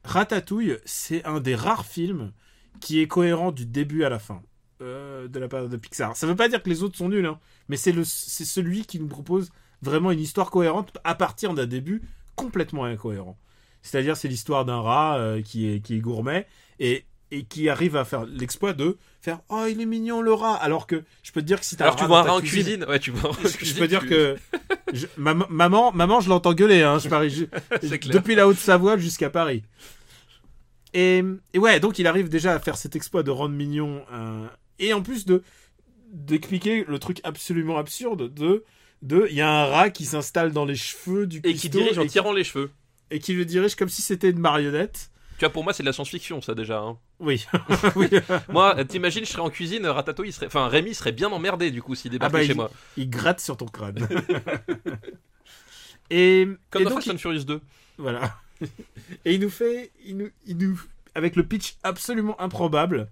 Ratatouille, c'est un des rares films qui est cohérent du début à la fin euh, de la part de Pixar. Ça veut pas dire que les autres sont nuls, hein, mais c'est celui qui nous propose vraiment une histoire cohérente à partir d'un début complètement incohérent. C'est-à-dire, c'est l'histoire d'un rat euh, qui, est, qui est gourmet et, et qui arrive à faire l'exploit de faire Oh, il est mignon le rat. Alors que je peux te dire que si t'as Alors tu rat vois un rat en cuisine, ouais, tu vois un rat en je, cuisine, peux dire tu- que je- maman, maman, maman, je l'entends gueuler, hein, je parie, je- depuis la Haute-Savoie jusqu'à Paris. Et, et ouais, donc il arrive déjà à faire cet exploit de rendre mignon euh, et en plus de d'expliquer le truc absolument absurde de de il y a un rat qui s'installe dans les cheveux du Et qui dirige en tirant les cheveux. et qui le dirige comme si c'était une marionnette. Tu vois, pour moi, c'est de la science-fiction, ça déjà. hein. Oui. oui. Moi, t'imagines, je serais en cuisine, Ratatouille, il serait... enfin Rémi serait bien emmerdé du coup s'il débarquait bah, chez il- moi. Il gratte sur ton crâne. et, Comme et dans donc, Fast and Furious 2. Voilà. Et il nous fait, il nous, avec le pitch absolument improbable.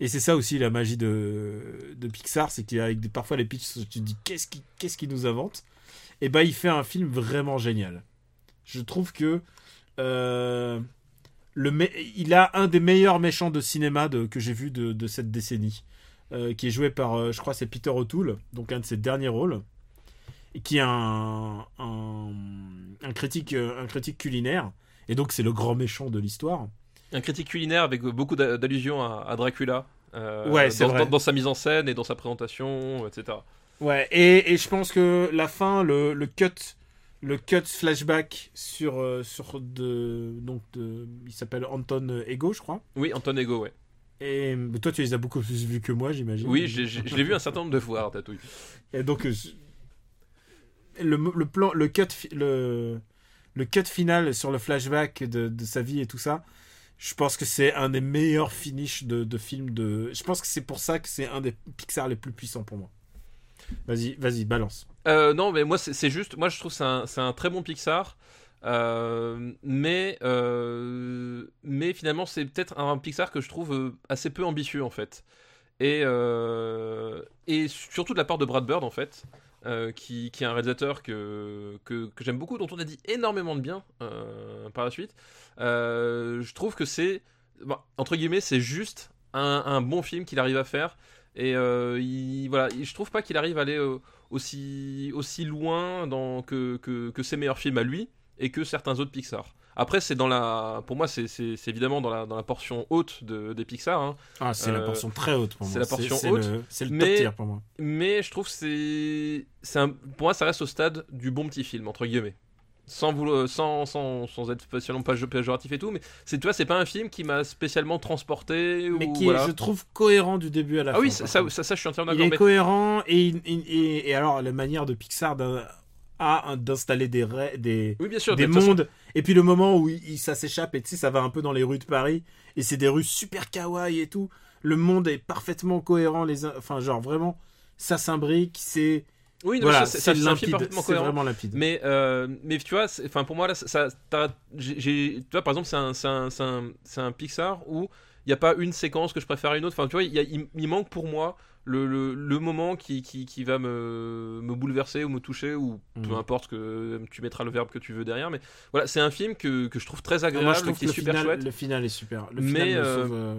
Et c'est ça aussi la magie de, de Pixar, c'est qu'avec parfois les pitchs, tu te dis qu'est-ce qui, qu'est-ce qu'il nous invente? Et bah il fait un film vraiment génial. Je trouve que euh, le, il a un des meilleurs méchants de cinéma que j'ai vu de, cette décennie, euh, qui est joué par, euh, je crois, c'est Peter O'Toole, donc un de ses derniers rôles, et qui est un, un, critique, un critique culinaire, et donc c'est le grand méchant de l'histoire. Un critique culinaire avec beaucoup d'a- d'allusions à, à Dracula. euh, Ouais, c'est dans, vrai. dans- dans sa mise en scène et dans sa présentation, etc. Ouais, et, et je pense que la fin, le, le cut, le cut flashback sur, euh, sur de, donc de, il s'appelle Anton Ego, je crois. Oui, Anton Ego, ouais. Et toi, tu les as beaucoup plus vus que moi, j'imagine. Oui, je l'ai vu un certain nombre de fois, Ratatouille. Et donc, euh, le, le plan, le cut, le, le cut final sur le flashback de, sa vie et tout ça, je pense que c'est un des meilleurs finishes de, de films de. Je pense que c'est pour ça que c'est un des Pixar les plus puissants pour moi. Vas-y, vas-y, balance. Euh, non, mais moi, c'est juste. Moi, je trouve que c'est un, très bon Pixar. euh, mais, euh, mais finalement, c'est peut-être un Pixar que je trouve assez peu ambitieux, en fait. Et, et surtout de la part de Brad Bird, en fait. Euh, qui, est un réalisateur que, que, j'aime beaucoup, dont on a dit énormément de bien euh, par la suite. Euh, je trouve que c'est, entre guillemets, c'est juste un, bon film qu'il arrive à faire. Et il, voilà, il- je trouve pas qu'il arrive à aller aussi, aussi loin que, que ses meilleurs films à lui et que certains autres Pixar. Après, c'est dans la, pour moi, c'est évidemment dans la, dans la portion haute de, des Pixar. hein. Ah, c'est la Euh, portion très haute pour moi. c'est la portion haute, le- C'est le, top mais- tier pour moi. Mais je trouve que c'est, c'est pour moi, ça reste au stade du bon petit film entre guillemets. Sans, vouloir, sans, sans, sans être spécialement péjoratif et tout, mais c'est tu vois, c'est pas un film qui m'a spécialement transporté. Mais ou, qui voilà. est, je trouve, cohérent du début à la Ah fin. oui, par ça, ça, contre. ça, ça, je suis entièrement Il d'accord. est mais- cohérent et, il- il- et, et alors la manière de Pixar d'installer des, des, Oui, bien sûr. des façon- mondes et puis le moment où il, ça s'échappe et tu sais ça va un peu dans les rues de Paris et c'est des rues super kawaii et tout le monde est parfaitement cohérent les uns enfin genre vraiment ça s'imbrique c'est Oui, non, voilà c'est- limpide c'est vraiment limpide Mais, euh, mais tu vois, enfin pour moi là, ça, j'ai, tu vois par exemple c'est un, c'est un, c'est un, un Pixar où il n'y a pas une séquence que je préfère à une autre. Enfin tu vois, il manque pour moi le, le, le moment qui, qui, qui va me, me bouleverser ou me toucher ou peu Mhm. importe que tu mettras le verbe que tu veux derrière. Mais voilà, c'est un film que, que je trouve très agréable, moi je trouve qui que est le super final, chouette. le final est super le Mais, me euh, sauve, euh,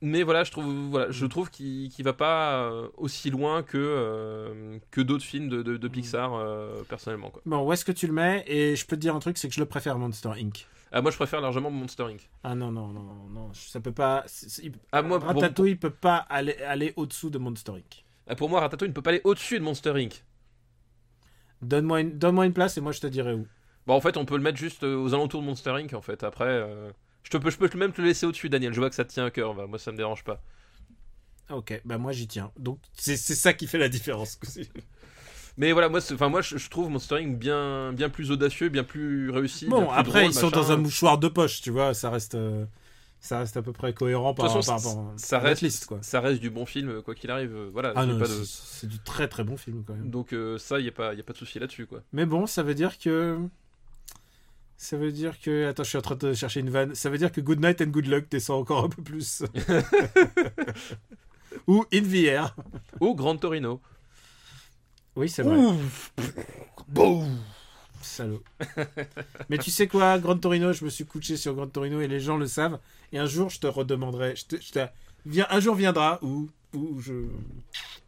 Mais voilà, je trouve, voilà, je trouve qu'il qu'il va pas euh, aussi loin que, euh, que d'autres films de, de, de Pixar personnellement quoi. bon où est-ce que tu le mets? Et je peux te dire un truc c'est que je le préfère à Monster Inc Ah, moi, je préfère largement Monster Inc. Ah non, non, non, non, ça peut pas. il- Ah, moi, peut pas aller, aller au-dessous de Monster Inc. ah, pour moi, Ratatouille ne peut pas aller au-dessus de Monster Inc. Donne-moi une, donne une place et moi je te dirai où. Bon, en fait, on peut le mettre juste euh, aux alentours de Monster Inc. En fait, après, euh, je, te peux, je peux même te le laisser au-dessus, Daniel. Je vois que ça te tient à cœur. bah, moi, ça me dérange pas. Ok, bah moi j'y tiens. Donc c'est c'est ça qui fait la différence. Mais voilà, moi, enfin, moi, je, je trouve Monster Inc. bien, bien plus audacieux, bien plus réussi. Bon, plus après drôle, ils sont dans un mouchoir de poche, tu vois, ça reste, euh, ça reste à peu près cohérent par, façon, rapport ça reste, liste, quoi. ça reste du bon film, quoi qu'il arrive. euh, Voilà. Ah de- c'est du très très bon film quand même. Donc euh, ça, il y a pas, y a pas de souci là-dessus, quoi. Mais bon, ça veut dire que. Ça veut dire que. Attends, je suis en train de chercher une vanne. Ça veut dire que Good Night and Good Luck descend encore un peu plus. Ou In the Air. Ou Grand Torino. Oui, c'est vrai. Salaud. Mais tu sais quoi, Grand Torino, je me suis couché sur Grand Torino et les gens le savent. Et un jour, je te redemanderai. Je te, je te- Viens, un jour viendra où, où je.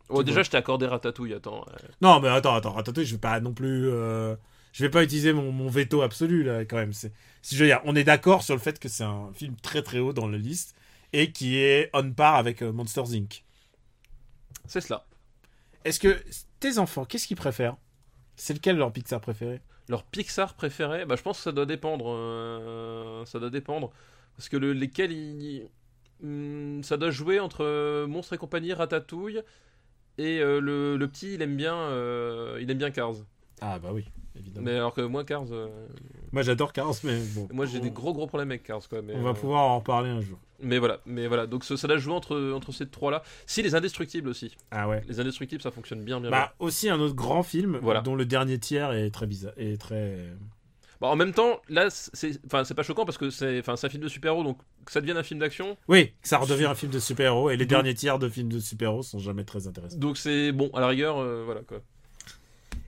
Oh, déjà, bon. je t'ai accordé Ratatouille. Attends. euh. Non, mais attends, attends, Ratatouille, je vais pas non plus. euh, Je vais pas utiliser mon, mon veto absolu là, quand même. Si je veux dire, on est d'accord sur le fait que c'est un film très très haut dans la liste et qui est on par avec euh, Monsters Inc. C'est cela. Est-ce que tes enfants, qu'est-ce qu'ils préfèrent? C'est lequel leur Pixar préféré? Leur Pixar préféré, bah, je pense que ça doit dépendre. euh, ça doit dépendre. Parce que le, lesquels ils- hmm, ça doit jouer entre euh, Monstres et compagnie, Ratatouille. Et euh, le, petit, il aime bien, il aime bien Cars. Ah bah oui, évidemment. Mais alors que moi, Cars, euh, Moi j'adore Cars, mais bon. moi j'ai on, des gros gros problèmes avec Cars, quoi. Mais, On va euh, pouvoir en reparler un jour. mais voilà, mais voilà. Donc ça, doit jouer entre entre ces trois là. Si les indestructibles aussi. Ah ouais. Les indestructibles, ça fonctionne bien, bien. Bah aussi un autre grand film Voilà. dont le dernier tiers est très bizarre, est très. Bon, en même temps, là, c'est, enfin, c'est pas choquant parce que c'est, enfin, un film de super-héros, donc que ça devienne un film d'action. Oui, ça redevient un film de super-héros et les Donc- derniers tiers de films de super-héros sont jamais très intéressants. Donc c'est bon, à la rigueur, euh, voilà quoi.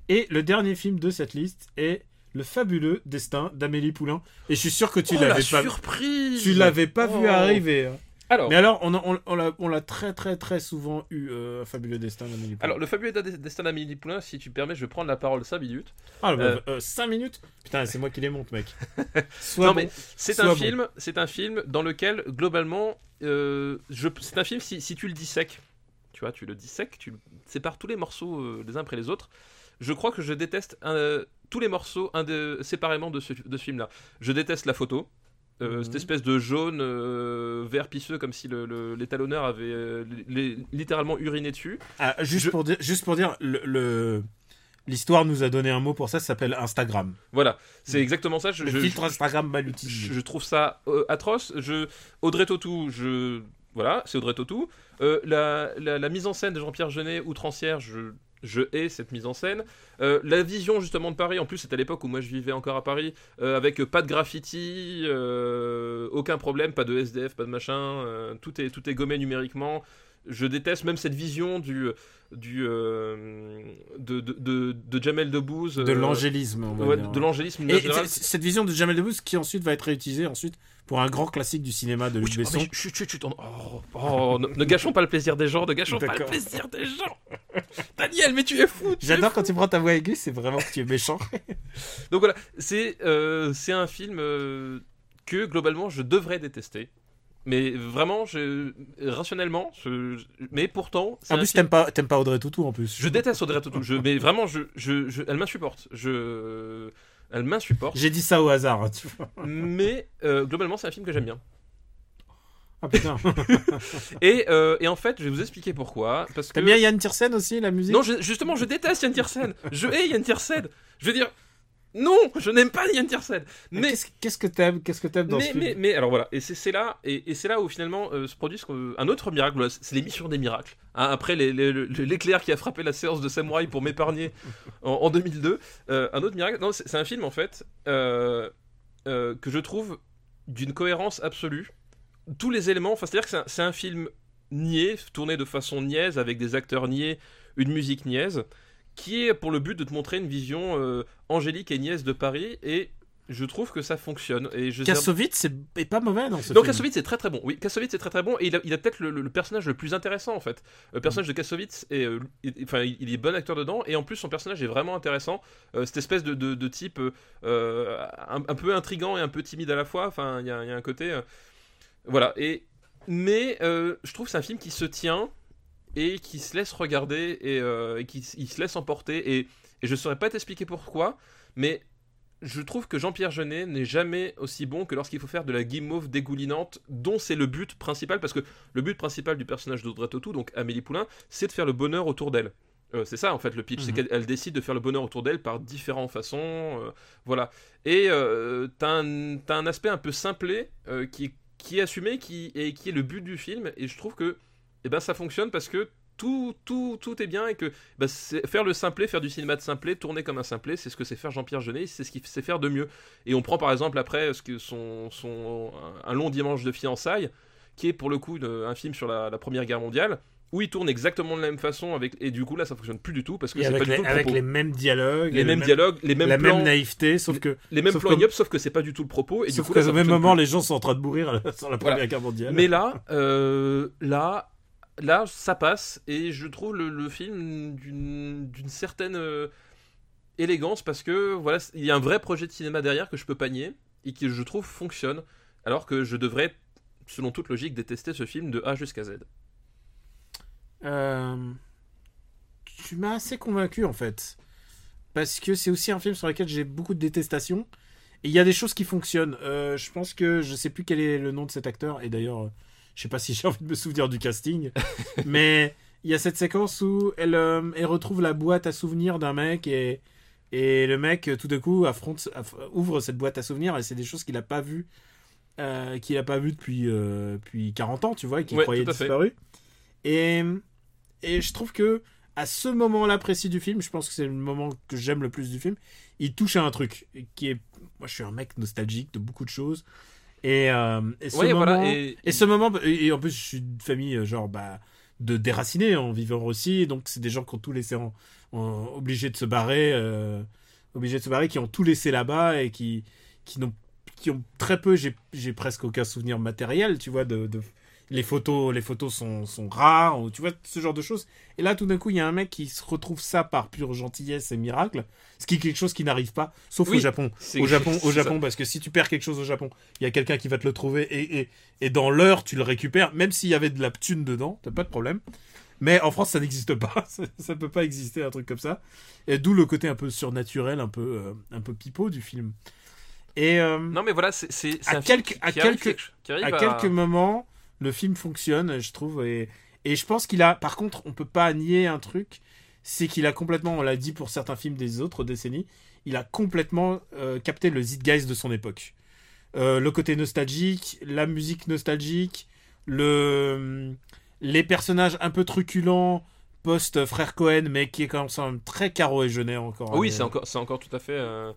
Et le dernier film de cette liste est Le fabuleux destin d'Amélie Poulain. Et je suis sûr que tu oh, la l'avais pas, surprise tu l'avais pas vu Oh. arriver. hein. Alors, Mais alors, on, a- on, on l'a, on l'a très très très souvent eu, euh, Fabuleux destin d'Amélie Poulain. alors le fabuleux destin d'Amélie Poulain, si tu permets, je vais prendre la parole 5 minutes. ah, bah, euh, 5 minutes? Putain, c'est moi qui les monte, mec. Soit non bon. mais c'est un bon. film, c'est un film dans lequel globalement, euh, je, c'est un film si, si tu le dissèques, tu vois, tu le dissèques, tu le sépares tous les morceaux euh, les uns après les autres. Je crois que je déteste tous les morceaux séparément de ce, de ce film-là. Je déteste la photo. euh, Mhm. Cette espèce de jaune euh, vert pisseux comme si le- le- l'étalonneur avait euh, li- li- littéralement uriné dessus. Ah, juste, Je- pour dire, juste pour dire, le, le- l'histoire nous a donné un mot pour ça, ça s'appelle Instagram. Voilà, c'est exactement ça. Je, Le je- filtre Instagram mal utilisé. je trouve ça euh, atroce. Je, Audrey Tautou, je, voilà, c'est Audrey Tautou. Euh, la, la, la mise en scène de Jean-Pierre Jeunet, outrancière, je, je hais cette mise en scène. Euh, la vision justement de Paris, en plus c'est à l'époque où moi je vivais encore à Paris, euh, avec pas de graffiti, euh, aucun problème, pas de SDF, pas de machin, tout, est, tout est gommé numériquement. Je déteste même cette vision du, du, euh, de, de, de, de Jamel Debbouze. De euh, l'angélisme, ouais, de l'angélisme. Et cette vision de Jamel Debbouze qui ensuite va être réutilisée ensuite pour un grand classique du cinéma de Luc Oh, mais Besson. chut, chut, chut, on- oh, oh, ne, ne gâchons pas le plaisir des gens, ne gâchons pas le plaisir des gens. Daniel, mais tu es fou. J'adore quand tu prends ta voix aiguë, c'est vraiment que tu es méchant. Donc voilà, c'est euh, c'est un film euh, que globalement je devrais détester. Mais vraiment, je, rationnellement, je, mais pourtant, En plus, film- t'aimes pas, t'aimes pas Audrey Tautou en plus. je déteste Audrey Tautou. Je, mais vraiment, je, je, je- elle m'insupporte. Je, elle m'insupporte. J'ai dit ça au hasard, hein, tu vois. Mais euh, globalement, c'est un film que j'aime bien. Ah putain. Et, euh, et en fait, je vais vous expliquer pourquoi. Parce que T'aimes bien Yann Tiersen aussi, la musique? Non, justement, je déteste Yann Tiersen. Je hais Yann Tiersen. Je veux dire, non, je n'aime pas Yann Tiersen. Mais Mais, qu'est-ce que t'aimes Qu'est-ce que t'aimes dans mais, ce film mais, mais, alors voilà, et c'est là, et, et c'est là où finalement euh, se produit ce un autre miracle. C'est l'émission des miracles. Hein, après l'éclair qui a frappé la séance de Samouraï pour m'épargner en, en 2002, euh, un autre miracle. Non, c'est un film en fait euh, que je trouve d'une cohérence absolue. Tous les éléments, enfin c'est-à-dire que c'est un- c'est un, film niais, tourné de façon niaise avec des acteurs niais, une musique niaise, qui est pour le but de te montrer une vision euh, angélique et niaise de Paris et je trouve que ça fonctionne. Et je Kassovitz c'est est pas mauvais dans ce non. Kassovitz c'est très très bon. Oui, Kassovitz c'est très très bon et il a, il a peut-être le, le- le personnage le plus intéressant en fait. Le personnage de Kassovitz est, euh, il- enfin, il est bon acteur dedans et en plus son personnage est vraiment intéressant. Euh, cette espèce de, de- de type euh, un, un peu intrigant et un peu timide à la fois. Enfin, il y y a un côté, voilà. Et mais je trouve que c'est un film qui se tient et qui se laisse regarder et, euh, et qui il se laisse emporter et, et je saurais pas t'expliquer pourquoi, mais je trouve que Jean-Pierre Jeunet n'est jamais aussi bon que lorsqu'il faut faire de la guimauve dégoulinante, dont c'est le but principal, parce que le but principal du personnage d'Audrey Tautou, donc Amélie Poulain, c'est de faire le bonheur autour d'elle. Euh, c'est ça en fait le pitch, c'est Mhm. qu'elle elle décide de faire le bonheur autour d'elle par différentes façons, euh, voilà. Et euh, t'as un, un aspect un peu simplé qui, qui est assumé, qui, et qui est le but du film, et je trouve que eh ben, ça fonctionne parce que tout, tout, tout est bien et que bah, faire le simplet, faire du cinéma de simplet, tourner comme un simplet, c'est ce que c'est faire Jean-Pierre Jeunet, c'est ce qu'il sait faire de mieux. Et on prend par exemple après ce que son, son, un long dimanche de fiançailles, qui est pour le coup de- un film sur la, la Première Guerre mondiale, où il tourne exactement de la même façon, avec, et du coup là ça fonctionne plus du tout parce que Et c'est pas avec, du les, tout le avec propos. les mêmes dialogues, Les et mêmes dialogues, les mêmes la plans, même naïveté, sauf que les mêmes sauf plans sauf que c'est pas du tout le propos. Et du sauf coup, qu'au là, ça même moment plus. les gens sont en train de mourir la- sur la Voilà. première guerre mondiale. Mais là, euh, là, là, ça passe et je trouve le, film d'une certaine euh, élégance parce que voilà, il y a un vrai projet de cinéma derrière que je peux pas nier et qui je trouve fonctionne, alors que je devrais, selon toute logique, détester ce film de A jusqu'à Z. Euh, tu m'as assez convaincu en fait. Parce que c'est aussi un film sur lequel j'ai beaucoup de détestation. Et il y a des choses qui fonctionnent. Euh, je pense que je sais plus quel est le nom de cet acteur. Et d'ailleurs, je sais pas si j'ai envie de me souvenir du casting. mais il y a cette séquence où elle, euh, elle retrouve la boîte à souvenirs d'un mec. Et, et le mec, euh, tout d'un coup, affronte, aff- ouvre cette boîte à souvenirs. Et c'est des choses qu'il a pas vues. euh, qu'il a pas vues depuis, euh, depuis 40 ans, tu vois, et qu'il Ouais, croyait disparu. Et, et je trouve que à ce moment-là précis du film, je pense que c'est le moment que j'aime le plus du film, il touche à un truc qui est. Moi, je suis un mec nostalgique de beaucoup de choses. Et, euh, et ce Ouais, moment. voilà, et... et- ce moment. Et, et en plus, je suis d'une famille, euh, genre, bah, de déracinés en vivant en Russie. Donc, c'est des gens qui ont tout laissé en, en- obligés de se barrer. euh, obligés de se barrer, qui ont tout laissé là-bas et qui, qui n'ont qui ont très peu, j'ai j'ai presque aucun souvenir matériel, tu vois, de, de- les photos, les photos sont, sont rares, ou tu vois, ce genre de choses. Et là, tout d'un coup, il y a un mec qui se retrouve ça par pure gentillesse et miracle, ce qui est quelque chose qui n'arrive pas, sauf Oui, au Japon. Au Japon, au ça. Japon, parce que si tu perds quelque chose au Japon, il y a quelqu'un qui va te le trouver et, et, et dans l'heure, tu le récupères, même s'il y avait de la thune dedans, t'as pas de problème. Mais en France, ça n'existe pas. ça, ça peut pas exister un truc comme ça. Et d'où le côté un peu surnaturel, un peu, euh, un peu pipeau du film. Et euh, Non, mais voilà, c'est À quelques- à quelques- à- quelques moments, le film fonctionne, je trouve. Et, et je pense qu'il a. Par contre, on peut pas nier un truc c'est qu'il a complètement, on l'a dit pour certains films des autres décennies, il a complètement euh, capté le zeitgeist de son époque. Euh, le côté nostalgique, la musique nostalgique, le, les personnages un peu truculents post frère Cohen, mais qui est quand même très Caro et Jeunet encore. Oui, Euh, c'est encore, c'est encore tout à fait. euh,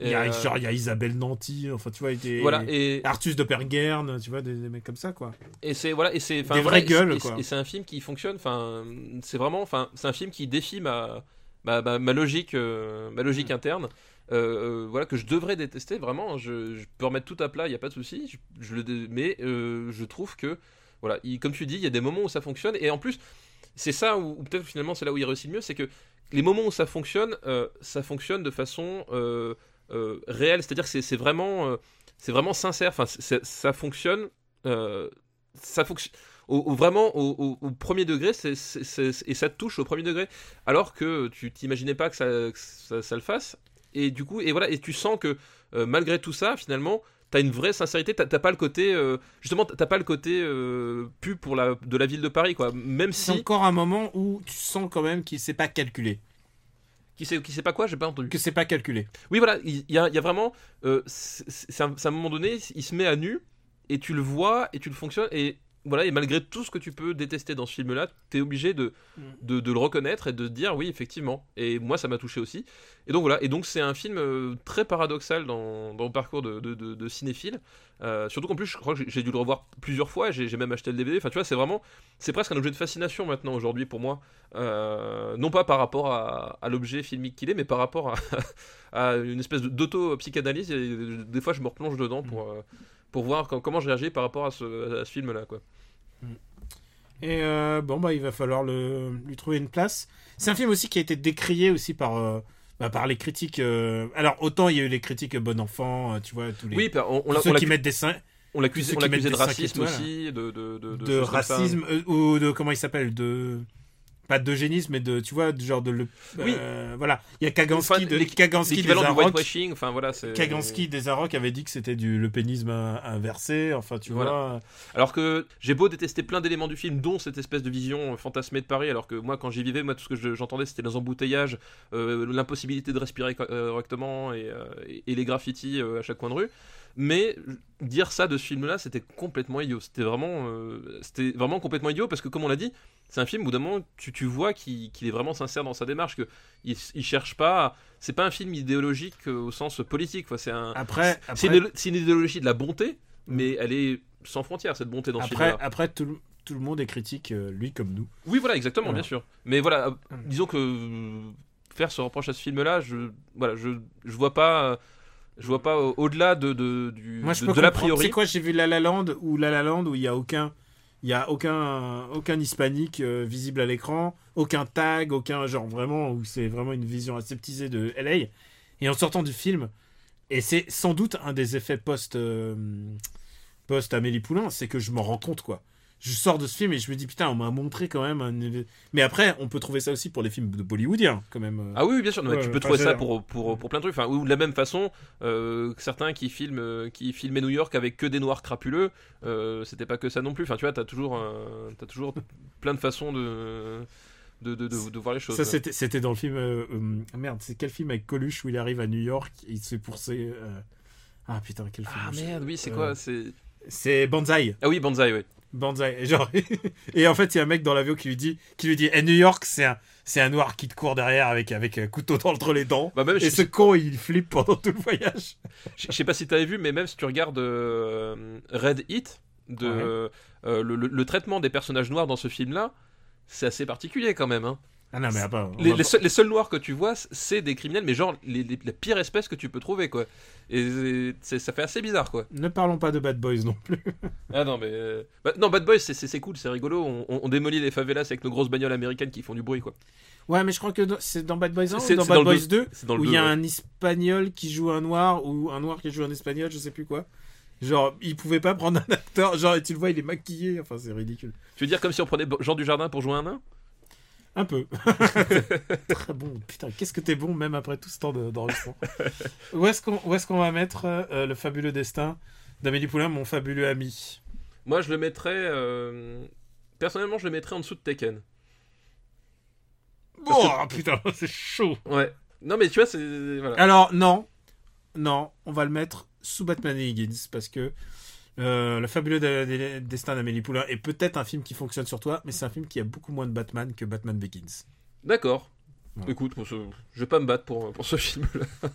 Il y, a, et, euh, genre, il y a Isabelle Nanty, enfin tu vois, Voilà, et, Artus de Pergerne, tu vois, des, des mecs comme ça quoi. et c'est voilà, et c'est Des vraies gueules, et quoi. c'est- Et c'est un film qui fonctionne. Enfin, c'est vraiment, enfin, c'est un film qui défie ma ma, ma, ma logique, euh, ma logique interne. euh, euh, voilà que je devrais détester vraiment. Je, je peux remettre tout à plat, il y a pas de souci. Je, je le, mais je trouve que voilà, il- comme tu dis, il y a des moments où ça fonctionne et en plus c'est ça où, où peut-être finalement c'est là où il réussit le mieux, c'est que les moments où ça fonctionne, ça fonctionne de façon euh, réelle, c'est-à-dire que c'est vraiment, euh, c'est vraiment sincère. Enfin, ça fonctionne, euh, ça fonctionne. Au, au- vraiment au, premier degré et ça te touche au premier degré alors que tu t'imaginais pas que ça, que ça, ça le fasse et du coup et voilà et tu sens que euh, malgré tout ça finalement t'as une vraie sincérité t'as, pas le côté euh, justement t'as pas le côté euh, pub pour la de la ville de Paris quoi même C'est si encore un moment où tu sens quand même qu'il s'est pas calculé. Qui sait qui sait pas quoi j'ai pas entendu Que c'est pas calculé. Oui, voilà, il y a, il y a vraiment. euh, c'est à un moment donné, il se met à nu, et tu le vois, et tu le fonctionnes, et voilà, et malgré tout ce que tu peux détester dans ce film-là, tu es obligé de, de, de le reconnaître et de te dire oui, effectivement. Et moi, ça m'a touché aussi. Et donc voilà, et donc c'est un film euh, très paradoxal dans, dans le parcours de, de, de- de cinéphile. Euh, surtout qu'en plus, je crois que j'ai- dû le revoir plusieurs fois. J'ai j'ai même acheté le DVD. Enfin, tu vois, c'est vraiment, c'est presque un objet de fascination maintenant aujourd'hui pour moi. Euh, non pas par rapport à, à l'objet filmique qu'il est, mais par rapport à, à une espèce d'auto-psychanalyse. Des fois, je me replonge dedans pour, euh, pour voir com- comment je réagis par rapport à ce, à ce film-là, quoi. Et euh, bon, bah, il va falloir le, lui trouver une place. C'est un film aussi qui a été décrié aussi par, euh, bah, par les critiques. euh, Alors, autant il y a eu les critiques bon enfant, tu vois, tous les. Oui, puis on, on ceux on qui mettent des seins on l'accusait de racisme aussi, de, de, de, de, racisme ou de comment il s'appelle de pas d'eugénisme mais de tu vois du genre de le Oui. euh, voilà il y a Kaganski Enfin, de Kaganski des du Arocs enfin voilà. Kaganski des Arocs avait dit que c'était du le pénisme in- inversé enfin tu Voilà. vois Alors que j'ai beau détester plein d'éléments du film, dont cette espèce de vision euh, fantasmée de Paris, alors que moi, quand j'y vivais, moi, tout ce que je- j'entendais, c'était les embouteillages, euh, l'impossibilité de respirer co- correctement et, les graffitis à chaque coin de rue. Mais dire ça de ce film-là, c'était complètement idiot. C'était vraiment, euh, c'était vraiment complètement idiot parce que, comme on l'a dit, c'est un film où d'un moment tu, tu vois qu'il est vraiment sincère dans sa démarche, que il, il cherche pas. C'est pas un film idéologique euh, au sens politique. C'est un, après c'est après une, idéologie de la bonté, mais elle est sans frontières cette bonté dans ce après, film. après tout, le- tout le monde est critique euh, lui comme nous Oui, voilà, exactement, Voilà. bien sûr. Mais voilà, disons que faire ce reproche à ce film-là, je, voilà, je, je vois pas, je vois pas euh, au-delà de, de, du, moi je de, l'a priori. c'est quoi j'ai vu La La Land ou La La Land où il y a aucun il y a aucun aucun hispanique euh, visible à l'écran aucun tag aucun genre vraiment où c'est vraiment une vision aseptisée de LA et en sortant du film et c'est sans doute un des effets post euh, post Amélie Poulain c'est que je m'en rends compte quoi je sors de ce film et je me dis putain on m'a montré quand même un... mais après on peut trouver ça aussi pour les films de bollywoodiens quand même euh. Ah oui, oui, bien sûr. non, mais Ouais, tu peux trouver ça pour, pour, pour plein de trucs. Enfin, ou de la même façon, euh, certains qui filment, euh, qui filmaient New York avec que des noirs crapuleux, euh, c'était pas que ça non plus. Enfin, tu vois, t'as toujours, euh, toujours plein de façons de, de, de, de- de voir les choses. Ça, c'était, dans le film. euh, euh, ah, merde, c'est quel film avec Coluche où il arrive à New York et il se fait pousser. euh, Ah putain, quel film ah merde, oui, c'est quoi C'est C'est Banzai. ah oui, Banzai, oui. Banzai. Et, genre... et en fait, il y a un mec dans l'avion qui lui dit, qui lui dit, Eh, New York, c'est un, c'est un noir qui te court derrière avec, avec un couteau entre les dents. Bah même, Et ce con, il flippe pendant tout le voyage. je- je sais pas si t'avais vu, mais même si tu regardes euh, Red Hit, de Ouais. euh, le, le- le traitement des personnages noirs dans ce film-là, c'est assez particulier quand même. Hein. Ah non, mais attends. on Les, seuls, les seuls noirs que tu vois, c'est des criminels, mais genre les, la pire espèce que tu peux trouver, quoi. Et c'est- ça fait assez bizarre, quoi. Ne parlons pas de Bad Boys non plus. Ah non, mais. euh, bah, non, Bad Boys, c'est- cool, c'est rigolo. On, on- on démolit les favelas avec nos grosses bagnoles américaines qui font du bruit, quoi. Ouais, mais je crois que c'est dans Bad Boys 1 C'est- ou dans Bad dans Boys 2 C'est dans le où il y a ouais. un espagnol qui joue un noir ou un noir qui joue un espagnol, je sais plus quoi. Genre, il pouvait pas prendre un acteur, genre, et tu le vois, il est maquillé, enfin, c'est ridicule. Tu veux dire comme si on prenait Jean Dujardin pour jouer un nain? Un peu. Très bon. Putain, qu'est-ce que t'es bon, même après tout ce temps de- d'enregistrement. où est-ce qu'on est-ce qu'on va mettre euh, le fabuleux destin d'Amélie Poulain, mon fabuleux ami? Moi, je le mettrais. euh, Personnellement, je le mettrais en dessous de Tekken. Parce Oh, putain, c'est chaud. Ouais. Non, mais tu vois, c'est. Voilà. Alors, non. Non, on va le mettre sous Batman et Higgins, parce que euh, le fabuleux de- de- destin d'Amélie Poulain est peut-être un film qui fonctionne sur toi, mais c'est un film qui a beaucoup moins de Batman que Batman Begins. D'accord. Voilà. Écoute, ce- je vais pas me battre pour, pour ce film-là.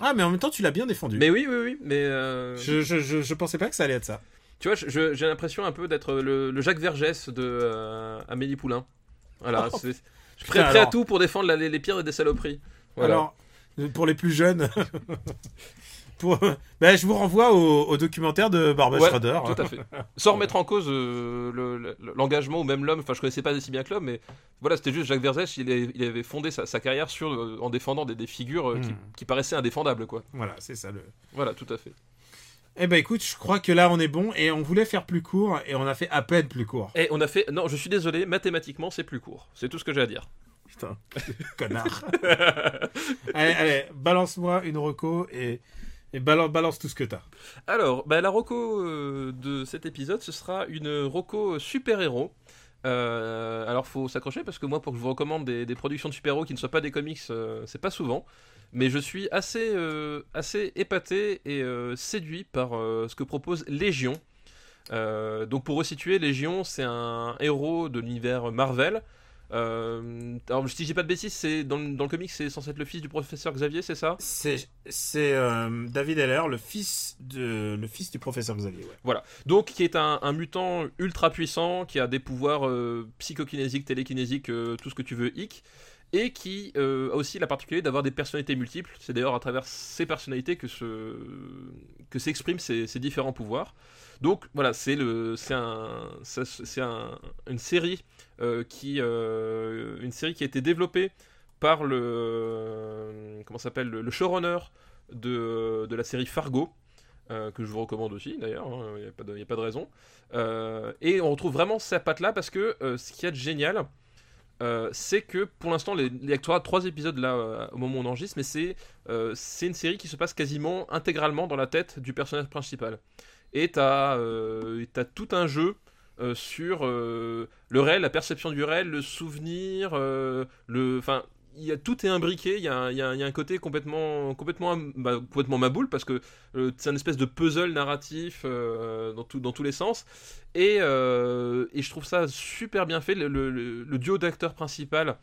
Ah, mais en même temps, tu l'as bien défendu. Mais oui, oui, oui. Mais. euh, Je, je, je, je pensais pas que ça allait être ça. Tu vois, j'ai l'impression un peu d'être le, le Jacques Vergès de euh, Amélie Poulain. Voilà, Oh. je suis prêt, prêt à tout pour défendre la- les, les pires des saloperies. Voilà. Alors, pour les plus jeunes, pour, ben, je vous renvoie au, au documentaire de Barbara Ouais, Schroeder. tout à fait. Sans remettre en cause euh, le- le- l'engagement ou même l'homme, enfin je connaissais pas aussi bien que l'homme, mais voilà, c'était juste Jacques Vergès, il, avait fondé sa, sa carrière sur, euh, en défendant des, des figures euh, qui, Hmm. qui paraissaient indéfendables, quoi. Voilà, c'est ça le. Voilà, tout à fait. Eh ben écoute, je crois que là on est bon et on voulait faire plus court et on a fait à peine plus court. Et on a fait. Non, je suis désolé, mathématiquement c'est plus court. C'est tout ce que j'ai à dire. Putain, connard. allez, allez, balance-moi une reco et, balance, tout ce que t'as. Alors, bah, la Rocco euh, de cet épisode, ce sera une Rocco super-héros. Euh, alors, faut s'accrocher parce que moi, pour que je vous recommande des, productions de super-héros qui ne soient pas des comics, euh, c'est pas souvent. Mais je suis assez, assez épaté et séduit par ce que propose Légion. Donc pour resituer, Légion, c'est un héros de l'univers Marvel. Euh, alors si j'ai pas de bêtises, c'est dans, le- dans le comic, c'est censé être le fils du professeur Xavier, c'est ça? C'est c'est, euh, David Heller, le fils, de, le fils du professeur Xavier. Ouais. Voilà. Donc, qui est un, un mutant ultra puissant, qui a des pouvoirs euh, psychokinésiques, télékinésiques, tout ce que tu veux, hic, et qui a aussi la particularité d'avoir des personnalités multiples. C'est d'ailleurs à travers ces personnalités que se que s'expriment ces, ces différents pouvoirs. Donc voilà, c'est une série qui a été développée par le euh, comment s'appelle le, showrunner de, la série Fargo euh, que je vous recommande aussi d'ailleurs, il n'y a, pas de- raison. Euh, et on retrouve vraiment cette patte-là parce que ce qu'il y a de génial, c'est que pour l'instant, les, que trois, épisodes là au moment où on enregistre, mais c'est une série qui se passe quasiment intégralement dans la tête du personnage principal. Et t'as euh, t'as tout un jeu euh, sur euh, le réel, la perception du réel, le souvenir, le, enfin, y a tout est imbriqué. Il y a, y y a un côté complètement, complètement, bah, maboule parce que c'est un espèce de puzzle narratif dans, tout- dans tous les sens. Et, et je trouve ça super bien fait. Le, le- le- le duo d'acteurs principal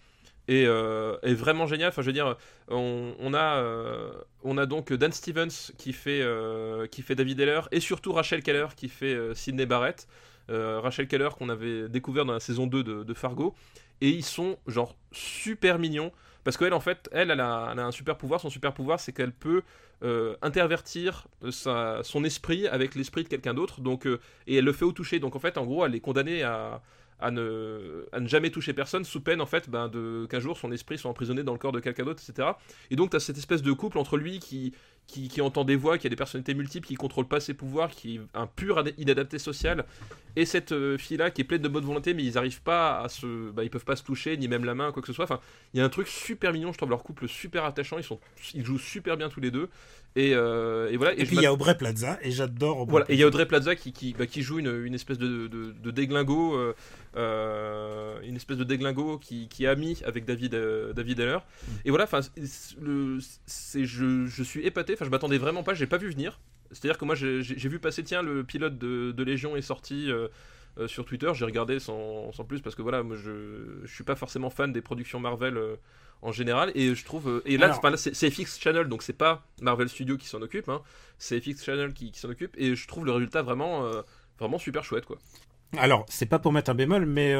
est, euh, est vraiment génial. Enfin, je veux dire, on, a, euh, on a donc Dan Stevens qui fait, euh, qui fait David Heller et surtout Rachel Keller qui fait euh, Sidney Barrett. Euh, Rachel Keller qu'on avait découvert dans la saison 2 de, Fargo. Et ils sont genre super mignons. Parce qu'elle, en fait, elle, a, a un super pouvoir. Son super pouvoir, c'est qu'elle peut euh, intervertir euh, son esprit avec l'esprit de quelqu'un d'autre. Donc, euh, et elle le fait au toucher. Donc, en fait, en gros, elle est condamnée à, à ne, jamais toucher personne sous peine, en fait, ben, de, qu'un jour son esprit soit emprisonné dans le corps de quelqu'un d'autre, etc. Et donc, tu as cette espèce de couple entre lui qui, qui, qui entend des voix, qui a des personnalités multiples, qui contrôle pas ses pouvoirs, qui est un pur ad- inadapté social, et cette euh, fille-là qui est pleine de bonne volonté, mais ils arrivent pas à se. Bah, ils peuvent pas se toucher, ni même la main, quoi que ce soit. Enfin, il y a un truc super mignon, je trouve leur couple super attachant, ils, sont, ils jouent super bien tous les deux. Et, euh, et voilà. Et, puis il y a Aubrey Plaza, et j'adore Aubrey voilà, et il y a Audrey Plaza qui, qui, bah, qui joue une, une espèce de, de, de déglingo, euh, une espèce de déglingo qui, qui est ami avec David, David Heller. Et voilà, enfin, je, je suis épaté, enfin, je m'attendais vraiment pas, j'ai pas vu venir. C'est-à-dire que moi, j'ai, vu passer, tiens, le pilote de, de Légion est sorti. euh, euh, sur Twitter, j'ai regardé sans, sans plus parce que voilà, moi je, je suis pas forcément fan des productions Marvel euh, en général et je trouve et là, Alors- c'est FX Channel donc c'est pas Marvel Studios qui s'en occupe, hein, c'est FX Channel qui, qui s'en occupe et je trouve le résultat vraiment vraiment super chouette quoi. Alors, c'est pas pour mettre un bémol, mais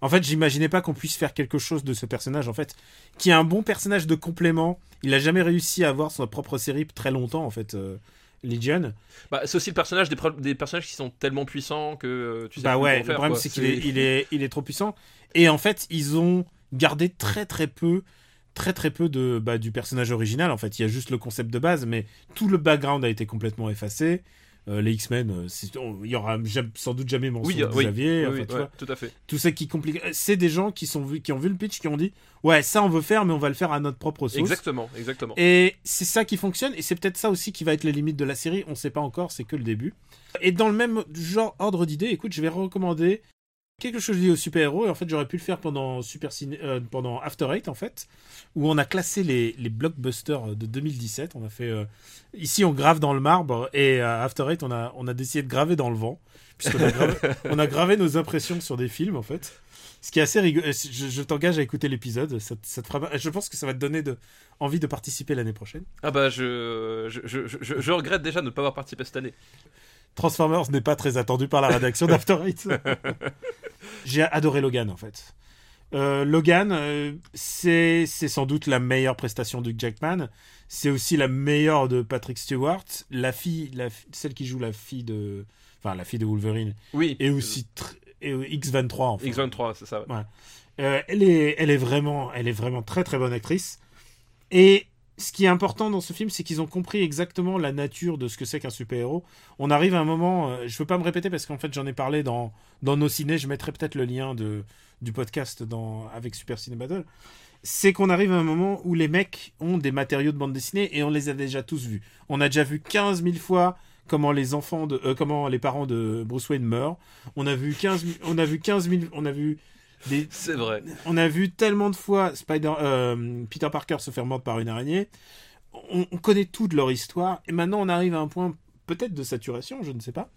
en fait, j'imaginais pas qu'on puisse faire quelque chose de ce personnage, en fait, qui est un bon personnage de complément. Il a jamais réussi à avoir sa propre série très longtemps, en fait, euh, Legion. Bah, c'est aussi le personnage des, des personnages qui sont tellement puissants que euh, tu sais Bah ouais, le faire, problème c'est qu'il est, il est, il est trop puissant. Et en fait, ils ont gardé très très peu, très très peu de, bah, du personnage original. En fait, il y a juste le concept de base, mais tout le background a été complètement effacé. Euh, les X-Men, euh, il y aura sans doute jamais mention Oui, de oui, Xavier. oui, enfin, oui, tu ouais, vois. tout à fait. tout ça qui complique. C'est des gens qui, sont vu, qui ont vu le pitch, qui ont dit Ouais, ça on veut faire, mais on va le faire à notre propre sauce. Exactement, exactement. Et c'est ça qui fonctionne, et c'est peut-être ça aussi qui va être les limites de la série. On sait pas encore, c'est que le début. Et dans le même genre ordre d'idée, écoute, je vais recommander quelque chose lié aux super-héros. Et en fait, j'aurais pu le faire pendant Super Ciné, euh, pendant After Eight, en fait, où on a classé les, les blockbusters de 2017. On a fait euh, ici, on grave dans le marbre, et à After Eight, on a on a décidé de graver dans le vent, puisqu'on a gravé, on a gravé nos impressions sur des films, en fait. Ce qui est assez rigolo. Je, je t'engage à écouter l'épisode. Ça, te- ça te fera... Je pense que ça va te donner de... envie de participer l'année prochaine. Ah bah je, je, je, je- je regrette déjà de ne pas avoir participé cette année. Transformers n'est pas très attendu par la rédaction d'After Eight. J'ai adoré Logan en fait. Euh, Logan, euh, c'est sans doute la meilleure prestation de Jackman. C'est aussi la meilleure de Patrick Stewart. La fille, la, celle qui joue la fille de, enfin la fille de Wolverine, Oui. et aussi et X23 en fait. X23, c'est ça. Euh, elle est, elle est vraiment, elle est vraiment très très bonne actrice. Et ce qui est important dans ce film, c'est qu'ils ont compris exactement la nature de ce que c'est qu'un super-héros. On arrive à un moment, euh, je veux pas me répéter parce qu'en fait j'en ai parlé dans dans nos ciné. Je mettrai peut-être le lien de du podcast dans avec Super Ciné Battle. C'est qu'on arrive à un moment où les mecs ont des matériaux de bande dessinée et on les a déjà tous vus. On a déjà vu 15 000 fois comment les enfants de, euh, comment les parents de Bruce Wayne meurent. On a vu 15, 000 on a vu 15 000, on a vu des, C'est vrai. on a vu tellement de fois Spider, euh, Peter Parker se faire mordre par une araignée. On, on connaît tout de leur histoire. Et maintenant, on arrive à un point peut-être de saturation, je ne sais pas,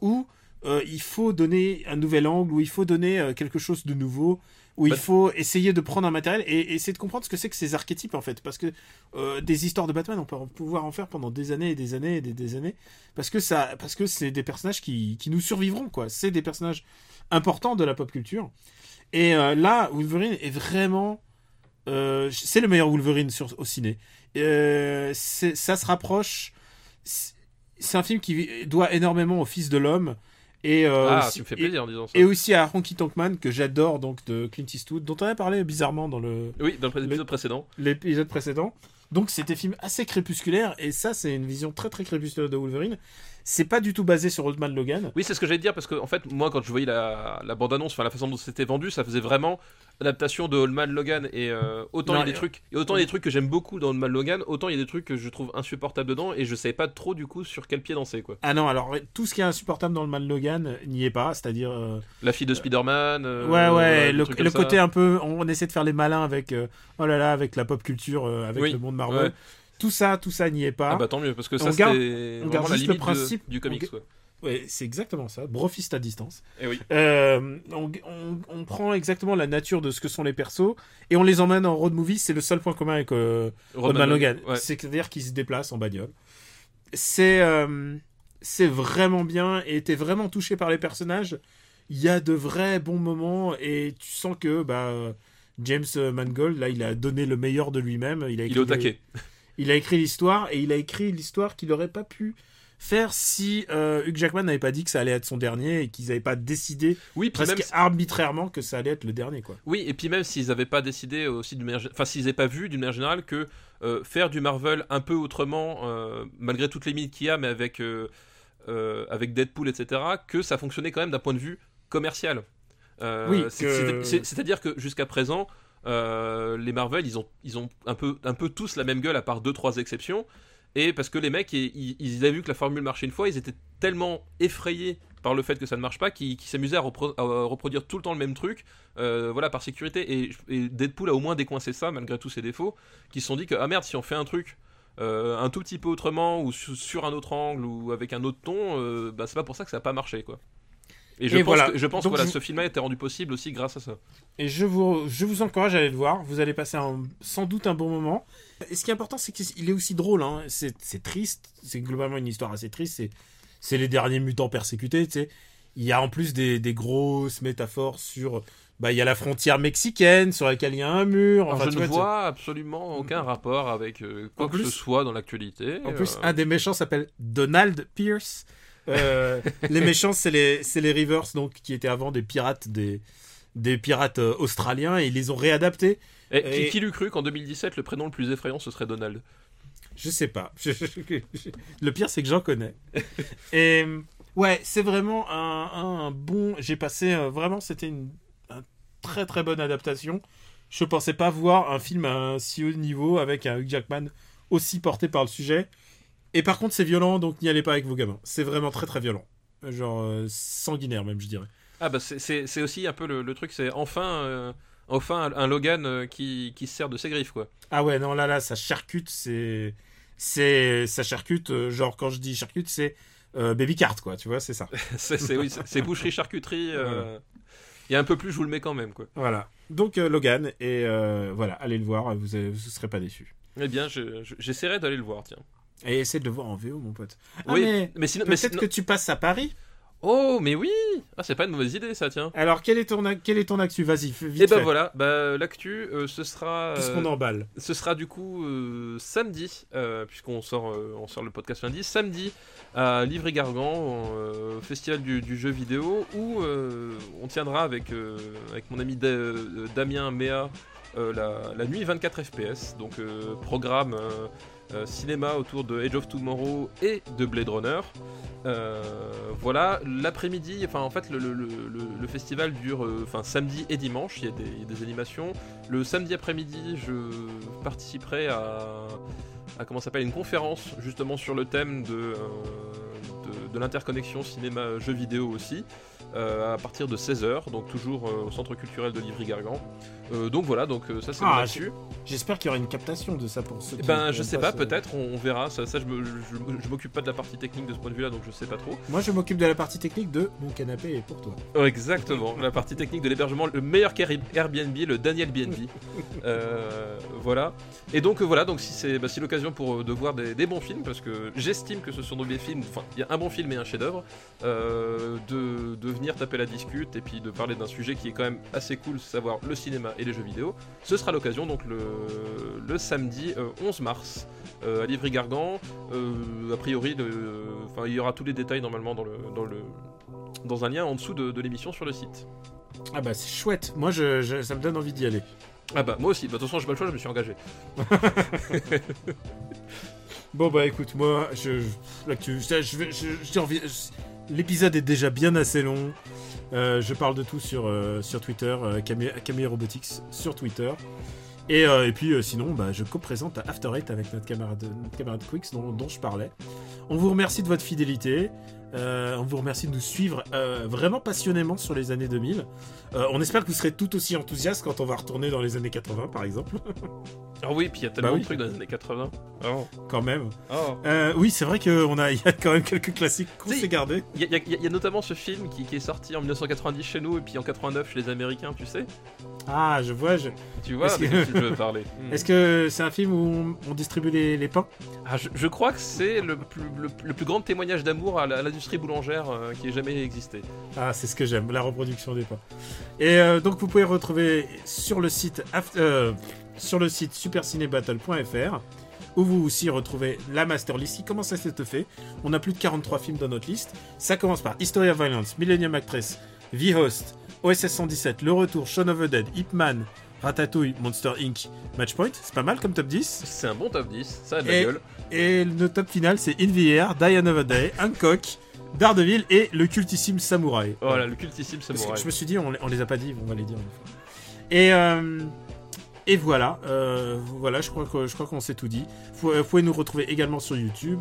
où euh, il faut donner un nouvel angle, où il faut donner euh, quelque chose de nouveau, où Bah- il faut essayer de prendre un matériel et, et essayer de comprendre ce que c'est que ces archétypes en fait. Parce que euh, des histoires de Batman, on peut en- pouvoir en faire pendant des années et des années et des, des années. Parce que ça, parce que c'est des personnages qui, qui nous survivront, quoi. C'est des personnages importants de la pop culture. Et euh, là, Wolverine est vraiment. euh, c'est le meilleur Wolverine sur, au ciné. Euh, ça se rapproche. C'est un film qui doit énormément au Fils de l'homme. Et, ah, aussi, tu me fais et- plaisir en disant ça. et aussi à Honky Tonk Man, que j'adore, donc de Clint Eastwood, dont on a parlé bizarrement dans le, Oui, dans l'épisode précédent. l'épisode précédent. Donc c'était film assez crépusculaire, et ça c'est une vision très très crépusculaire de Wolverine. C'est pas du tout basé sur Old Man Logan. Oui, c'est ce que j'allais dire parce que en fait, moi, quand je voyais la, la bande-annonce, enfin la façon dont c'était vendu, ça faisait vraiment adaptation de Old Man Logan. Et euh, autant il y a des et- trucs, et autant il y a des trucs que j'aime beaucoup dans Old Man Logan, autant il y a des trucs que je trouve insupportables dedans. Et je savais pas trop du coup sur quel pied danser quoi. Ah non, alors tout ce qui est insupportable dans le Man Logan n'y est pas, c'est-à-dire. euh, La fille de Spider-Man. euh, ouais, ouais, le, côté un peu. On, on essaie de faire les malins avec. oh là là, avec la pop culture, avec Oui, le monde Marvel. ouais. Tout ça, tout ça n'y est pas. Ah bah tant mieux parce que ça on vraiment garde la le limite de- principe- du comics on-. Ouais, c'est exactement ça. Brofist à distance. Et oui. Euh, on, on- on prend exactement la nature de ce que sont les persos et on les emmène en road movie. C'est le seul point commun avec euh, Logan. Ouais. C'est-à-dire qu'ils se déplacent en bagnole. C'est euh, c'est vraiment bien et t'es vraiment touché par les personnages. Il y a de vrais bons moments et tu sens que bah, James Mangold, là, il a donné le meilleur de lui-même. Il, a Il est au le- taquet. Il a écrit l'histoire et il a écrit l'histoire qu'il n'aurait pas pu faire si euh, Hugh Jackman n'avait pas dit que ça allait être son dernier et qu'ils n'avaient pas décidé Oui, presque même arbitrairement que ça allait être le dernier quoi. Oui, et puis même s'ils n'avaient pas décidé aussi d'une manière, enfin s'ils n'avaient pas vu d'une manière générale que euh, faire du Marvel un peu autrement, euh, malgré toutes les limites qu'il y a, mais avec euh, avec Deadpool, etc., que ça fonctionnait quand même d'un point de vue commercial. Oui, que- C'est-à-dire que jusqu'à présent, euh, les Marvel, ils ont ils ont un peu un peu tous la même gueule à part deux trois exceptions. Et parce que les mecs, ils, ils- avaient vu que la formule marchait une fois, ils étaient tellement effrayés par le fait que ça ne marche pas qu'ils qu'ils s'amusaient à, repro- à reproduire tout le temps le même truc, euh, voilà, par sécurité. Et, Deadpool a au moins décoincé ça, malgré tous ses défauts, qui se sont dit que, ah merde, si on fait un truc euh, un tout petit peu autrement, ou su- sur un autre angle, ou avec un autre ton, euh, bah, c'est pas pour ça que ça n'a pas marché, quoi. Et je Et pense voilà. que, je pense que Donc voilà, je- ce film a été rendu possible aussi grâce à ça. Et je vous, je vous encourage à aller le voir. Vous allez passer un- sans doute un bon moment. Et ce qui est important, c'est qu'il est aussi drôle. Hein. C'est triste. C'est globalement une histoire assez triste. C'est- les derniers mutants persécutés. Tu sais. Il y a en plus des, des grosses métaphores sur. Bah, il y a la frontière mexicaine sur laquelle il y a un mur. Alors, Enfin, je ne vois, vois absolument aucun rapport avec euh, quoi En que plus- ce soit dans l'actualité. En plus, euh, un des méchants s'appelle Donald Pierce. Euh, les méchants, c'est les, les Rivers, donc, qui étaient avant des pirates, des, des pirates euh, australiens, et ils les ont réadaptés. et qui, et- qui l'eût cru qu'en 2017, le prénom le plus effrayant, ce serait Donald? Je sais pas. Je- je- je- le pire, c'est que j'en connais. Et ouais, c'est vraiment un, un bon. J'ai passé euh, vraiment, c'était une un très très bonne adaptation. Je pensais pas voir un film à un si haut niveau avec un Hugh Jackman aussi porté par le sujet. Et par contre, c'est violent, donc n'y allez pas avec vos gamins. C'est vraiment très très violent. Genre euh, sanguinaire même, je dirais. Ah bah c'est- aussi un peu le, le truc, c'est enfin, euh, enfin un, Logan euh, qui, qui se sert de ses griffes quoi. Ah ouais, non, là, là, ça charcute, c'est. C'est. Ça charcute, euh, genre, quand je dis charcute, c'est. baby cart, quoi, tu vois, c'est ça. c'est oui, boucherie charcuterie. Il y a un peu plus, je vous le mets quand même quoi. Voilà. Donc Logan, et voilà, allez le voir, vous ne serez pas déçus. Eh bien, je- je- j'essaierai d'aller le voir, tiens. Et essaie de le voir en VO, mon pote. Ah, oui, mais mais sinon, peut-être sinon- que tu passes à Paris. oh, mais oui, ah c'est pas une mauvaise idée ça, tiens. Alors, quel est ton, quel est ton actu? Vas-y, vite Et ben fait. voilà, bah, l'actu, euh, ce sera. Qu'est-ce euh, qu'on emballe? Ce sera du coup euh, samedi, euh, puisqu'on sort, on sort le podcast lundi, samedi à Livry-Gargan, au euh, festival du, du jeu vidéo, où on tiendra avec, avec mon ami Da- Damien Méa la, la nuit 24 FPS, donc programme cinéma autour de Age of Tomorrow et de Blade Runner. Euh, voilà, l'après-midi, enfin en fait le, festival dure euh, enfin samedi et dimanche, il y, a des, animations. Le samedi après-midi, je participerai à, comment s'appelle une conférence justement sur le thème de, euh, l'interconnexion cinéma-jeux vidéo aussi. euh, à partir de 16h, donc toujours euh, au centre culturel de Livry-Gargan. Euh, donc voilà, donc euh, ça c'est Ah, là-dessus. J'espère qu'il y aura une captation de ça pour ceux Eh qui. Ben je sais pas, ce- peut-être, on, on verra. Ça, ça je m'occupe pas de la partie technique de ce point de vue-là, donc je sais pas trop. Moi, je m'occupe de la partie technique de mon canapé et pour toi. Oh, exactement, la partie technique de l'hébergement, le meilleur Airbnb, le Daniel BNB. Euh, voilà. Et donc voilà, donc si c'est bah, si l'occasion pour de voir des, des bons films, parce que j'estime que ce sont des films, enfin il y a un bon film et un chef-d'œuvre, euh, de, de venir taper la discute et puis de parler d'un sujet qui est quand même assez cool, savoir le cinéma et les jeux vidéo. Ce sera l'occasion donc le, le samedi euh, 11 mars euh, à Livry-Gargan. Euh, a priori, le- il y aura tous les détails normalement dans le dans le dans un lien en dessous de, de l'émission sur le site. Ah bah c'est chouette. Moi, je, je- ça me donne envie d'y aller. Ah bah moi aussi, bah, de toute façon j'ai pas le choix, je me suis engagé. Bon bah écoute, moi, je, je- je- L'épisode est déjà bien assez long. Euh, je parle de tout sur, euh, sur Twitter, euh, Camille, Robotics sur Twitter. Et, et puis sinon, bah, je co-présente After Eight avec notre camarade, notre camarade Quix dont, dont je parlais. On vous remercie de votre fidélité. Euh, on vous remercie de nous suivre euh, vraiment passionnément sur les années 2000. Euh, on espère que vous serez tout aussi enthousiaste quand on va retourner dans les années 80 par exemple. Ah oui, puis il y a tellement Bah oui. de trucs dans les années 80. Oh. quand même. Oh. Oui, c'est vrai qu'il a, y a quand même quelques classiques qu'on s'est gardés. Il y, a- y y notamment ce film qui, qui est sorti en 1990 chez nous et puis en 89 chez les Américains, tu sais Ah, je vois. je- Tu vois de que- je veux parler. Est-ce que c'est un film où on, distribue les, les pains? Ah, je, je crois que c'est le plus, le, le plus grand témoignage d'amour à la- à boulangère euh, qui ait jamais existé. Ah, c'est ce que j'aime, la reproduction des pains. Et euh, donc vous pouvez retrouver sur le site euh, sur le site supercinébattle.fr où vous aussi retrouvez la master list qui commence à s'être fait? On a plus de 43 films dans notre liste. Ça commence par History of Violence, Millennium Actress, The Host, OSS 117, Le Retour, Shaun of the Dead, Ip Man, Ratatouille, Monster Inc, Matchpoint. C'est pas mal comme top 10. C'est un bon top 10, ça a de la Et- gueule. Et le top final, c'est In the Air, Die Another Day, Hancock, Daredevil et le cultissime Samouraï. Voilà, le cultissime Parce que samouraï. je me suis dit, on, on les a pas dit, on va les dire une fois. Et, euh, et voilà, euh, voilà, je crois que je crois qu'on s'est tout dit. Vous, vous pouvez nous retrouver également sur YouTube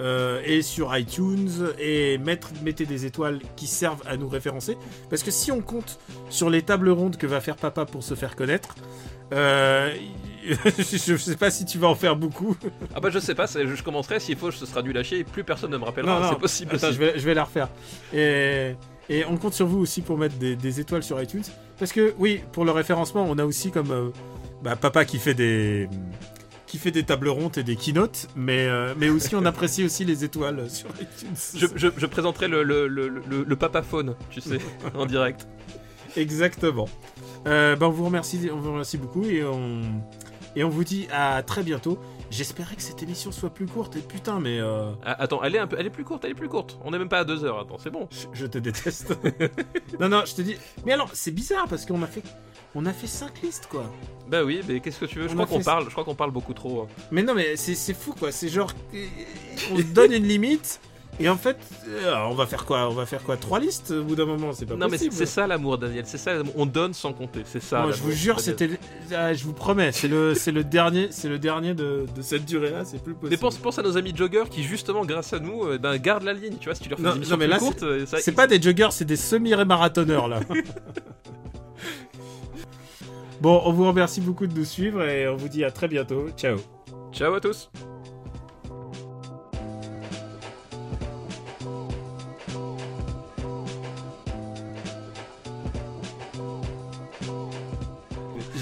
euh, et sur iTunes et mettre, mettez des étoiles qui servent à nous référencer. Parce que si on compte sur les tables rondes que va faire Papa pour se faire connaître, euh, je sais pas si tu vas en faire beaucoup. Ah bah je sais pas, je commencerai, s'il faut, ce sera du lâcher et plus personne ne me rappellera, c'est possible Attends, je vais, je vais la refaire. Et, et on compte sur vous aussi pour mettre des, des étoiles sur iTunes. Parce que, oui, pour le référencement, on a aussi comme euh, bah, papa qui fait des qui fait des tables rondes et des keynotes, mais, euh, mais aussi on apprécie aussi les étoiles sur iTunes. Je, je- je présenterai le, le, le, le, le papaphone, tu sais, en direct. Exactement. Euh, bah, on vous remercie, on vous remercie beaucoup et on et on vous dit à très bientôt. J'espérais que cette émission soit plus courte et putain, mais euh, Ah, attends, elle est, un peu, elle est plus courte, elle est plus courte. On est même pas à deux heures, attends, c'est bon. Je, je te déteste. non, non, je te dis. Mais alors, c'est bizarre parce qu'on a fait, on a fait 5 listes quoi. Bah oui, mais qu'est-ce que tu veux? Je On crois qu'on fait- parle, je crois qu'on parle beaucoup trop. hein. Mais non, mais c'est c'est fou quoi. C'est genre, on se donne une limite et en fait, euh, on va faire quoi On va faire quoi Trois listes au bout d'un moment, c'est pas Non mais c'est possible. c'est ça l'amour, Daniel. C'est ça, on donne sans compter. C'est ça. Moi, je vous jure, c'était, ah, je vous promets, c'est le, c'est le dernier, c'est le dernier de, de cette durée-là, c'est plus possible. Mais pense, pense à nos amis joggers qui justement, grâce à nous, euh, ben, gardent la ligne. Tu vois, si tu leur fais Non, des non, mais là, courtes, euh, ça- C'est pas des joggers, c'est des semi-marathonneurs là. bon, on vous remercie beaucoup de nous suivre et on vous dit à très bientôt. Ciao. Ciao à tous.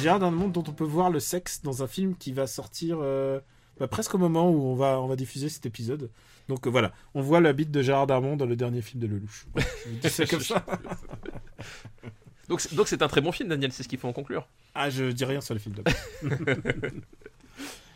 Gérard d'un monde dont on peut voir le sexe dans un film qui va sortir euh, bah, presque au moment où on va, on va diffuser cet épisode. Donc euh, voilà, on voit la bite de Gérard Darmon dans le dernier film de Lelouch. Voilà, je vous dis ça comme ça. Donc c'est- donc c'est un très bon film, Daniel. C'est ce qu'il faut en conclure. Ah, je dis rien sur le film. d'abord.